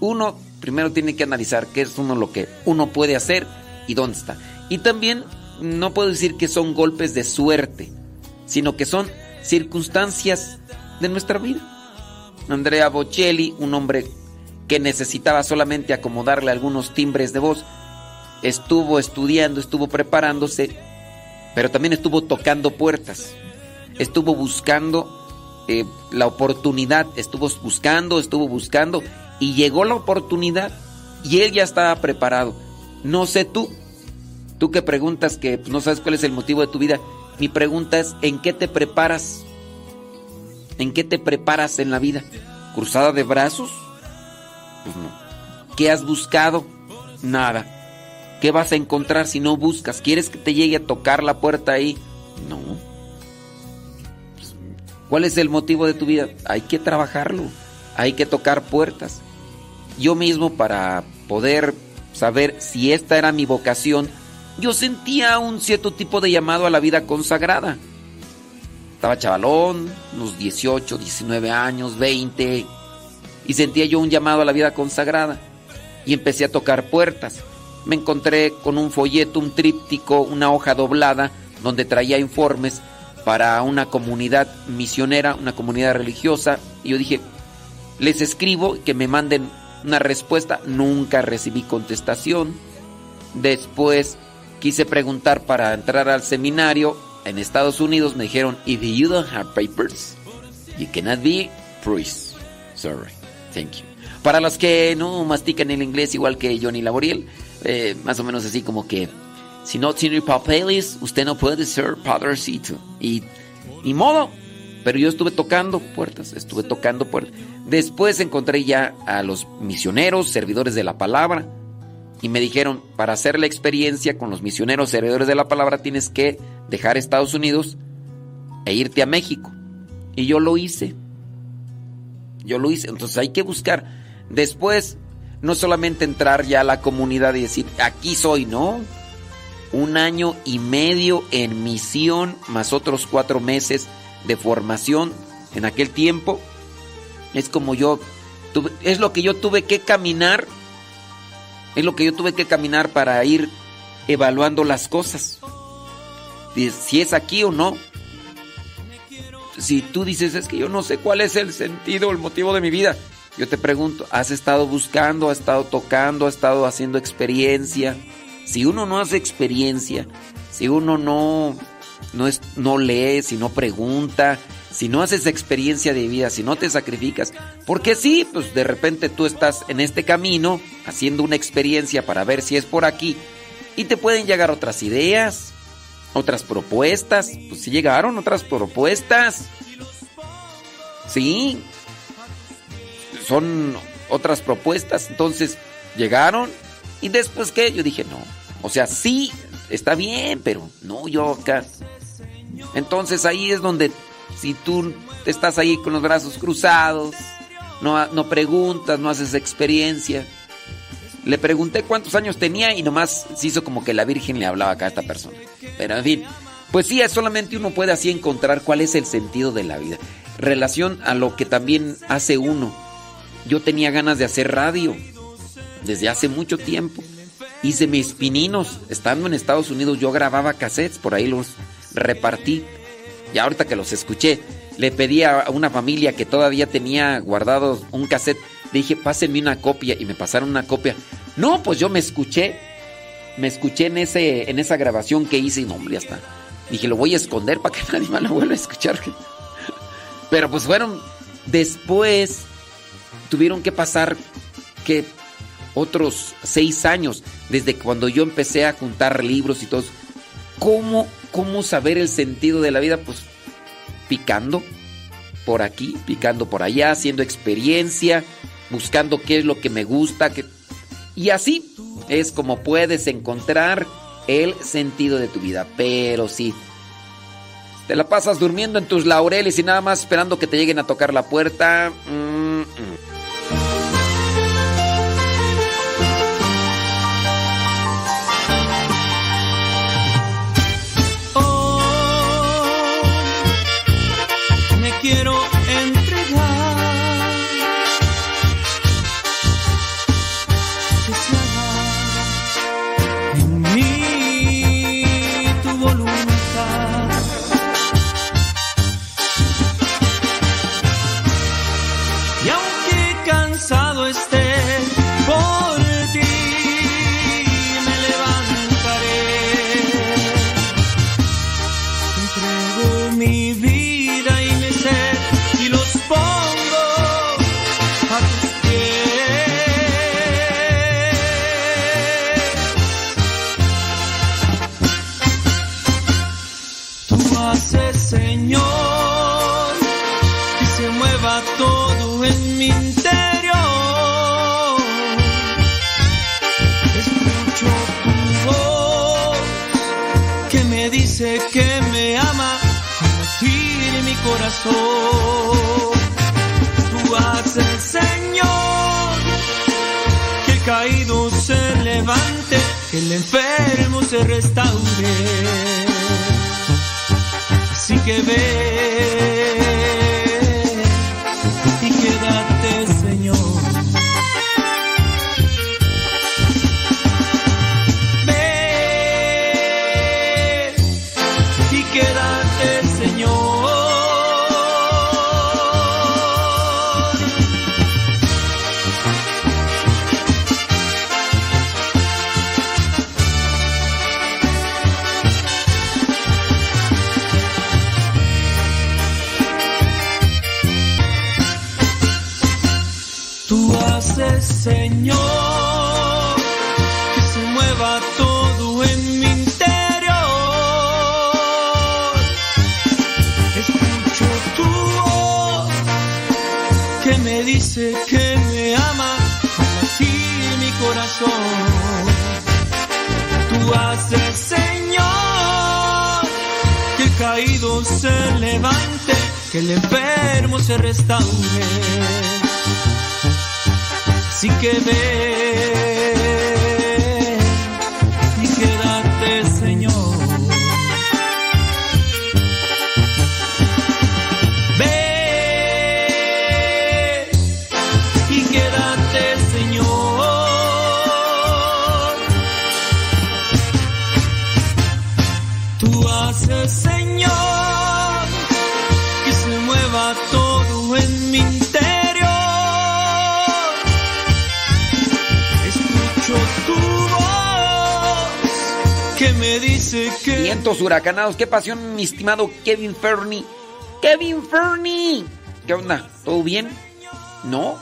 [SPEAKER 2] uno primero tiene que analizar qué es uno lo que uno puede hacer y dónde está. Y también no puedo decir que son golpes de suerte, sino que son circunstancias de nuestra vida. Andrea Bocelli, un hombre que necesitaba solamente acomodarle algunos timbres de voz, estuvo estudiando, estuvo preparándose pero también estuvo tocando puertas, estuvo buscando eh, la oportunidad, estuvo buscando, estuvo buscando y llegó la oportunidad y él ya estaba preparado. No sé tú, tú que preguntas que no sabes cuál es el motivo de tu vida, mi pregunta es, ¿en qué te preparas? ¿En qué te preparas en la vida? ¿Cruzada de brazos? Pues no. ¿Qué has buscado? Nada. ¿Qué vas a encontrar si no buscas? ¿Quieres que te llegue a tocar la puerta ahí? No. ¿Cuál es el motivo de tu vida? Hay que trabajarlo. Hay que tocar puertas. Yo mismo para poder saber si esta era mi vocación, yo sentía un cierto tipo de llamado a la vida consagrada. Estaba chavalón, unos 18, 19 años, 20, y sentía yo un llamado a la vida consagrada. Y empecé a tocar puertas me encontré con un folleto, un tríptico, una hoja doblada, donde traía informes para una comunidad misionera, una comunidad religiosa. Y yo dije, les escribo que me manden una respuesta. Nunca recibí contestación. Después quise preguntar para entrar al seminario en Estados Unidos. Me dijeron, if you don't have papers, you cannot be priest. Sorry. Thank you. Para los que no mastican el inglés igual que Johnny Laboriel, eh, más o menos así como que si no tiene papeles, usted no puede ser padrecito. Y ni modo. Pero yo estuve tocando puertas, estuve tocando puertas. Después encontré ya a los misioneros, servidores de la palabra, y me dijeron, para hacer la experiencia con los misioneros, servidores de la palabra, tienes que dejar Estados Unidos e irte a México. Y yo lo hice. Yo lo hice. Entonces hay que buscar. Después, no solamente entrar ya a la comunidad y decir, aquí soy, ¿no? Un año y medio en misión, más otros cuatro meses de formación en aquel tiempo. Es como yo, tuve, es lo que yo tuve que caminar, es lo que yo tuve que caminar para ir evaluando las cosas. Si es aquí o no. Si tú dices, es que yo no sé cuál es el sentido, el motivo de mi vida. Yo te pregunto, ¿has estado buscando, has estado tocando, has estado haciendo experiencia? Si uno no hace experiencia, si uno no, no, es, no lee, si no pregunta, si no haces experiencia de vida, si no te sacrificas, porque sí, pues de repente tú estás en este camino haciendo una experiencia para ver si es por aquí y te pueden llegar otras ideas, otras propuestas, pues sí llegaron otras propuestas, sí, son otras propuestas, entonces llegaron y después qué, yo dije no, o sea, sí, está bien, pero no yo acá. Entonces ahí es donde si tú estás ahí con los brazos cruzados, no, no preguntas, no haces experiencia. Le pregunté cuántos años tenía y nomás se hizo como que la Virgen le hablaba acá a esta persona. Pero en fin, pues sí, solamente uno puede así encontrar cuál es el sentido de la vida. Relación a lo que también hace uno. Yo tenía ganas de hacer radio desde hace mucho tiempo. Hice mis pininos. Estando en Estados Unidos yo grababa cassettes, por ahí los repartí. Y ahorita que los escuché, le pedí a una familia que todavía tenía guardado un cassette. Dije, pásenme una copia y me pasaron una copia. No, pues yo me escuché. Me escuché en, ese, en esa grabación que hice y no, hombre, ya está. Dije, lo voy a esconder para que nadie más lo vuelva a escuchar. Pero pues fueron. Después tuvieron que pasar que otros seis años desde cuando yo empecé a juntar libros y todo. ¿Cómo, ¿Cómo saber el sentido de la vida? Pues picando por aquí, picando por allá, haciendo experiencia, buscando qué es lo que me gusta. Y así es como puedes encontrar el sentido de tu vida. Pero si te la pasas durmiendo en tus laureles y nada más esperando que te lleguen a tocar la puerta. Mm.
[SPEAKER 4] Tú haces, Señor, que el caído se levante, que el enfermo se restaure. Así que ve dice que me ama, así mi corazón. Tú haces, Señor, que el caído se levante, que el enfermo se restaure. Así que ve
[SPEAKER 2] Vientos huracanados. ¿Qué pasión, mi estimado Kevin Fernie? Kevin Fernie. ¿Qué onda? ¿Todo bien? ¿No?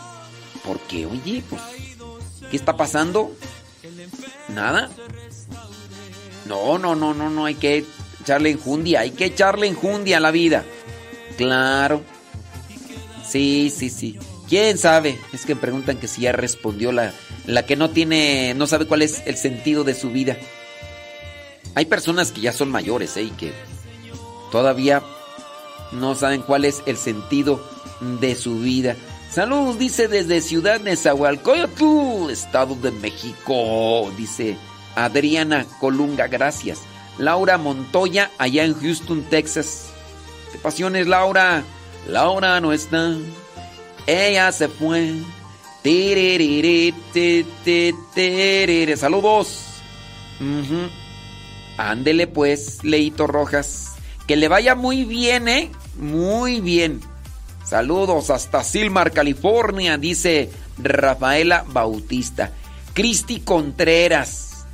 [SPEAKER 2] ¿Por qué? Oye, pues, ¿qué está pasando? ¿Nada? No, no, no, no, no, hay que echarle enjundia, hay que echarle enjundia a la vida. Claro. Sí, sí, sí. ¿Quién sabe? Es que me preguntan que si ya respondió la, la que no tiene, no sabe cuál es el sentido de su vida. Hay personas que ya son mayores, ¿eh? Y que todavía no saben cuál es el sentido de su vida. Saludos, dice desde Ciudad Nezahualcóyotl, Estado de México, dice Adriana Colunga, gracias. Laura Montoya, allá en Houston, Texas. ¿Qué pasiones, Laura? Laura no está, ella se fue. Saludos. Ujú. Ándele pues, Leito Rojas. Que le vaya muy bien, ¿eh? Muy bien. Saludos hasta Silmar, California, dice Rafaela Bautista. Cristi Contreras.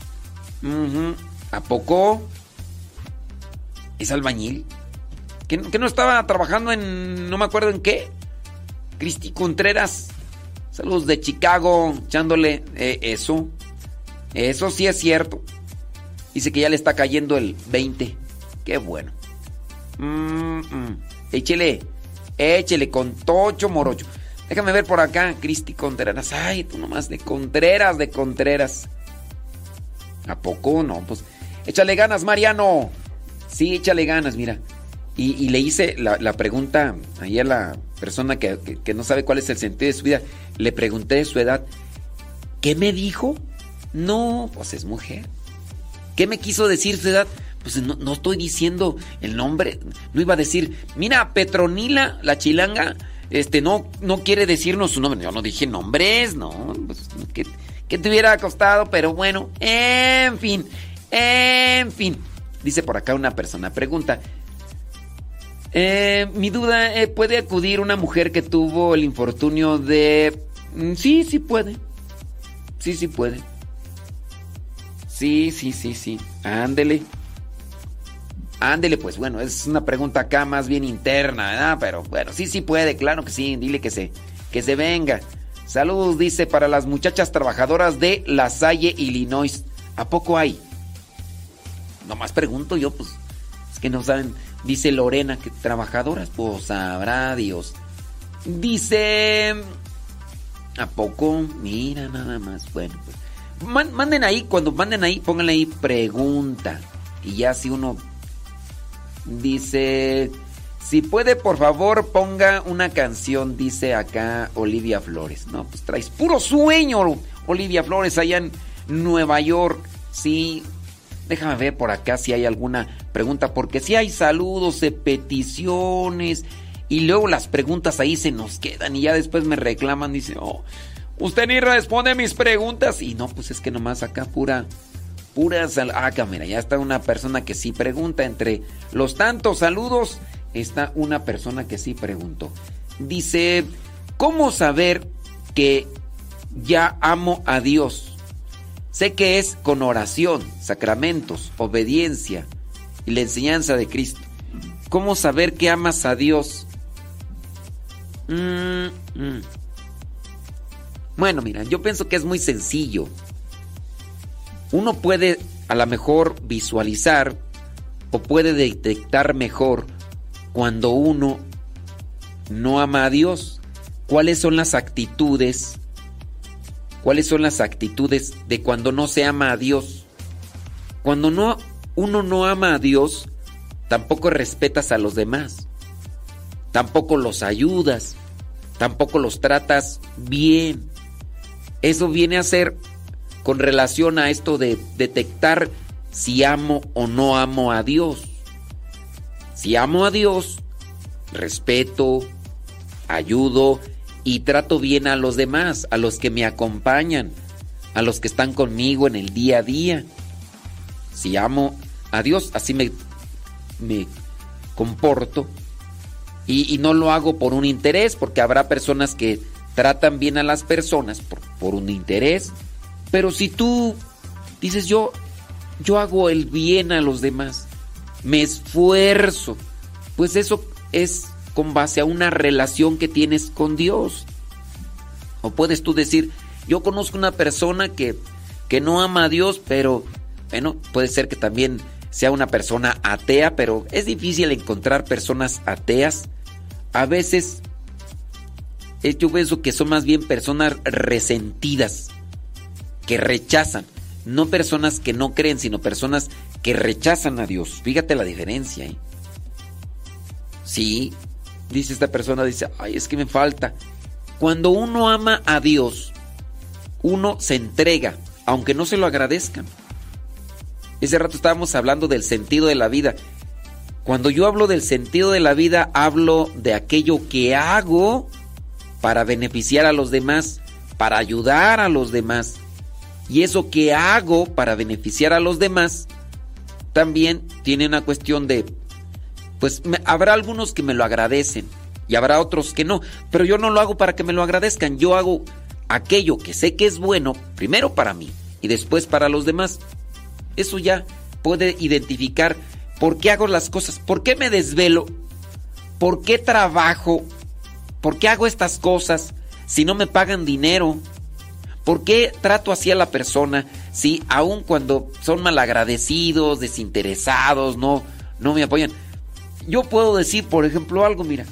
[SPEAKER 2] ¿A poco? ¿Es albañil? ¿Que, que no estaba trabajando en... no me acuerdo en qué? Cristi Contreras. Saludos de Chicago, echándole eh, eso. Eso sí es cierto. Dice que ya le está cayendo el 20. Qué bueno. Mm, mm. Échele, échele con tocho morocho. Déjame ver por acá, Cristi Contreras. Ay, tú nomás de Contreras, de Contreras. ¿A poco no? Pues échale ganas, Mariano. Sí, échale ganas, mira. Y, le hice la, pregunta ahí a la persona que, que- que no sabe cuál es el sentido de su vida. Le pregunté de su edad. ¿Qué me dijo? No, pues es mujer. ¿Qué me quiso decir su edad? Pues no, no estoy diciendo el nombre. No iba a decir, mira, Petronila, la chilanga, este, no, no quiere decirnos su nombre. Yo no dije nombres, no. Pues, que, que te hubiera costado, pero bueno, en fin, en fin. Dice por acá una persona, pregunta. eh, mi duda, eh, ¿puede acudir una mujer que tuvo el infortunio de... Mm, Sí, sí puede. Sí, sí puede. Sí, sí, sí, sí. Ándele. Ándele, pues bueno, es una pregunta acá más bien interna, ¿verdad? Pero bueno, sí, sí puede, claro que sí. Dile que se, que se venga. Saludos, dice, para las muchachas trabajadoras de La Salle, Illinois. ¿A poco hay? Nomás pregunto yo, pues. Es que no saben. Dice Lorena que trabajadoras, pues sabrá Dios. Dice. ¿A poco? Mira, nada más. Bueno, pues. Man- manden ahí, cuando manden ahí, pónganle ahí pregunta. Y ya si uno dice, si puede, por favor, ponga una canción, dice acá Olivia Flores. No, pues traes puro sueño, Olivia Flores, allá en Nueva York. Sí, déjame ver por acá si hay alguna pregunta, porque si hay saludos, de peticiones, y luego las preguntas ahí se nos quedan y ya después me reclaman, dice, oh, usted ni responde mis preguntas. Y no, pues es que nomás acá pura, pura sal- Ah, acá mira, ya está una persona que sí pregunta. Entre los tantos saludos está una persona que sí preguntó. Dice, ¿cómo saber que ya amo a Dios? Sé que es con oración, sacramentos, obediencia y la enseñanza de Cristo. ¿Cómo saber que amas a Dios? Mm, mm. Bueno, mira, yo pienso que es muy sencillo. Uno puede a lo mejor visualizar o puede detectar mejor cuando uno no ama a Dios. ¿Cuáles son las actitudes? ¿Cuáles son las actitudes de cuando no se ama a Dios? Cuando no uno no ama a Dios, tampoco respetas a los demás. Tampoco los ayudas, tampoco los tratas bien. Eso viene a ser con relación a esto de detectar si amo o no amo a Dios. Si amo a Dios, respeto, ayudo y trato bien a los demás, a los que me acompañan, a los que están conmigo en el día a día. Si amo a Dios, así me, me comporto. Y, y, no lo hago por un interés, porque habrá personas que tratan bien a las personas por, por un interés. Pero si tú dices yo, yo hago el bien a los demás, me esfuerzo, pues eso es con base a una relación que tienes con Dios. O puedes tú decir, yo conozco una persona que, que no ama a Dios, pero bueno, puede ser que también sea una persona atea, pero es difícil encontrar personas ateas. A veces yo pienso que son más bien personas resentidas, que rechazan. No personas que no creen, sino personas que rechazan a Dios. Fíjate la diferencia. ¿eh? Sí, dice esta persona, dice, ay, es que me falta. Cuando uno ama a Dios, uno se entrega, aunque no se lo agradezcan. Ese rato estábamos hablando del sentido de la vida. Cuando yo hablo del sentido de la vida, hablo de aquello que hago para beneficiar a los demás, para ayudar a los demás. Y eso que hago para beneficiar a los demás, también tiene una cuestión de, pues habrá algunos que me lo agradecen y habrá otros que no, pero yo no lo hago para que me lo agradezcan, yo hago aquello que sé que es bueno, primero para mí y después para los demás. Eso ya puede identificar por qué hago las cosas, por qué me desvelo, por qué trabajo, por qué hago estas cosas si no me pagan dinero. ¿Por qué trato así a la persona si aun cuando son malagradecidos, desinteresados, no, no me apoyan? Yo puedo decir, por ejemplo, algo, mira,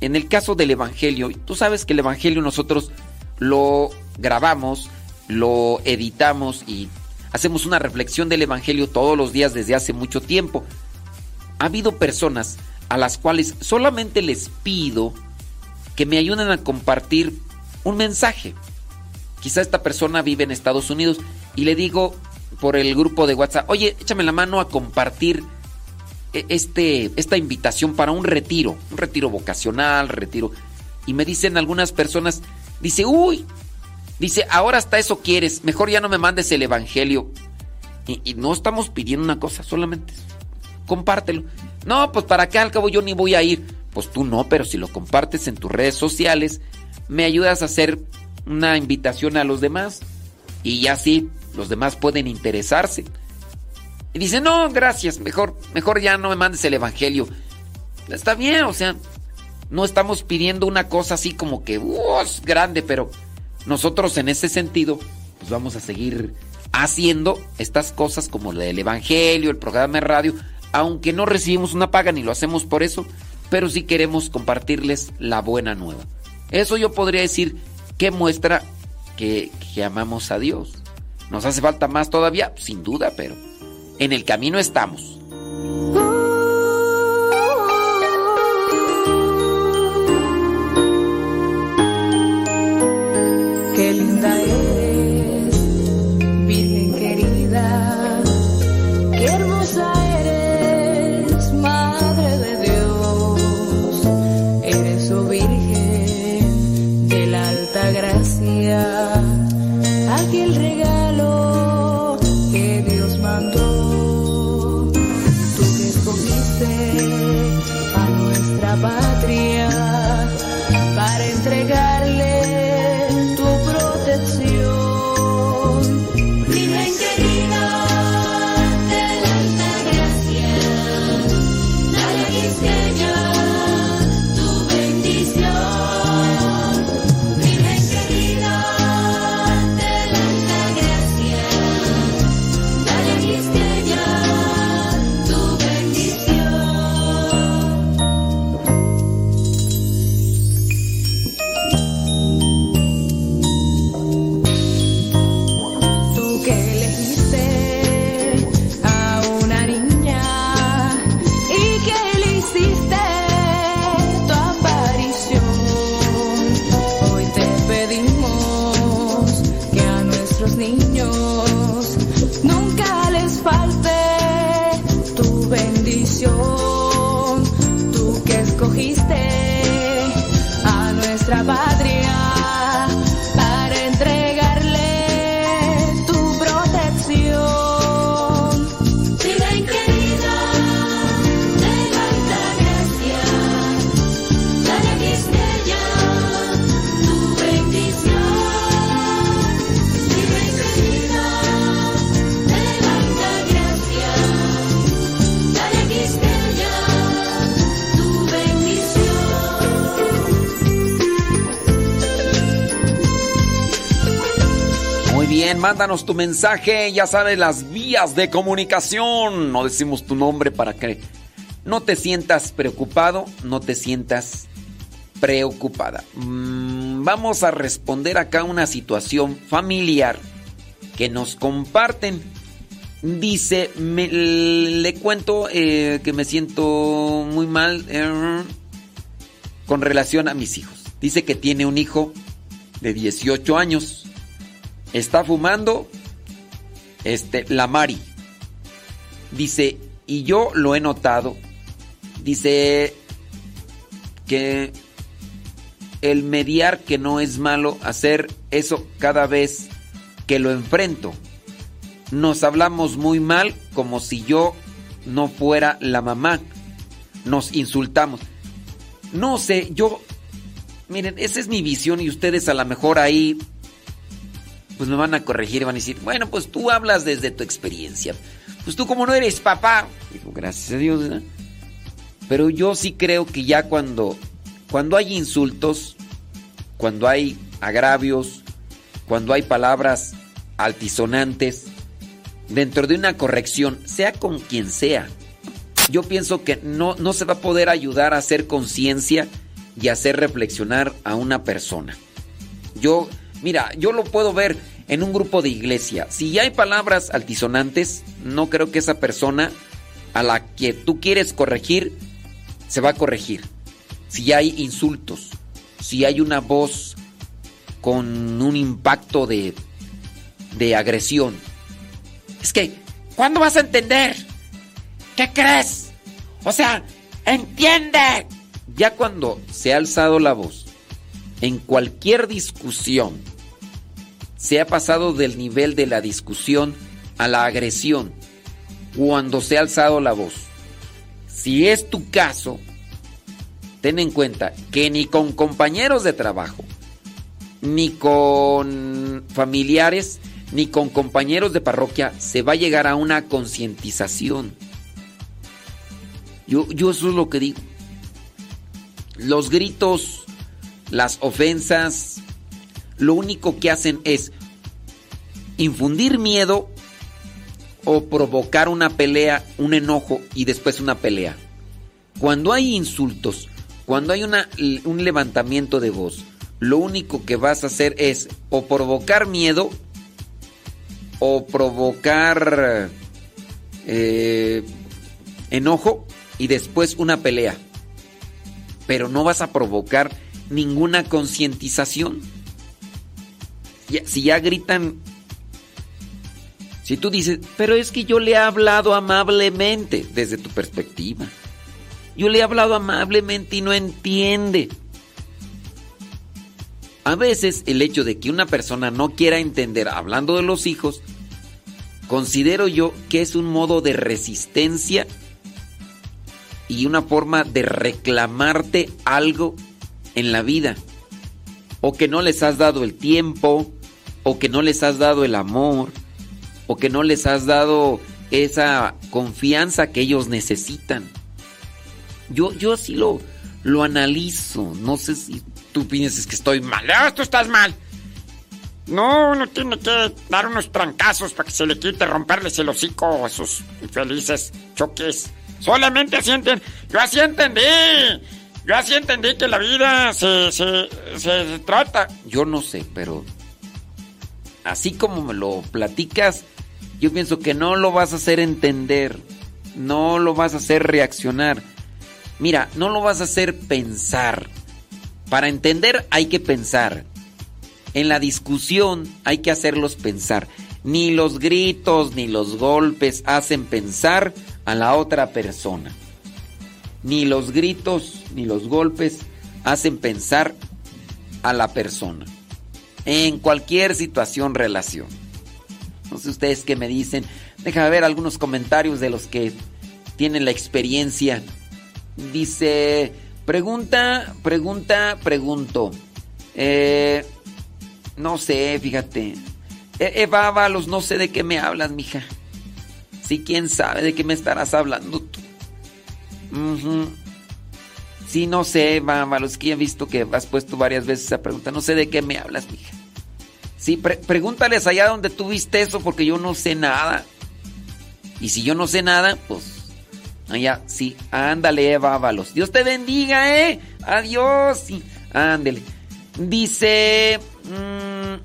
[SPEAKER 2] en el caso del Evangelio, tú sabes que el Evangelio nosotros lo grabamos, lo editamos y hacemos una reflexión del Evangelio todos los días desde hace mucho tiempo. Ha habido personas a las cuales solamente les pido que me ayuden a compartir un mensaje. Quizá esta persona vive en Estados Unidos y le digo por el grupo de WhatsApp, oye, échame la mano a compartir e, este, esta invitación para un retiro, un retiro vocacional, retiro. Y me dicen algunas personas, dice, uy, dice, ahora hasta eso quieres, mejor ya no me mandes el Evangelio. Y, y no estamos pidiendo una cosa, solamente compártelo. No, pues para qué al cabo yo ni voy a ir. Pues tú no, pero si lo compartes en tus redes sociales, me ayudas a hacer una invitación a los demás y así los demás pueden interesarse. Y dice, no, gracias, mejor, mejor ya no me mandes el Evangelio. Está bien, o sea, no estamos pidiendo una cosa así como que, es grande, pero nosotros en ese sentido, pues vamos a seguir haciendo estas cosas como el Evangelio, el programa de radio, aunque no recibimos una paga ni lo hacemos por eso, pero sí queremos compartirles la buena nueva. Eso yo podría decir que muestra que, que amamos a Dios. ¿Nos hace falta más todavía? Sin duda, pero en el camino estamos. Mándanos tu mensaje. Ya sabes las vías de comunicación. No decimos tu nombre para que no te sientas preocupado, no te sientas preocupada. Mm, vamos a responder acá una situación familiar que nos comparten. Dice, le cuento eh, que me siento muy mal eh, con relación a mis hijos. Dice que tiene un hijo de 18 años. Está fumando este la Mari. Dice, y yo lo he notado. Dice que el mediar que no es malo hacer eso cada vez que lo enfrento. Nos hablamos muy mal como si yo no fuera la mamá. Nos insultamos. No sé, yo miren, esa es mi visión y ustedes a lo mejor ahí pues me van a corregir van a decir, bueno, pues tú hablas desde tu experiencia. Pues tú como no eres papá, digo, gracias a Dios, ¿verdad? Pero yo sí creo que ya cuando, cuando hay insultos, cuando hay agravios, cuando hay palabras altisonantes, dentro de una corrección, sea con quien sea, yo pienso que no, no se va a poder ayudar a hacer conciencia y hacer reflexionar a una persona. Yo, mira, yo lo puedo ver en un grupo de iglesia. Si hay palabras altisonantes, no creo que esa persona a la que tú quieres corregir se va a corregir. Si hay insultos, si hay una voz con un impacto de, de agresión. Es que, ¿cuándo vas a entender? ¿Qué crees? O sea, entiende. Ya cuando se ha alzado la voz, en cualquier discusión, se ha pasado del nivel de la discusión a la agresión, cuando se ha alzado la voz. Si es tu caso, ten en cuenta que ni con compañeros de trabajo, ni con familiares, ni con compañeros de parroquia se va a llegar a una concientización. Yo, yo eso es lo que digo. Los gritos, las ofensas, lo único que hacen es infundir miedo o provocar una pelea, un enojo y después una pelea. Cuando hay insultos, cuando hay un levantamiento de voz, lo único que vas a hacer es o provocar miedo o provocar eh, enojo y después una pelea. Pero no vas a provocar ninguna concientización. Si ya gritan, si tú dices, pero es que yo le he hablado amablemente desde tu perspectiva. Yo le he hablado amablemente y no entiende. A veces el hecho de que una persona no quiera entender, hablando de los hijos, considero yo que es un modo de resistencia y una forma de reclamarte algo en la vida. O que no les has dado el tiempo, o que no les has dado el amor, o que no les has dado esa confianza que ellos necesitan. Yo, yo sí lo, lo analizo. No sé si tú piensas que estoy mal.
[SPEAKER 3] Ah, tú estás mal. No, uno tiene que dar unos trancazos para que se le quite, romperles el hocico a esos infelices choques. Solamente así enten- Yo así entendí. Yo así entendí que la vida se, se, se trata.
[SPEAKER 2] Yo no sé, pero así como me lo platicas, yo pienso que no lo vas a hacer entender, no lo vas a hacer reaccionar. Mira, no lo vas a hacer pensar. Para entender hay que pensar. En la discusión hay que hacerlos pensar. Ni los gritos ni los golpes hacen pensar a la otra persona. Ni los gritos ni los golpes hacen pensar a la persona. En cualquier situación, relación. No sé ustedes qué me dicen. Déjame ver algunos comentarios de los que tienen la experiencia. Dice, pregunta, pregunta, pregunto. Eh, no sé, fíjate. Eh, Eva Ábalos, no sé de qué me hablas, mija. Sí, quién sabe de qué me estarás hablando tú. Ujú. Sí, no sé, Eva Ábalos, que he visto que has puesto varias veces esa pregunta. No sé de qué me hablas, mija. Sí, pre- pregúntales allá donde tú viste eso, porque yo no sé nada. Y si yo no sé nada, pues. Allá, sí, ándale, Eva Ábalos. Dios te bendiga, ¿eh? Adiós. Sí, ándale. Dice. mm,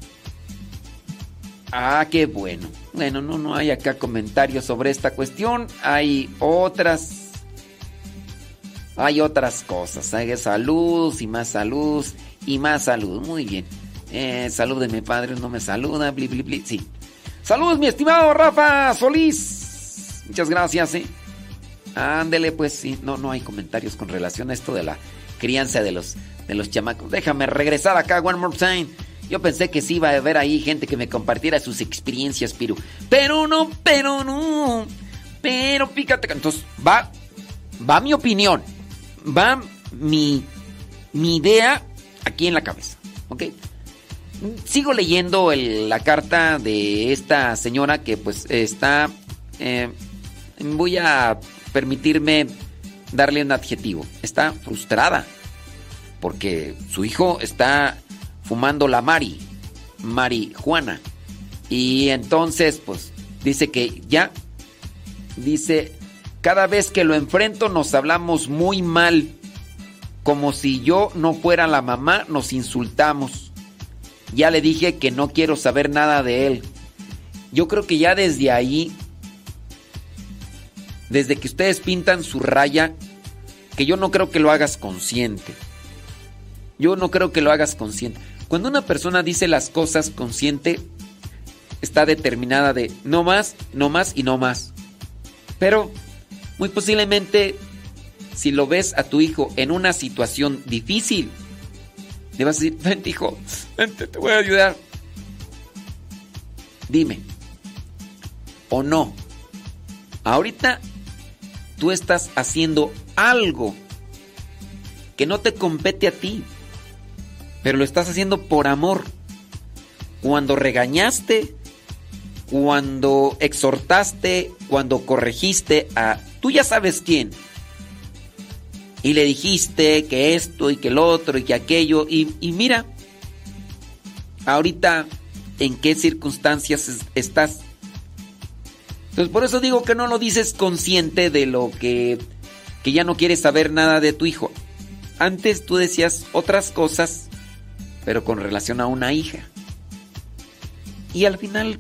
[SPEAKER 2] ah, qué bueno. Bueno, no, no hay acá comentarios sobre esta cuestión. Hay otras. Hay otras cosas. Hay saludos y más saludos y más saludos. Muy bien. Eh, salud de mi padre, no me saluda. Bli, bli, bli. Sí. Saludos, mi estimado Rafa Solís. Muchas gracias, eh. Ándele, pues sí. No, no hay comentarios con relación a esto de la crianza de los, de los chamacos. Déjame regresar acá, one more time. Yo pensé que sí iba a haber ahí gente que me compartiera sus experiencias, Piru. Pero no, pero no. Pero fíjate entonces va, va mi opinión. Va mi, mi idea aquí en la cabeza. ¿Ok? Sigo leyendo la carta de esta señora que pues está... eh, voy a permitirme darle un adjetivo. Está frustrada porque su hijo está fumando la Mari, marihuana. Y entonces pues dice que ya, dice, cada vez que lo enfrento nos hablamos muy mal. Como si yo no fuera la mamá, nos insultamos. Ya le dije que no quiero saber nada de él. Yo creo que ya desde ahí, desde que ustedes pintan su raya, que yo no creo que lo hagas consciente. Yo no creo que lo hagas consciente. Cuando una persona dice las cosas consciente, está determinada de no más, no más y no más. Pero muy posiblemente, si lo ves a tu hijo en una situación difícil, le vas a decir, vente hijo, vente, te voy a ayudar. Dime, o no, ahorita tú estás haciendo algo que no te compete a ti, pero lo estás haciendo por amor. Cuando regañaste, cuando exhortaste, cuando corregiste a tú ya sabes quién. Y le dijiste que esto y que el otro y que aquello. Y, mira, ahorita en qué circunstancias es- estás. Entonces por eso digo que no lo dices consciente de lo que, que ya no quieres saber nada de tu hijo. Antes tú decías otras cosas, pero con relación a una hija. Y al final,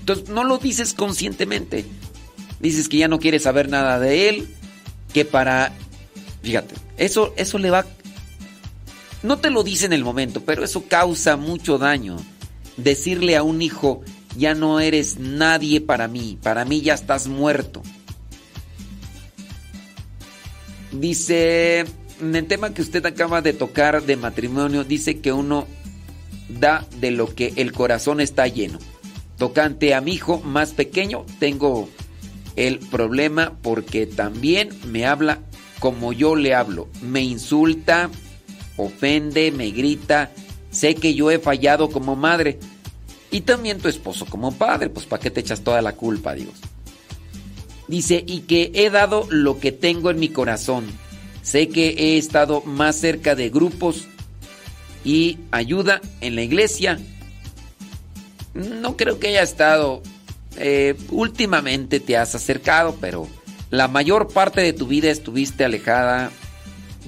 [SPEAKER 2] entonces no lo dices conscientemente. Dices que ya no quieres saber nada de él, que para, fíjate, eso, eso le va, no te lo dice en el momento, pero eso causa mucho daño. Decirle a un hijo, ya no eres nadie para mí, para mí ya estás muerto. Dice, en el tema que usted acaba de tocar de matrimonio, dice que uno da de lo que el corazón está lleno. Tocante a mi hijo más pequeño, tengo el problema porque también me habla como yo le hablo. Me insulta, ofende, me grita. Sé que yo he fallado como madre. Y también tu esposo como padre. Pues ¿para qué te echas toda la culpa, Dios? Dice, y que he dado lo que tengo en mi corazón. Sé que he estado más cerca de grupos y ayuda en la iglesia. No creo que haya estado... eh, últimamente te has acercado, pero la mayor parte de tu vida estuviste alejada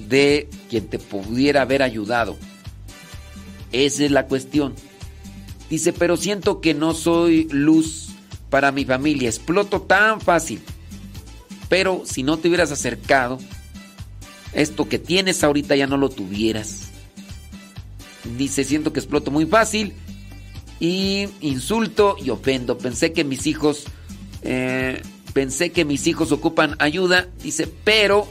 [SPEAKER 2] de quien te pudiera haber ayudado. Esa es la cuestión. Dice, pero siento que no soy luz para mi familia. Exploto tan fácil. Pero si no te hubieras acercado, esto que tienes ahorita ya no lo tuvieras. Dice, siento que exploto muy fácil y insulto y ofendo. Pensé que mis hijos, eh, pensé que mis hijos ocupan ayuda. Dice, pero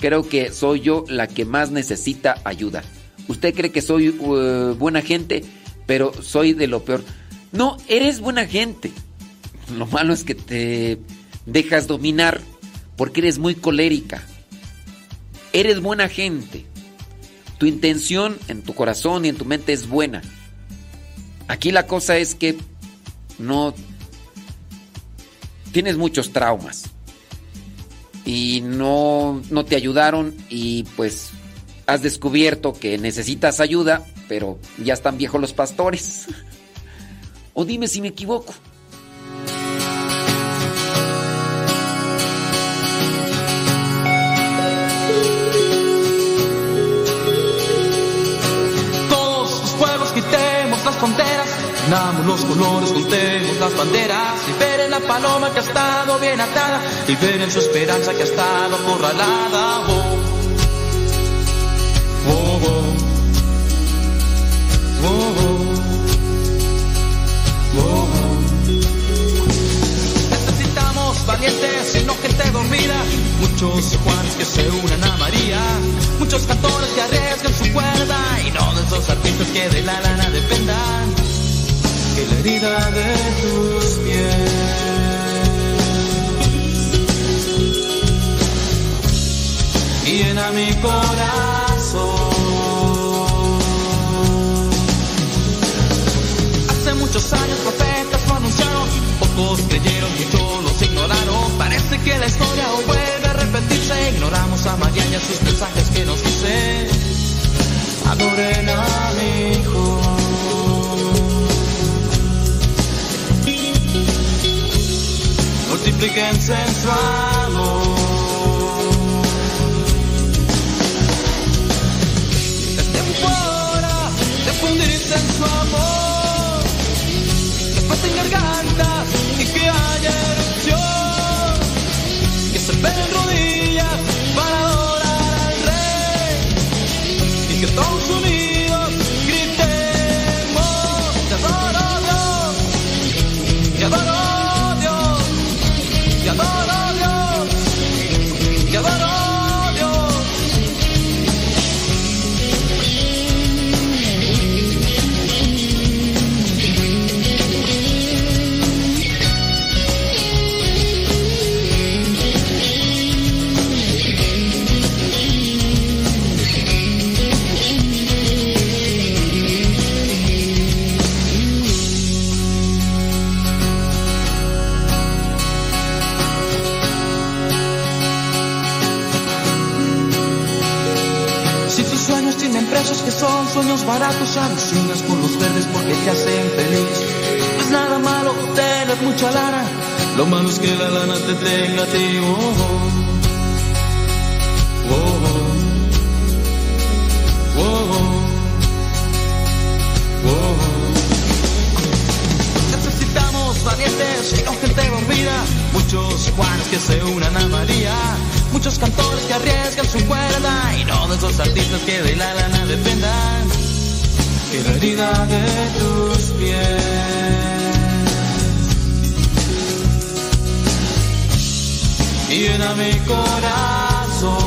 [SPEAKER 2] creo que soy yo la que más necesita ayuda. Usted cree que soy eh, buena gente, pero soy de lo peor. No, eres buena gente. Lo malo es que te dejas dominar porque eres muy colérica. Eres buena gente. Tu intención en tu corazón y en tu mente es buena. Aquí la cosa es que no tienes muchos traumas y no, no te ayudaron y pues has descubierto que necesitas ayuda, pero ya están viejos los pastores. o dime si me equivoco.
[SPEAKER 4] Unamos los colores, contemos las banderas, liberen la paloma que ha estado bien atada, liberen su esperanza que ha estado acorralada. Oh, oh, oh. Oh, oh. Oh, oh. Necesitamos valientes y no gente dormida, muchos Juanes que se unan a María, muchos cantores que arriesgan su cuerda y no de esos artistas que de la lana dependan, que la herida de tus pies. llena mi corazón. Hace muchos años profetas lo anunciaron, pocos creyeron, muchos los ignoraron. Parece que la historia vuelve a repetirse. Ignoramos a María y a sus mensajes que nos dicen: Adoren a mi hijo. Multiplíquense en su amor. Es tiempo ahora de fundirse en su amor. Que pasen gargantas y que haya erupción. Que se peguen rodillas para adorar al rey. Y que todos sueños baratos, alucinas por los verdes porque te hacen feliz. No es nada malo tener mucha lana, lo malo es que la lana te tenga a ti. Oh, oh. Oh, oh. Oh, oh. Necesitamos valientes y no gente dormida, muchos Juanes que se unan a María, muchos cantores que arriesgan su cuerda y no de esos artistas que de la lana dependan, que la herida de tus pies llena mi corazón.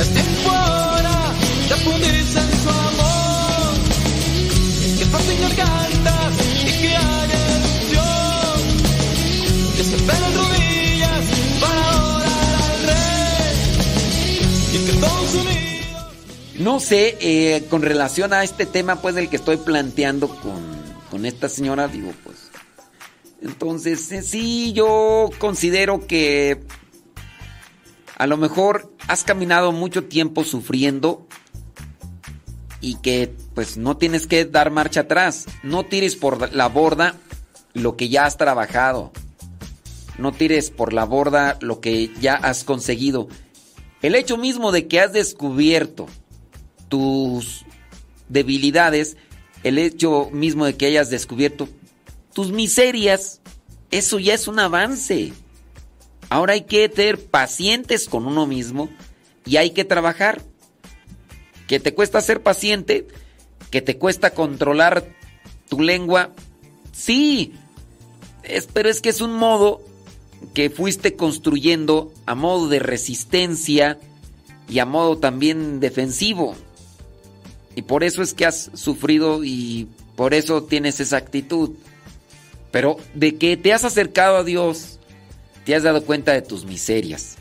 [SPEAKER 4] Es tiempo ahora de fundirse en su amor. Que pasen gargantas y que haya erupción. Que se
[SPEAKER 2] No sé, eh, con relación a este tema, pues, del que estoy planteando con, con esta señora, digo, pues. Entonces, eh, sí, yo considero que a lo mejor has caminado mucho tiempo sufriendo y que, pues, no tienes que dar marcha atrás. No tires por la borda lo que ya has trabajado. No tires por la borda lo que ya has conseguido. El hecho mismo de que has descubierto tus debilidades, el hecho mismo de que hayas descubierto tus miserias, eso ya es un avance. Ahora hay que ser pacientes con uno mismo y hay que trabajar. Que te cuesta ser paciente, que te cuesta controlar tu lengua, sí, es, pero es que es un modo que fuiste construyendo a modo de resistencia y a modo también defensivo. Y por eso es que has sufrido y por eso tienes esa actitud. Pero de que te has acercado a Dios, te has dado cuenta de tus miserias.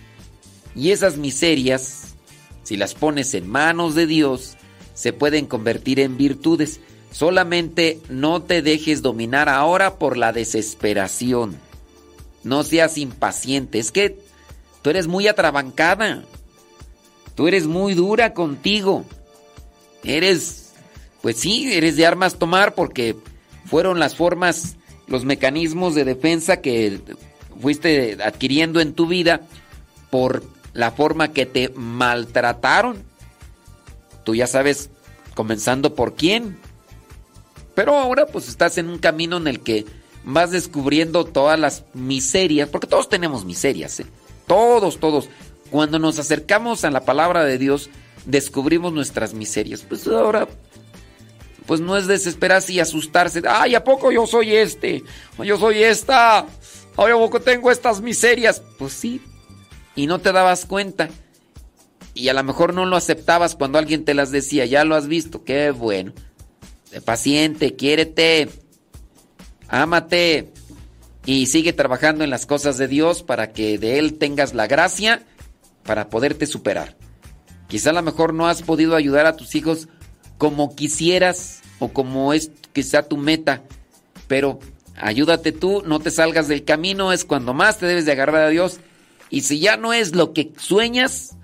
[SPEAKER 2] Y esas miserias, si las pones en manos de Dios, se pueden convertir en virtudes. Solamente no te dejes dominar ahora por la desesperación. No seas impaciente. Es que tú eres muy atrabancada. Tú eres muy dura contigo. Eres, pues sí, eres de armas tomar porque fueron las formas, los mecanismos de defensa que fuiste adquiriendo en tu vida por la forma que te maltrataron. Tú ya sabes, comenzando por quién. Pero ahora pues estás en un camino en el que vas descubriendo todas las miserias, porque todos tenemos miserias, ¿eh? todos, todos. Cuando nos acercamos a la palabra de Dios, descubrimos nuestras miserias. Pues ahora, pues no es desesperarse y asustarse. Ay, ¿a poco yo soy este? ¿O yo soy esta? ¿O ¿a poco tengo estas miserias? Pues sí. Y no te dabas cuenta. Y a lo mejor no lo aceptabas cuando alguien te las decía. Ya lo has visto. Qué bueno. Paciente, quiérete. Ámate. Y sigue trabajando en las cosas de Dios para que de Él tengas la gracia para poderte superar. Quizá a lo mejor no has podido ayudar a tus hijos como quisieras o como es quizá tu meta, pero ayúdate tú, no te salgas del camino, es cuando más te debes de agarrar a Dios. Y si ya no es lo que sueñas,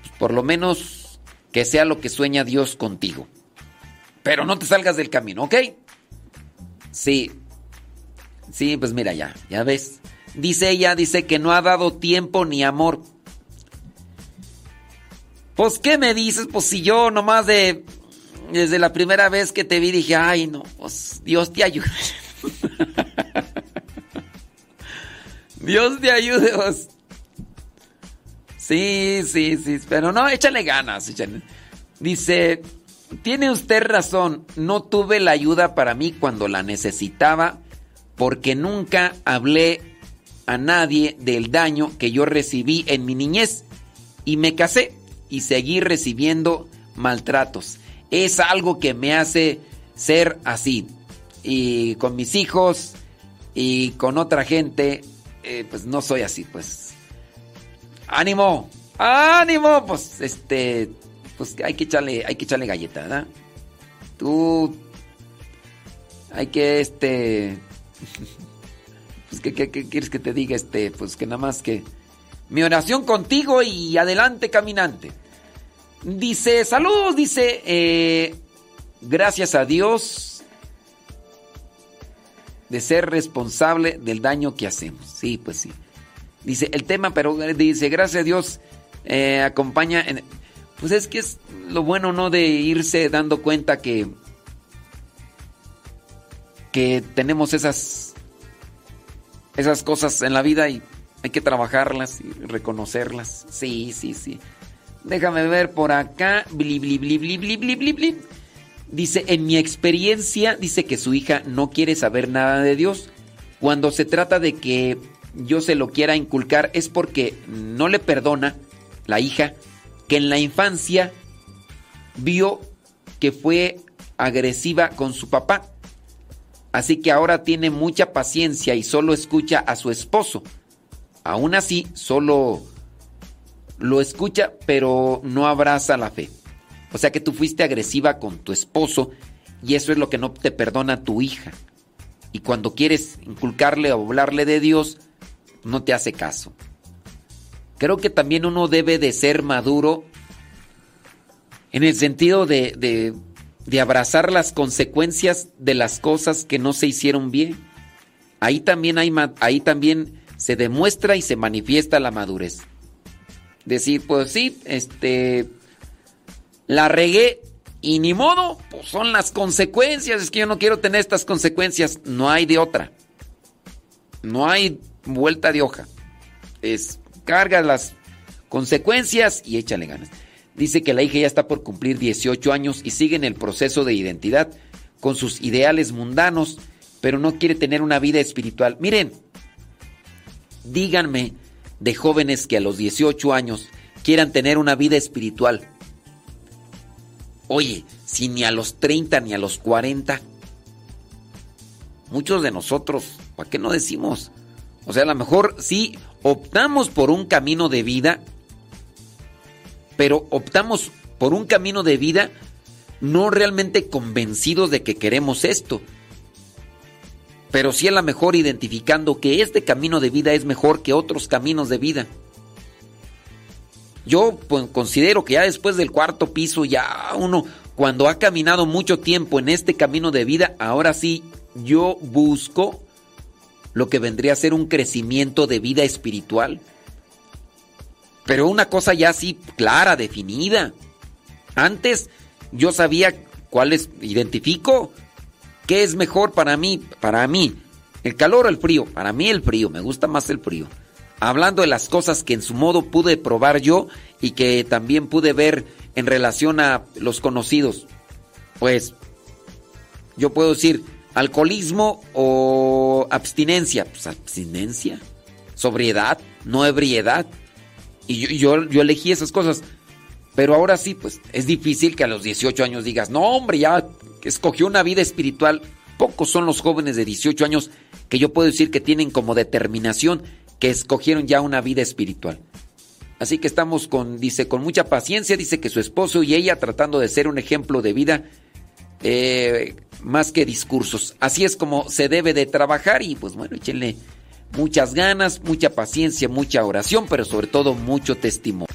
[SPEAKER 2] pues por lo menos que sea lo que sueña Dios contigo. Pero no te salgas del camino, ¿ok? Sí. Sí, pues mira ya, ya ves. Dice ella, dice que no ha dado tiempo ni amor. Pues, ¿qué me dices? Pues si yo nomás de... Desde la primera vez que te vi dije, ay no, pues Dios te ayude. Dios te ayude. Pues. Sí, sí, sí, pero no, échale ganas. Dice, tiene usted razón, no tuve la ayuda para mí cuando la necesitaba porque nunca hablé a nadie del daño que yo recibí en mi niñez y me casé y seguí recibiendo maltratos. Es algo que me hace ser así. Y con mis hijos y con otra gente, eh, pues no soy así, pues. ¡Ánimo! ¡Ánimo! Pues este. Pues hay que echarle, hay que echarle galleta, ¿verdad? Tú. Hay que este. Pues ¿qué, quieres que te diga? Este, pues que nada más que. Mi oración contigo y adelante caminante. Dice, saludos, dice, eh, gracias a Dios de ser responsable del daño que hacemos. Sí, pues sí. Dice, el tema, pero dice, gracias a Dios eh, acompaña. En, pues es que es lo bueno, ¿no? De irse dando cuenta que, que tenemos esas, esas cosas en la vida y hay que trabajarlas y reconocerlas. Sí, sí, sí. Déjame ver por acá. Bli, bli, bli. Dice, en mi experiencia, dice que su hija no quiere saber nada de Dios. Cuando se trata de que yo se lo quiera inculcar es porque no le perdona la hija que en la infancia vio que fue agresiva con su papá. Así que ahora tiene mucha paciencia y solo escucha a su esposo. Aún así, solo lo escucha, pero no abraza la fe. O sea que tú fuiste agresiva con tu esposo y eso es lo que no te perdona tu hija. Y cuando quieres inculcarle o hablarle de Dios, no te hace caso. Creo que también uno debe de ser maduro en el sentido de, de, de abrazar las consecuencias de las cosas que no se hicieron bien. Ahí también, hay, ahí también se demuestra y se manifiesta la madurez. Decir, pues sí, este, la regué y ni modo, pues son las consecuencias, es que yo no quiero tener estas consecuencias, no hay de otra. No hay vuelta de hoja. Es carga las consecuencias y échale ganas. Dice que la hija ya está por cumplir 18 años y sigue en el proceso de identidad con sus ideales mundanos, pero no quiere tener una vida espiritual. Miren,
[SPEAKER 13] díganme de jóvenes que a los 18 años quieran tener una vida espiritual. Oye, si ni a los 30 ni a los 40, muchos de nosotros, ¿para qué no decimos? O sea, a lo mejor sí optamos por un camino de vida, pero optamos por un camino de vida no realmente convencidos de que queremos esto. Pero sí a lo mejor identificando que este camino de vida es mejor que otros caminos de vida. Yo pues, considero que ya después del cuarto piso, ya uno, cuando ha caminado mucho tiempo en este camino de vida, ahora sí, yo busco lo que vendría a ser un crecimiento de vida espiritual. Pero una cosa ya así clara, definida. Antes yo sabía cuáles identifico. ¿Qué es mejor para mí? Para mí, el calor o el frío. Para mí el frío, me gusta más el frío. Hablando de las cosas que en su modo pude probar yo y que también pude ver en relación a los conocidos. Pues yo puedo decir alcoholismo o abstinencia. Pues abstinencia, sobriedad, no ebriedad. Y yo, yo, elegí esas cosas. Pero ahora sí, pues es difícil que a los 18 años digas, no hombre, ya escogió una vida espiritual. Pocos son los jóvenes de 18 años que yo puedo decir que tienen como determinación que escogieron ya una vida espiritual. Así que estamos con, dice, con mucha paciencia, dice que su esposo y ella tratando de ser un ejemplo de vida eh, más que discursos. Así es como se debe de trabajar y pues bueno, échenle muchas ganas, mucha paciencia, mucha oración, pero sobre todo mucho testimonio.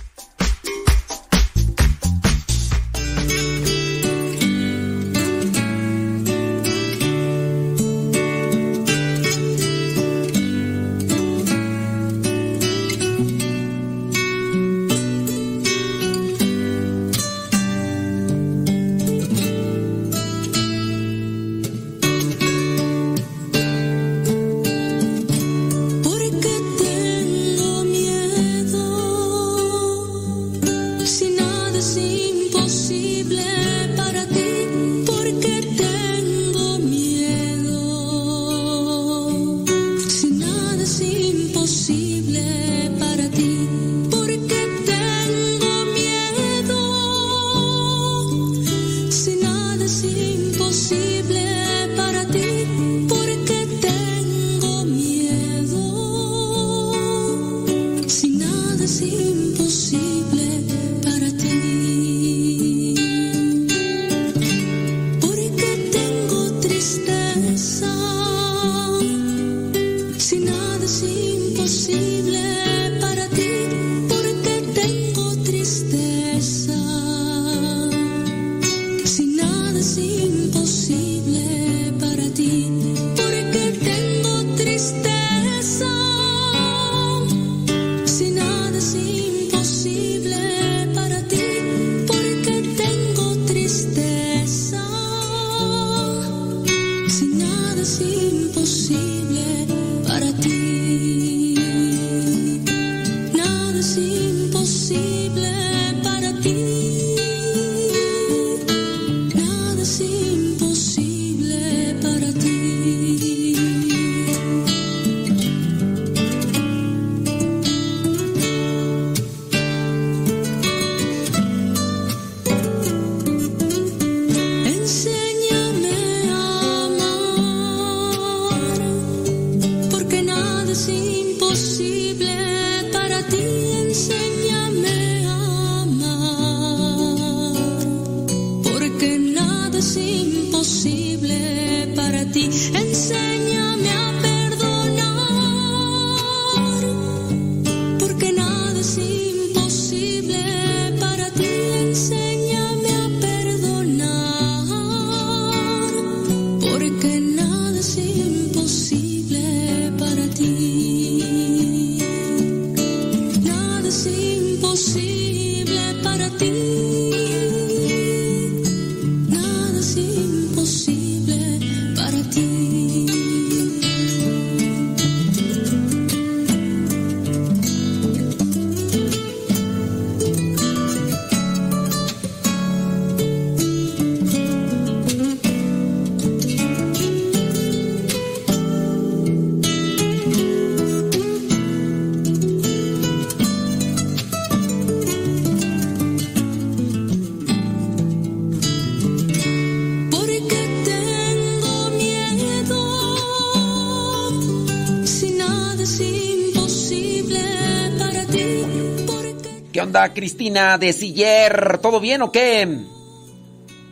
[SPEAKER 2] ¿Qué onda, Cristina de Siller? ¿Todo bien o qué?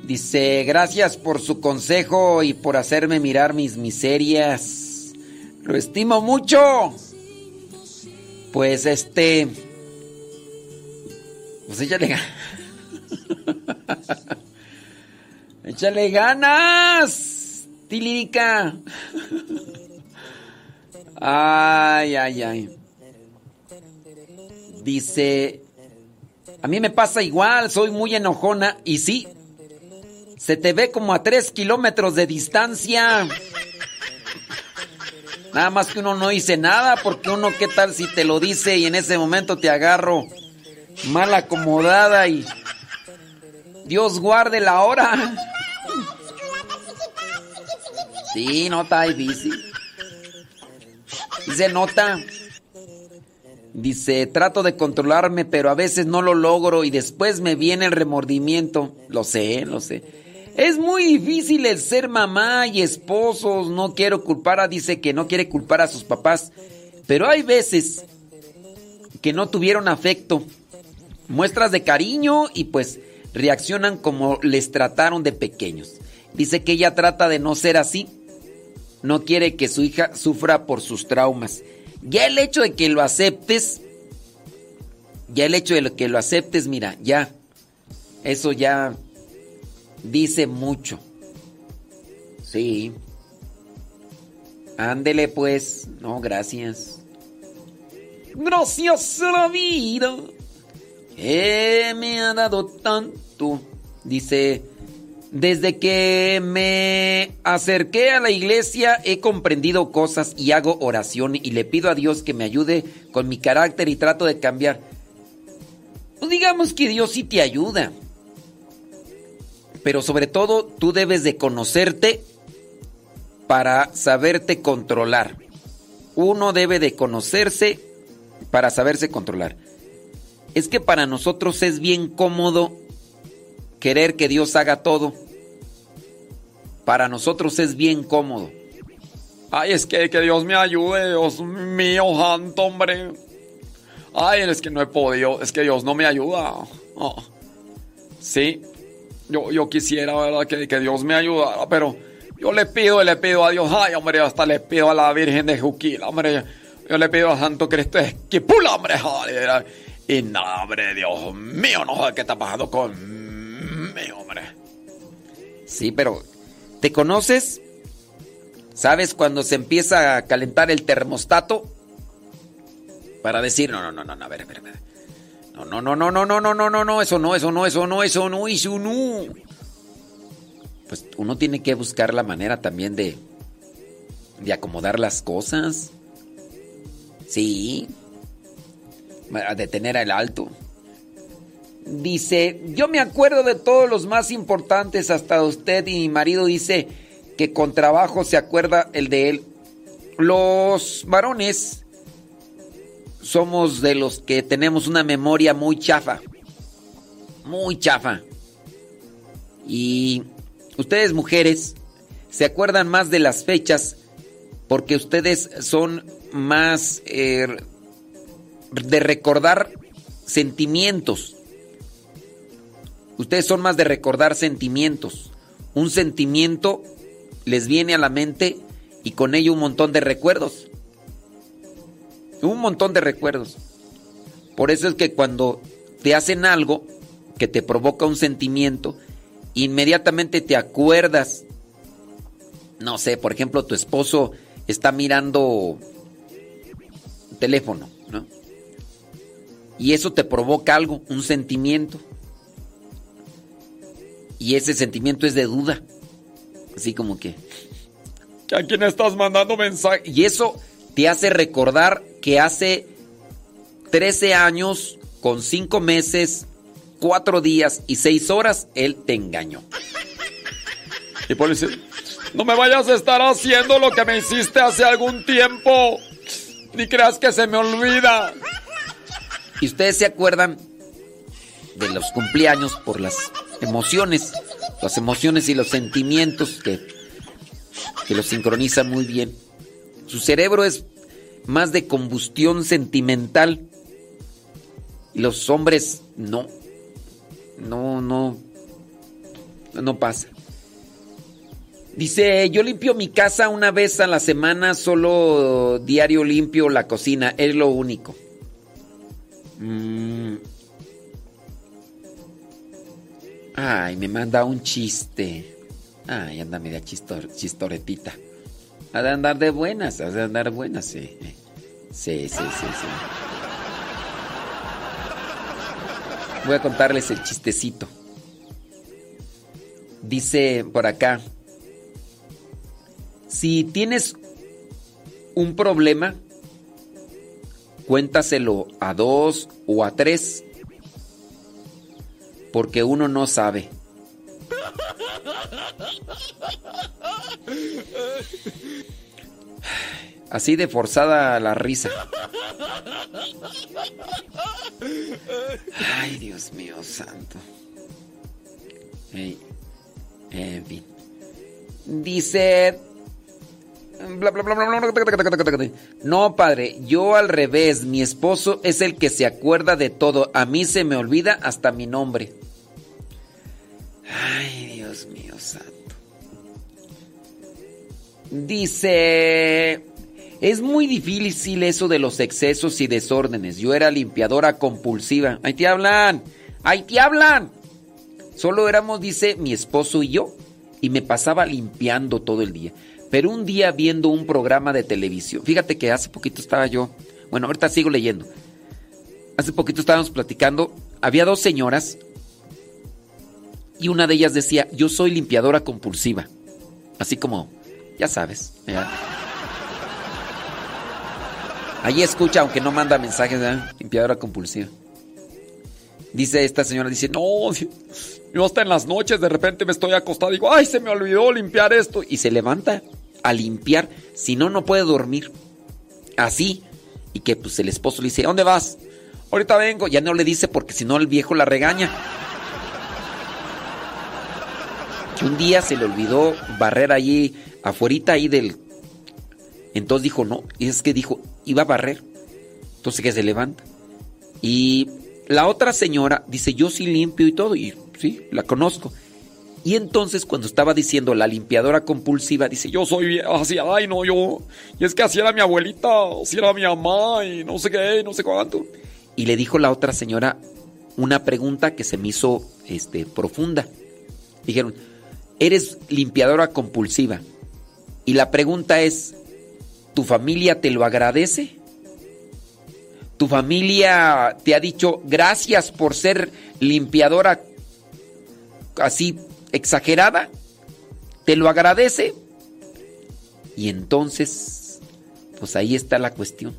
[SPEAKER 2] Dice, gracias por su consejo y por hacerme mirar mis miserias. Lo estimo mucho. Pues este... Pues échale ganas. échale ganas. Tilírica. Ay, ay, ay. Dice, a mí me pasa igual, soy muy enojona y sí, se te ve como a tres kilómetros de distancia. Nada más que uno no dice nada, porque uno qué tal si te lo dice y en ese momento te agarro mal acomodada y Dios guarde la hora. Sí, no está difícil. Dice nota. Dice, trato de controlarme, pero a veces no lo logro y después me viene el remordimiento. Lo sé, lo sé. Es muy difícil el ser mamá y esposos. No quiero culpar a, dice que no quiere culpar a sus papás. Pero hay veces que no tuvieron afecto, muestras de cariño y pues reaccionan como les trataron de pequeños. Dice que ella trata de no ser así. No quiere que su hija sufra por sus traumas. Ya el hecho de que lo aceptes, ya el hecho de que lo aceptes, mira, ya, eso ya dice mucho. Sí. Ándele pues. No, gracias. Gracias la vida. Eh, me ha dado tanto. Dice, desde que me acerqué a la iglesia he comprendido cosas y hago oración y le pido a Dios que me ayude con mi carácter y trato de cambiar. Pues digamos que Dios sí te ayuda. Pero sobre todo tú debes de conocerte para saberte controlar. Uno debe de conocerse para saberse controlar. Es que para nosotros es bien cómodo querer que Dios haga todo. Para nosotros es bien cómodo.
[SPEAKER 1] Ay, es que, que Dios me ayude, Dios mío, santo, hombre. Ay, es que no he podido, es que Dios no me ayuda. Oh. Sí, yo, yo quisiera, ¿verdad? Que, que, Dios me ayudara, pero yo le pido y le pido a Dios, ay, hombre, hasta le pido a la Virgen de Juquila, hombre, yo le pido a Santo Cristo Esquipula, hombre, joder, y nada, hombre, Dios mío, no sé qué está pasando conmigo, hombre.
[SPEAKER 2] Sí, pero ¿te conoces? ¿Sabes cuando se empieza a calentar el termostato? Para decir, no, no, no, no, a ver, a ver, a ver. No, no, no, no, no, no, no, no, no, no, eso no, eso no, eso no, eso no, eso no. Pues uno tiene que buscar la manera también de, de acomodar las cosas. Sí. De tener el alto. Dice, yo me acuerdo de todos los más importantes, hasta usted y mi marido dice que con trabajo se acuerda el de él. Los varones somos de los que tenemos una memoria muy chafa. Muy chafa. Y ustedes mujeres se acuerdan más de las fechas porque ustedes son más eh, de recordar sentimientos. Ustedes son más de recordar sentimientos. Un sentimiento les viene a la mente y con ello un montón de recuerdos. Un montón de recuerdos. Por eso es que cuando te hacen algo que te provoca un sentimiento, inmediatamente te acuerdas. No sé, por ejemplo, tu esposo está mirando teléfono, ¿no? Y eso te provoca algo, un sentimiento. Y ese sentimiento es de duda. Así como que...
[SPEAKER 1] ¿A quién estás mandando mensaje?
[SPEAKER 2] Y eso te hace recordar que hace 13 años, con 5 meses, 4 días y 6 horas, él te engañó.
[SPEAKER 1] Y no me vayas a estar haciendo lo que me hiciste hace algún tiempo. Ni creas que se me olvida.
[SPEAKER 2] Y ustedes se acuerdan de los cumpleaños por las emociones, las emociones y los sentimientos que, que los sincronizan muy bien. Su cerebro es más de combustión sentimental. Y los hombres no. No, no. No pasa. Dice, yo limpio mi casa una vez a la semana, solo diario limpio la cocina, es lo único. Mm. Ay, me manda un chiste. Ay, anda media chistor, chistoretita. Ha de andar de buenas, ha de andar buenas, sí. Sí, sí, sí, sí. Voy a contarles el chistecito. Dice por acá, si tienes un problema, cuéntaselo a dos o a tres, porque uno no sabe. Así de forzada la risa. Ay, Dios mío santo. En fin. Dice. No, padre, yo al revés. Mi esposo es el que se acuerda de todo. A mí se me olvida hasta mi nombre. Ay, Dios mío santo. Dice... Es muy difícil eso de los excesos y desórdenes. Yo era limpiadora compulsiva. Ahí te hablan. Ahí te hablan. Solo éramos, dice, mi esposo y yo. Y me pasaba limpiando todo el día. Pero un día viendo un programa de televisión. Fíjate que hace poquito estaba yo. Bueno, ahorita sigo leyendo. Hace poquito estábamos platicando. Había dos señoras. Y una de ellas decía, yo soy limpiadora compulsiva. Así como, ya sabes. ¿verdad? Ahí escucha, aunque no manda mensajes, ¿verdad? limpiadora compulsiva. Dice esta señora, dice, no, yo hasta en las noches de repente me estoy acostada digo, ay, se me olvidó limpiar esto. Y se levanta a limpiar, si no, no puede dormir. Así. Y que pues el esposo le dice, ¿dónde vas? Ahorita vengo. Ya no le dice porque si no el viejo la regaña. Que un día se le olvidó barrer allí, afuerita ahí del... Entonces dijo, no, es que dijo, iba a barrer. Entonces que se levanta. Y la otra señora dice, yo sí limpio y todo, y sí, la conozco. Y entonces cuando estaba diciendo la limpiadora compulsiva, dice, yo soy así, ay no, yo, y es que así era mi abuelita, así era mi mamá, y no sé qué, no sé cuánto. Y le dijo la otra señora una pregunta que se me hizo este, profunda. Dijeron, eres limpiadora compulsiva. Y la pregunta es, ¿tu familia te lo agradece? ¿Tu familia te ha dicho gracias por ser limpiadora así exagerada? ¿Te lo agradece? Y entonces, pues ahí está la cuestión.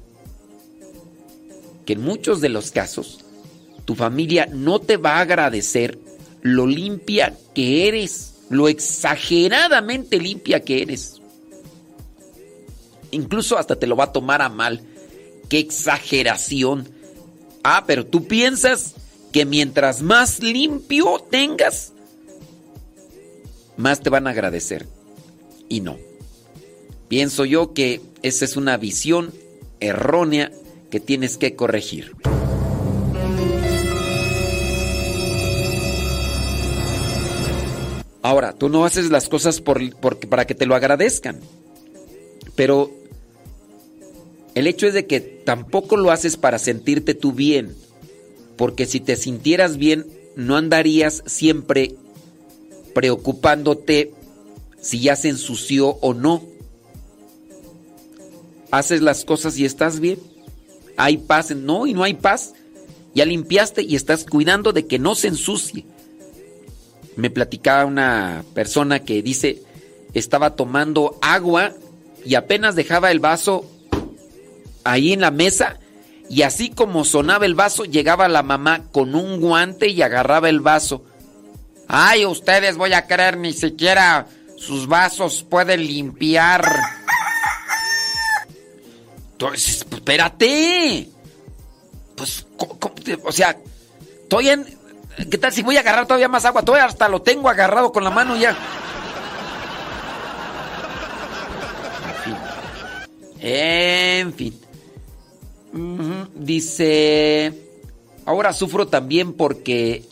[SPEAKER 2] Que en muchos de los casos, tu familia no te va a agradecer lo limpia que eres, lo exageradamente limpia que eres. Incluso hasta te lo va a tomar a mal. ¡Qué exageración! Ah, pero tú piensas que mientras más limpio tengas, más te van a agradecer. Y no. Pienso yo que esa es una visión errónea que tienes que corregir. Ahora, tú no haces las cosas por, por- para que te lo agradezcan. Pero el hecho es de que tampoco lo haces para sentirte tú bien. Porque si te sintieras bien, no andarías siempre preocupándote si ya se ensució o no. Haces las cosas y estás bien. Hay paz. No, y no hay paz. Ya limpiaste y estás cuidando de que no se ensucie. Me platicaba una persona que dice, estaba tomando agua y apenas dejaba el vaso ahí en la mesa y así como sonaba el vaso, llegaba la mamá con un guante y agarraba el vaso. Ay, ustedes voy a creer, ni siquiera sus vasos pueden limpiar. Entonces, espérate. Pues, ¿cómo- o sea, estoy en... ¿Qué tal si voy a agarrar todavía más agua? Todavía hasta lo tengo agarrado con la mano ya. En fin. Fin. Ujú, Dice... Ahora sufro también porque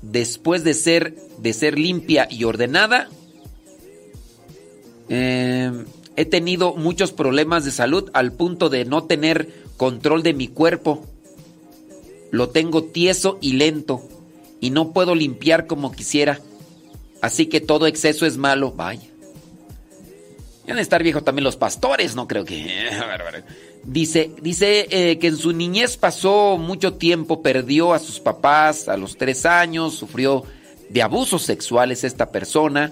[SPEAKER 2] después de ser, de ser limpia y ordenada, eh, he tenido muchos problemas de salud al punto de no tener control de mi cuerpo. Lo tengo tieso y lento y no puedo limpiar como quisiera. Así que todo exceso es malo. Vaya. Deben estar viejos también los pastores, no creo que. Dice, dice eh, que en su niñez pasó mucho tiempo, perdió a sus papás a los tres años, sufrió de abusos sexuales esta persona,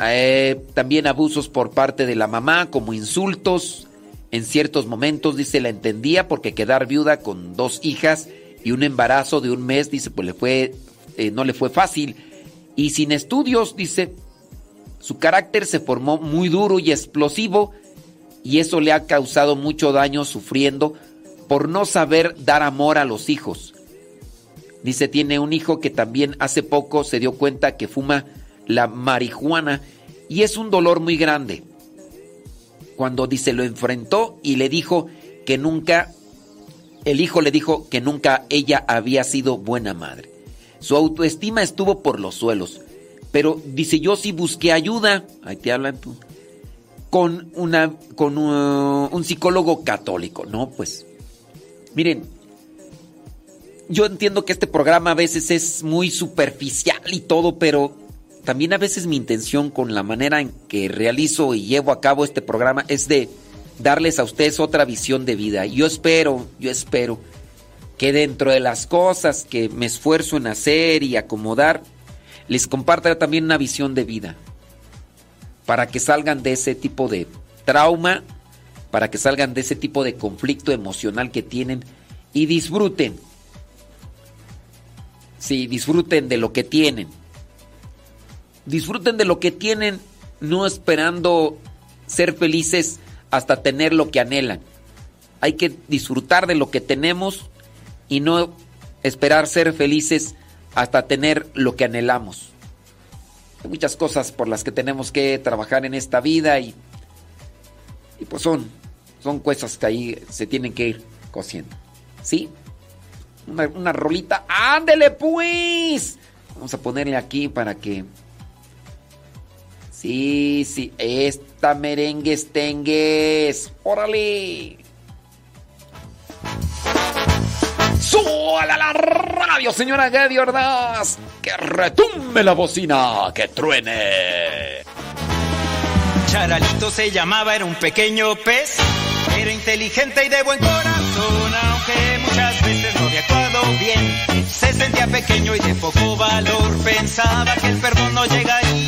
[SPEAKER 2] eh, también abusos por parte de la mamá, como insultos. En ciertos momentos, dice, la entendía porque quedar viuda con dos hijas y un embarazo de un mes, dice, pues le fue, eh, no le fue fácil. Y sin estudios, dice, su carácter se formó muy duro y explosivo y eso le ha causado mucho daño sufriendo por no saber dar amor a los hijos. Dice, tiene un hijo que también hace poco se dio cuenta que fuma la marihuana y es un dolor muy grande. Cuando dice, lo enfrentó y le dijo que nunca, el hijo le dijo que nunca ella había sido buena madre. Su autoestima estuvo por los suelos. Pero dice, yo sí busqué ayuda. Ahí te hablan tú con, una, con un, psicólogo católico. No, pues, miren, yo entiendo que este programa a veces es muy superficial y todo, pero también a veces mi intención con la manera en que realizo y llevo a cabo este programa es de darles a ustedes otra visión de vida. Yo espero, yo espero que dentro de las cosas que me esfuerzo en hacer y acomodar, les comparta también una visión de vida para que salgan de ese tipo de trauma, para que salgan de ese tipo de conflicto emocional que tienen y disfruten. Sí, disfruten de lo que tienen. Disfruten de lo que tienen, no esperando ser felices hasta tener lo que anhelan. Hay que disfrutar de lo que tenemos y no esperar ser felices hasta tener lo que anhelamos. Hay muchas cosas por las que tenemos que trabajar en esta vida y, y pues son, son cosas que ahí se tienen que ir cosiendo. ¿Sí? Una, una rolita. ¡Ándele pues! Vamos a ponerle aquí para que... Sí, sí, esta merengue estengues. ¡Órale! ¡Súbala la radio, señora Gaby Ordaz! ¡Que retumbe la bocina! ¡Que truene!
[SPEAKER 5] Charalito se llamaba, era un pequeño pez. Era inteligente y de buen corazón, aunque muchas veces no había actuado bien. Se sentía pequeño y de poco valor, pensaba que el perdón no llegaría.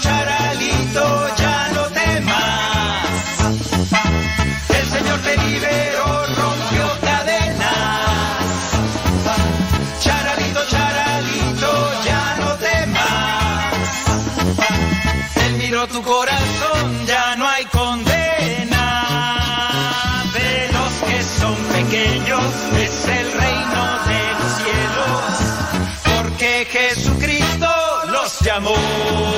[SPEAKER 5] Charalito, ya no temas. El Señor te liberó, rompió cadenas. Charalito, charalito, ya no temas. Él miró tu corazón, ya no hay condena. De los que son pequeños es el reino de los cielos. Porque Jesucristo los llamó.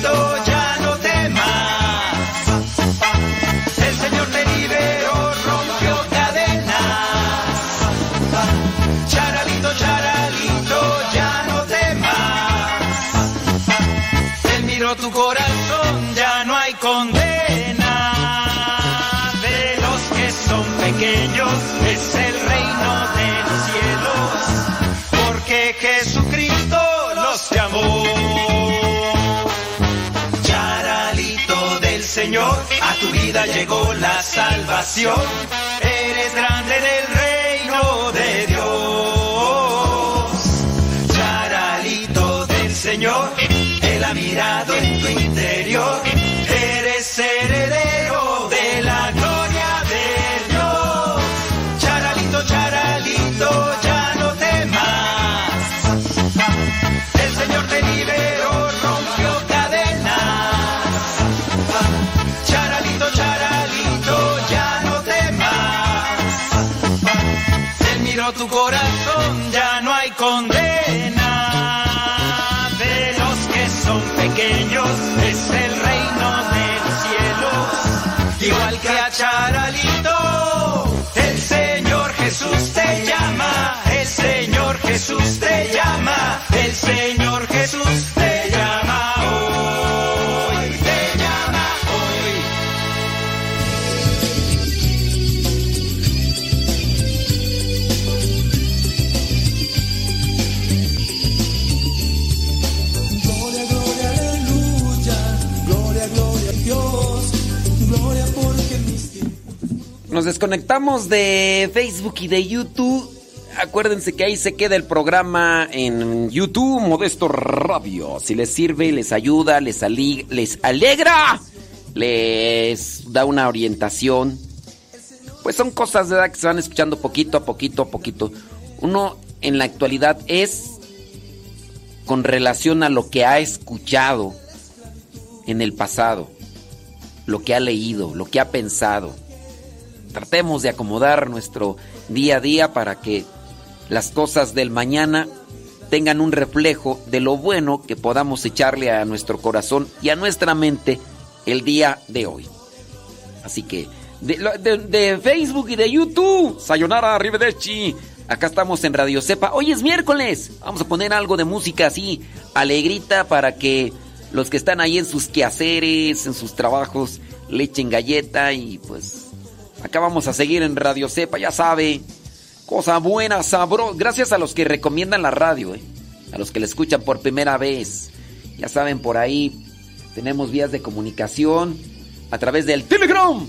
[SPEAKER 5] Charalito, llegó la salvación. Eres grande en el reino de Dios. Charalito del Señor, Él ha mirado en tu corazón, ya no hay condena.
[SPEAKER 2] Nos desconectamos de Facebook y de YouTube. Acuérdense que ahí se queda el programa en YouTube, Modesto Radio. Si les sirve, les ayuda, les, les alegra, les da una orientación. Pues son cosas de que se van escuchando poquito a poquito a poquito. Uno en la actualidad es con relación a lo que ha escuchado en el pasado, lo que ha leído, lo que ha pensado. Tratemos de acomodar nuestro día a día para que las cosas del mañana tengan un reflejo de lo bueno que podamos echarle a nuestro corazón y a nuestra mente el día de hoy. Así que de, Facebook y de YouTube, Sayonara Arrivederci. Acá estamos en Radio Cepa. Hoy es miércoles. Vamos a poner algo de música así, alegrita, para que los que están ahí en sus quehaceres, en sus trabajos, le echen galleta y pues acá vamos a seguir en Radio Cepa, ya sabe. Cosa buena, sabrosa. Gracias a los que recomiendan la radio, ¿eh? a los que la escuchan por primera vez. Ya saben, por ahí tenemos vías de comunicación a través del Telegram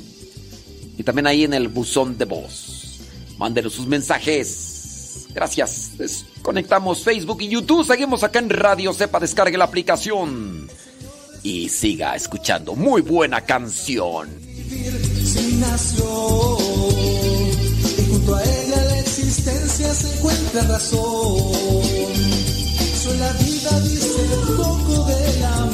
[SPEAKER 2] y también ahí en el buzón de voz. Mándenos sus mensajes. Gracias. Desconectamos Facebook y YouTube. Seguimos acá en Radio Sepa. Descargue la aplicación y siga escuchando. Muy buena canción
[SPEAKER 1] y junto a ella la existencia se encuentra razón. Soy la vida